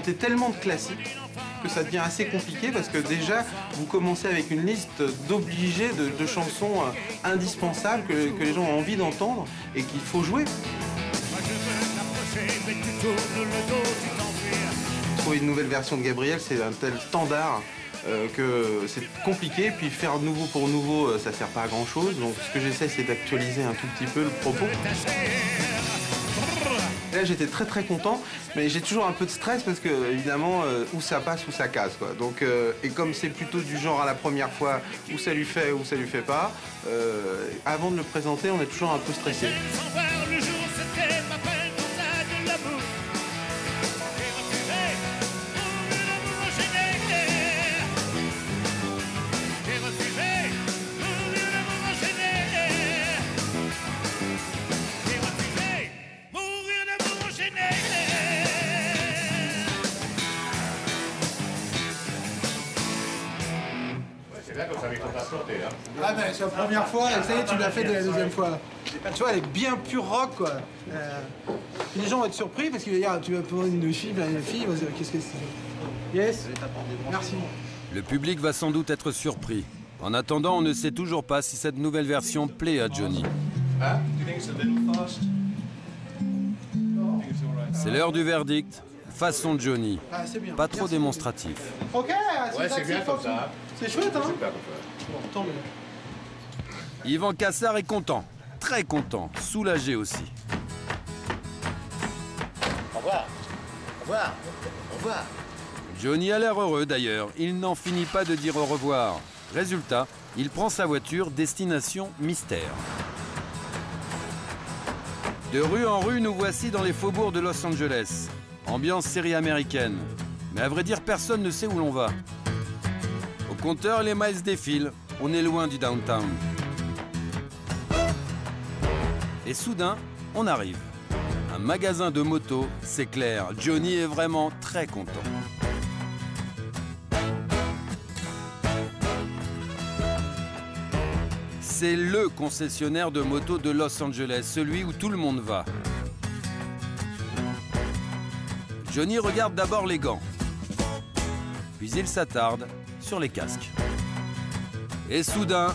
Tellement de classiques que ça devient assez compliqué parce que déjà vous commencez avec une liste d'obligés de, chansons euh, indispensables que, les gens ont envie d'entendre et qu'il faut jouer. Trouver une nouvelle version de Gabriel, c'est un tel standard euh, que c'est compliqué. Puis faire nouveau pour nouveau, euh, ça sert pas à grand chose. Donc ce que j'essaie, c'est d'actualiser un tout petit peu le propos. Là, j'étais très très content, mais j'ai toujours un peu de stress parce que évidemment, euh, où ça passe, où ça casse, quoi. Donc, euh, et comme c'est plutôt du genre à la première fois, où ça lui fait, où ça lui fait pas, euh, avant de le présenter, on est toujours un peu stressé. Fois, et ça y est, tu l'as fait de la deuxième fois. Tu vois, elle est bien pure rock, quoi. Euh, les gens vont être surpris parce qu'ils vont dire, tu vas prendre une fille, ben, une fille, qu'est-ce que c'est? Yes Merci. Le public va sans doute être surpris. En attendant, on ne sait toujours pas si cette nouvelle version plaît à Johnny. Tu think it's a little fast? C'est l'heure du verdict. Façon Johnny. Ah, bien. Pas trop Merci. démonstratif. Ok, Ouais, c'est bien actif, comme ça. C'est chouette, hein C'est bien comme ça. Bon, tant mieux. Yvan Cassard est content. Très content. Soulagé aussi. Au revoir. Au revoir. Au revoir. Johnny a l'air heureux d'ailleurs. Il n'en finit pas de dire au revoir. Résultat, il prend sa voiture destination mystère. De rue en rue, nous voici dans les faubourgs de Los Angeles. Ambiance série américaine. Mais à vrai dire, personne ne sait où l'on va. Au compteur, les miles défilent. On est loin du downtown. Et soudain, on arrive. Un magasin de motos, c'est clair. Johnny est vraiment très content. C'est le concessionnaire de motos de Los Angeles, celui où tout le monde va. Johnny regarde d'abord les gants. Puis il s'attarde sur les casques. Et soudain,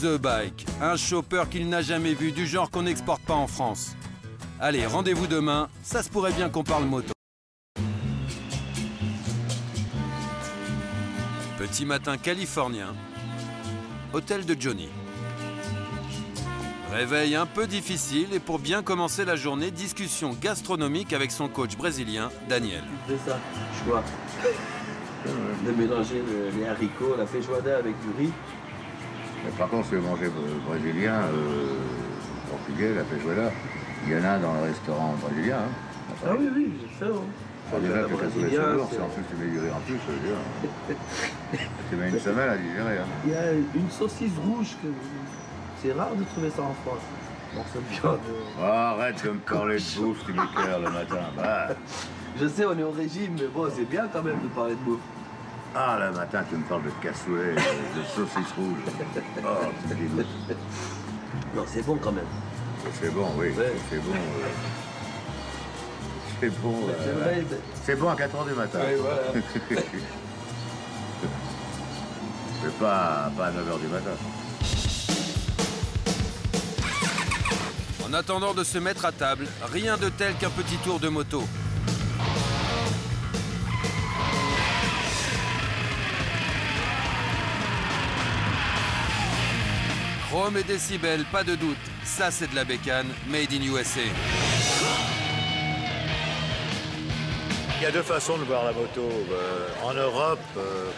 The Bike, un chopper qu'il n'a jamais vu, du genre qu'on n'exporte pas en France. Allez, rendez-vous demain, ça se pourrait bien qu'on parle moto. Petit matin californien, hôtel de Johnny. Réveil un peu difficile et pour bien commencer la journée, discussion gastronomique avec son coach brésilien, Daniel. C'est ça, choix. De mélanger le- les haricots, la feijoada avec du riz. Mais par contre, si vous mangez euh, brésilien, euh, portugais, la feijoada, il y en a dans le restaurant brésilien. Hein. Ah oui, oui, je sais. hein. Alors déjà, les brésilien, saveurs, c'est- c'est en plus en plus, ça tu mets une semaine à digérer. Hein. Il y a une saucisse rouge que c'est rare de trouver ça en France. Viande. Oh, arrête de me parler de bouffe, tu m'éclaires le matin. Bah. Je sais, on est au régime, mais bon, c'est bien quand même de parler de bouffe. Ah, le matin, tu me parles de cassoulet, de saucisse rouge. Oh, dégoûtes. Non, c'est bon quand même. C'est bon, oui, c'est bon. euh. C'est bon. C'est euh, vrai, C'est bon à 4h du matin. Ouais, voilà. Mais pas, pas à 9h du matin. En attendant de se mettre à table, rien de tel qu'un petit tour de moto. Chrome et décibels, pas de doute, ça c'est de la bécane, made in USA. Il y a deux façons de voir la moto. Euh, en Europe, euh,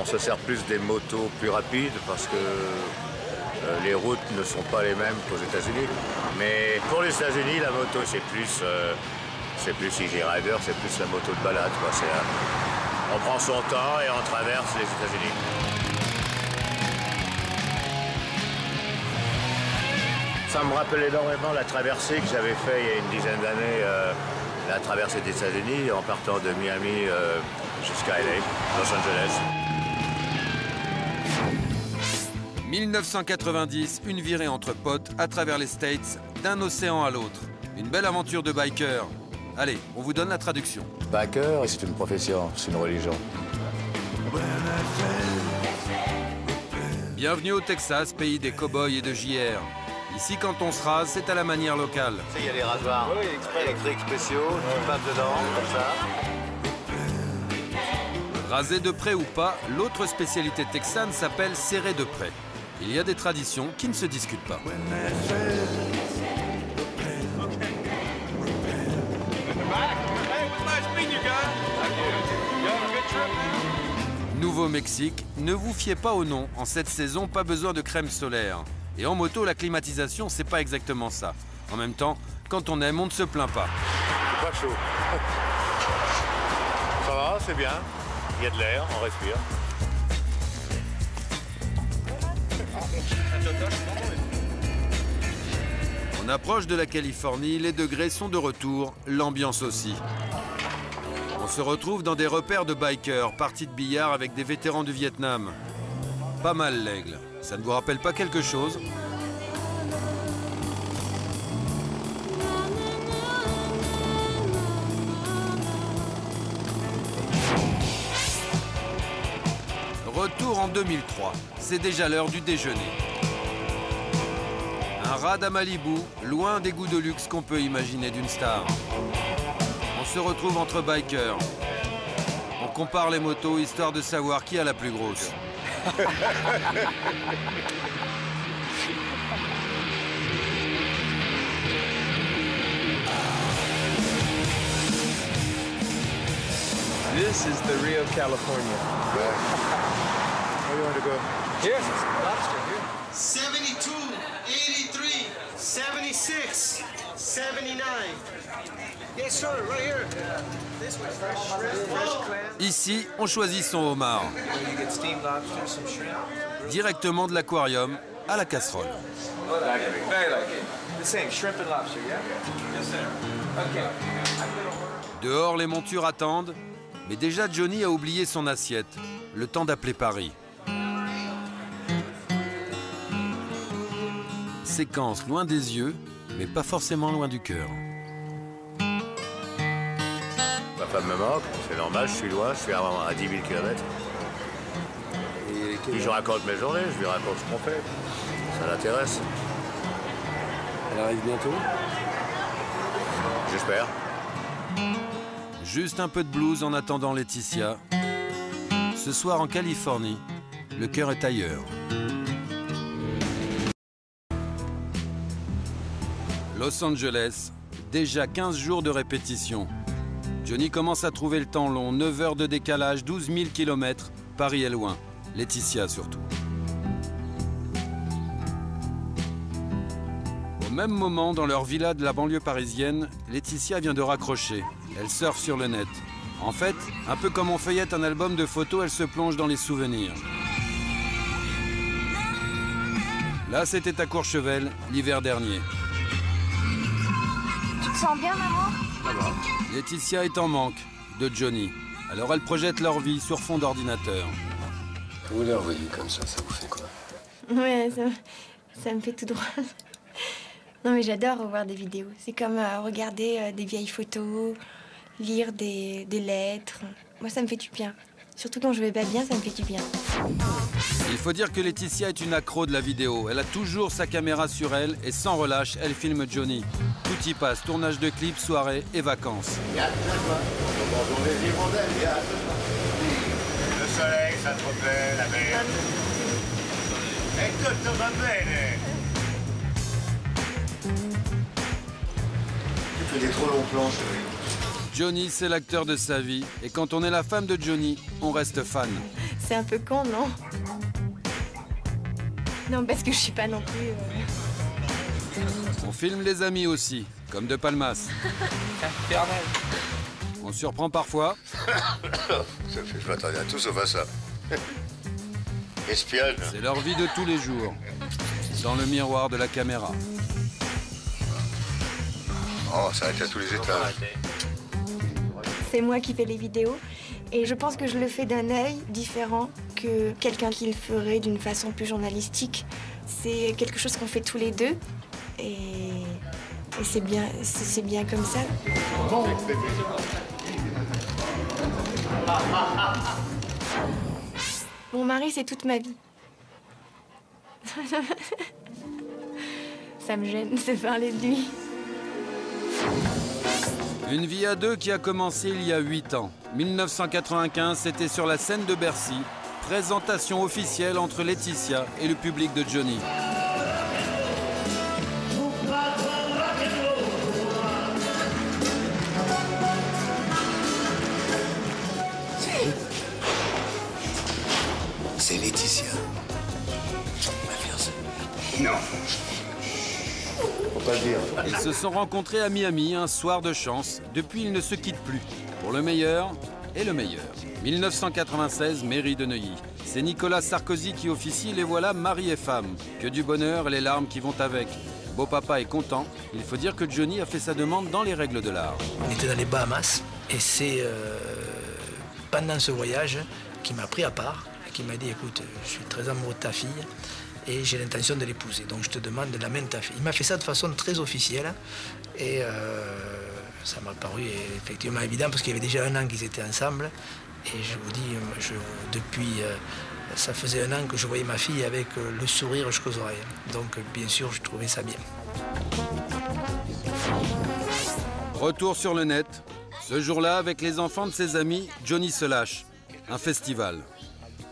on se sert plus des motos plus rapides parce que euh, les routes ne sont pas les mêmes qu'aux États-Unis. Mais pour les États-Unis, la moto c'est plus, euh, c'est plus Easy Rider, c'est plus la moto de balade. euh, on prend son temps et on traverse les États-Unis. Ça me rappelle énormément la traversée que j'avais fait il y a une dizaine d'années, euh, la traversée des États-Unis en partant de Miami euh, jusqu'à LA, Los Angeles. 1990, une virée entre potes à travers les States, d'un océan à l'autre. Une belle aventure de biker. Allez, on vous donne la traduction. Biker, c'est une profession, c'est une religion. Bienvenue au Texas, pays des cow-boys et de JR. Ici, quand on se rase, c'est à la manière locale. Il y a des rasoirs électriques spéciaux, tu passes dedans, comme ça. Rasé de près ou pas, l'autre spécialité texane s'appelle serré de près. Il y a des traditions qui ne se discutent pas. Nouveau-Mexique, ne vous fiez pas au nom. En cette saison, pas besoin de crème solaire. Et en moto, la climatisation, c'est pas exactement ça. En même temps, quand on aime, on ne se plaint pas. C'est pas chaud. Ça va, c'est bien. Il y a de l'air, on respire. On approche de la Californie, les degrés sont de retour, l'ambiance aussi. On se retrouve dans des repères de bikers, parties de billard avec des vétérans du Vietnam. Pas mal l'aigle. Ça ne vous rappelle pas quelque chose Retour en 2003. C'est déjà l'heure du déjeuner. Un rad à Malibu, loin des goûts de luxe qu'on peut imaginer d'une star. On se retrouve entre bikers. On compare les motos histoire de savoir qui a la plus grosse. This is the Rio, California. Where you want to go? Here. Lobster here. Ici, on choisit son homard. Directement de l'aquarium à la casserole. Dehors, les montures attendent, mais déjà Johnny a oublié son assiette. Le temps d'appeler Paris. Séquence loin des yeux, mais pas forcément loin du cœur. Ma femme me manque, c'est normal, je suis loin, je suis à, à 10 000 km. Puis je raconte mes journées, je lui raconte ce qu'on fait. Ça l'intéresse. Elle arrive bientôt? J'espère. Juste un peu de blues en attendant Laetitia. Ce soir en Californie, le cœur est ailleurs. Los Angeles, déjà 15 jours de répétition. Johnny commence à trouver le temps long, 9 heures de décalage, 12 000 km, Paris est loin. Laetitia surtout. Au même moment, dans leur villa de la banlieue parisienne, Laetitia vient de raccrocher. Elle surfe sur le net. En fait, un peu comme on feuillette un album de photos, elle se plonge dans les souvenirs. Là, c'était à Courchevel, l'hiver dernier. Tu te sens bien, maman Laetitia est en manque de Johnny. Alors elle projette leur vie sur fond d'ordinateur. Vous les revoyez comme ça, ça vous fait quoi? Ouais, ça, ça me fait tout drôle. Non, mais j'adore revoir des vidéos. C'est comme euh, regarder euh, des vieilles photos, lire des, des lettres. Moi, ça me fait du bien. Surtout quand je vais pas bien, ça me fait du bien. Il faut dire que Laetitia est une accro de la vidéo. Elle a toujours sa caméra sur elle et sans relâche, elle filme Johnny. Tout y passe, tournage de clips, soirées et vacances. Le soleil, ça te plaît, la mer. Et tutto va bene. Tu fais des trop longs plans, chérie. Johnny, c'est l'acteur de sa vie. Et quand on est la femme de Johnny, on reste fan. C'est un peu con, non? Non, parce que je suis pas non plus. euh, On filme les amis aussi, comme de Palmas. On surprend parfois, Ça fait, je m'attendais à tout sauf à ça. Espionne. c'est leur vie de tous les jours. Dans le miroir de la caméra. Oh, ça a été à tous les étages. C'est moi qui fais les vidéos. Et je pense que je le fais d'un œil différent que quelqu'un qui le ferait d'une façon plus journalistique. C'est quelque chose qu'on fait tous les deux. Et, c'est bien, c'est bien comme ça. Mon mari, c'est toute ma vie. ça me gêne de parler de lui. Une vie à deux qui a commencé il y a 8 ans. 1995, c'était sur la scène de Bercy. Présentation officielle entre Laetitia et le public de Johnny. Pas le dire. Ils se sont rencontrés à Miami un soir de chance. Depuis, ils ne se quittent plus. Pour le meilleur et le meilleur. 1996, mairie de Neuilly. C'est Nicolas Sarkozy qui officie, les voilà mari et femme. Que du bonheur et les larmes qui vont avec. Beau papa est content. Il faut dire que Johnny a fait sa demande dans les règles de l'art. On était dans les Bahamas et c'est euh, pendant ce voyage qu'il m'a pris à part et qu'il m'a dit écoute, je suis très amoureux de ta fille et j'ai l'intention de l'épouser. Donc je te demande de la main de ta fille. Il m'a fait ça de façon très officielle et euh, ça m'a paru effectivement évident parce qu'il y avait déjà un an qu'ils étaient ensemble. Et je vous dis, je, depuis, euh, ça faisait un an que je voyais ma fille avec euh, le sourire jusqu'aux oreilles. Donc bien sûr, je trouvais ça bien. Retour sur le net. Ce jour-là, avec les enfants de ses amis, Johnny se lâche. Un festival.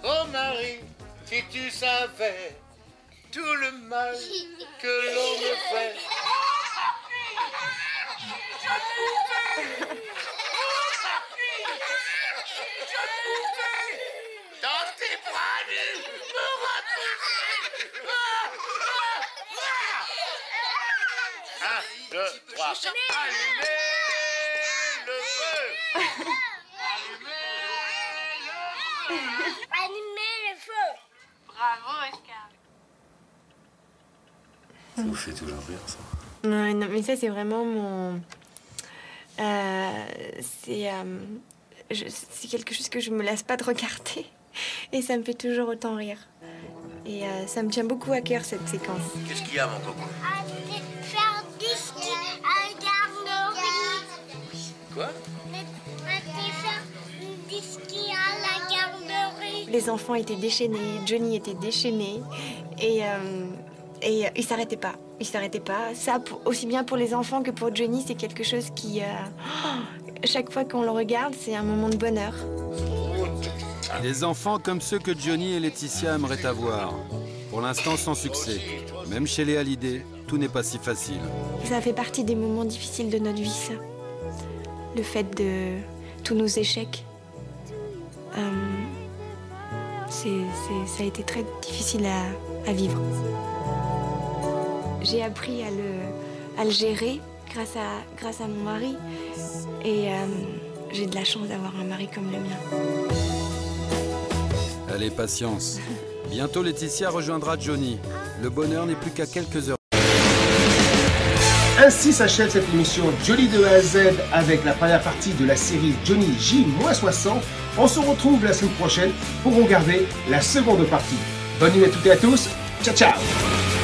Oh Marie, si tu savais tout le mal que l'on me fait. Dans tes bras nus, me retrouver. Un, deux, trois. Allumez le feu Allumez le feu. Bravo, Oscar. Ça vous fait toujours rire, ça non, mais ça, c'est vraiment mon. Euh, c'est euh, je- c'est quelque chose que je me lasse pas de regarder. Et ça me fait toujours autant rire. Et euh, ça me tient beaucoup à cœur, cette séquence. Qu'est-ce qu'il y a, mon coco? Faire du ski à la garderie. Quoi? Faire du ski à la garderie. Les enfants étaient déchaînés, Johnny était déchaîné. Et, euh, et euh, il s'arrêtait pas. Il s'arrêtait pas. Ça, pour- aussi bien pour les enfants que pour Johnny, c'est quelque chose qui. euh, chaque fois qu'on le regarde, c'est un moment de bonheur. Des enfants comme ceux que Johnny et Laetitia aimeraient avoir. Pour l'instant sans succès. Même chez les Hallyday, tout n'est pas si facile. Ça fait partie des moments difficiles de notre vie, ça. Le fait de tous nos échecs. Euh, c'est- ça a été très difficile à, à vivre. J'ai appris à le, à le gérer grâce à, grâce à mon mari. Et euh, j'ai de la chance d'avoir un mari comme le mien. Allez, patience. Bientôt Laetitia rejoindra Johnny. Le bonheur n'est plus qu'à quelques heures. Ainsi s'achève cette émission Johnny de A à Z avec la première partie de la série Johnny J-60. On se retrouve la semaine prochaine pour regarder la seconde partie. Bonne nuit à toutes et à tous. Ciao ciao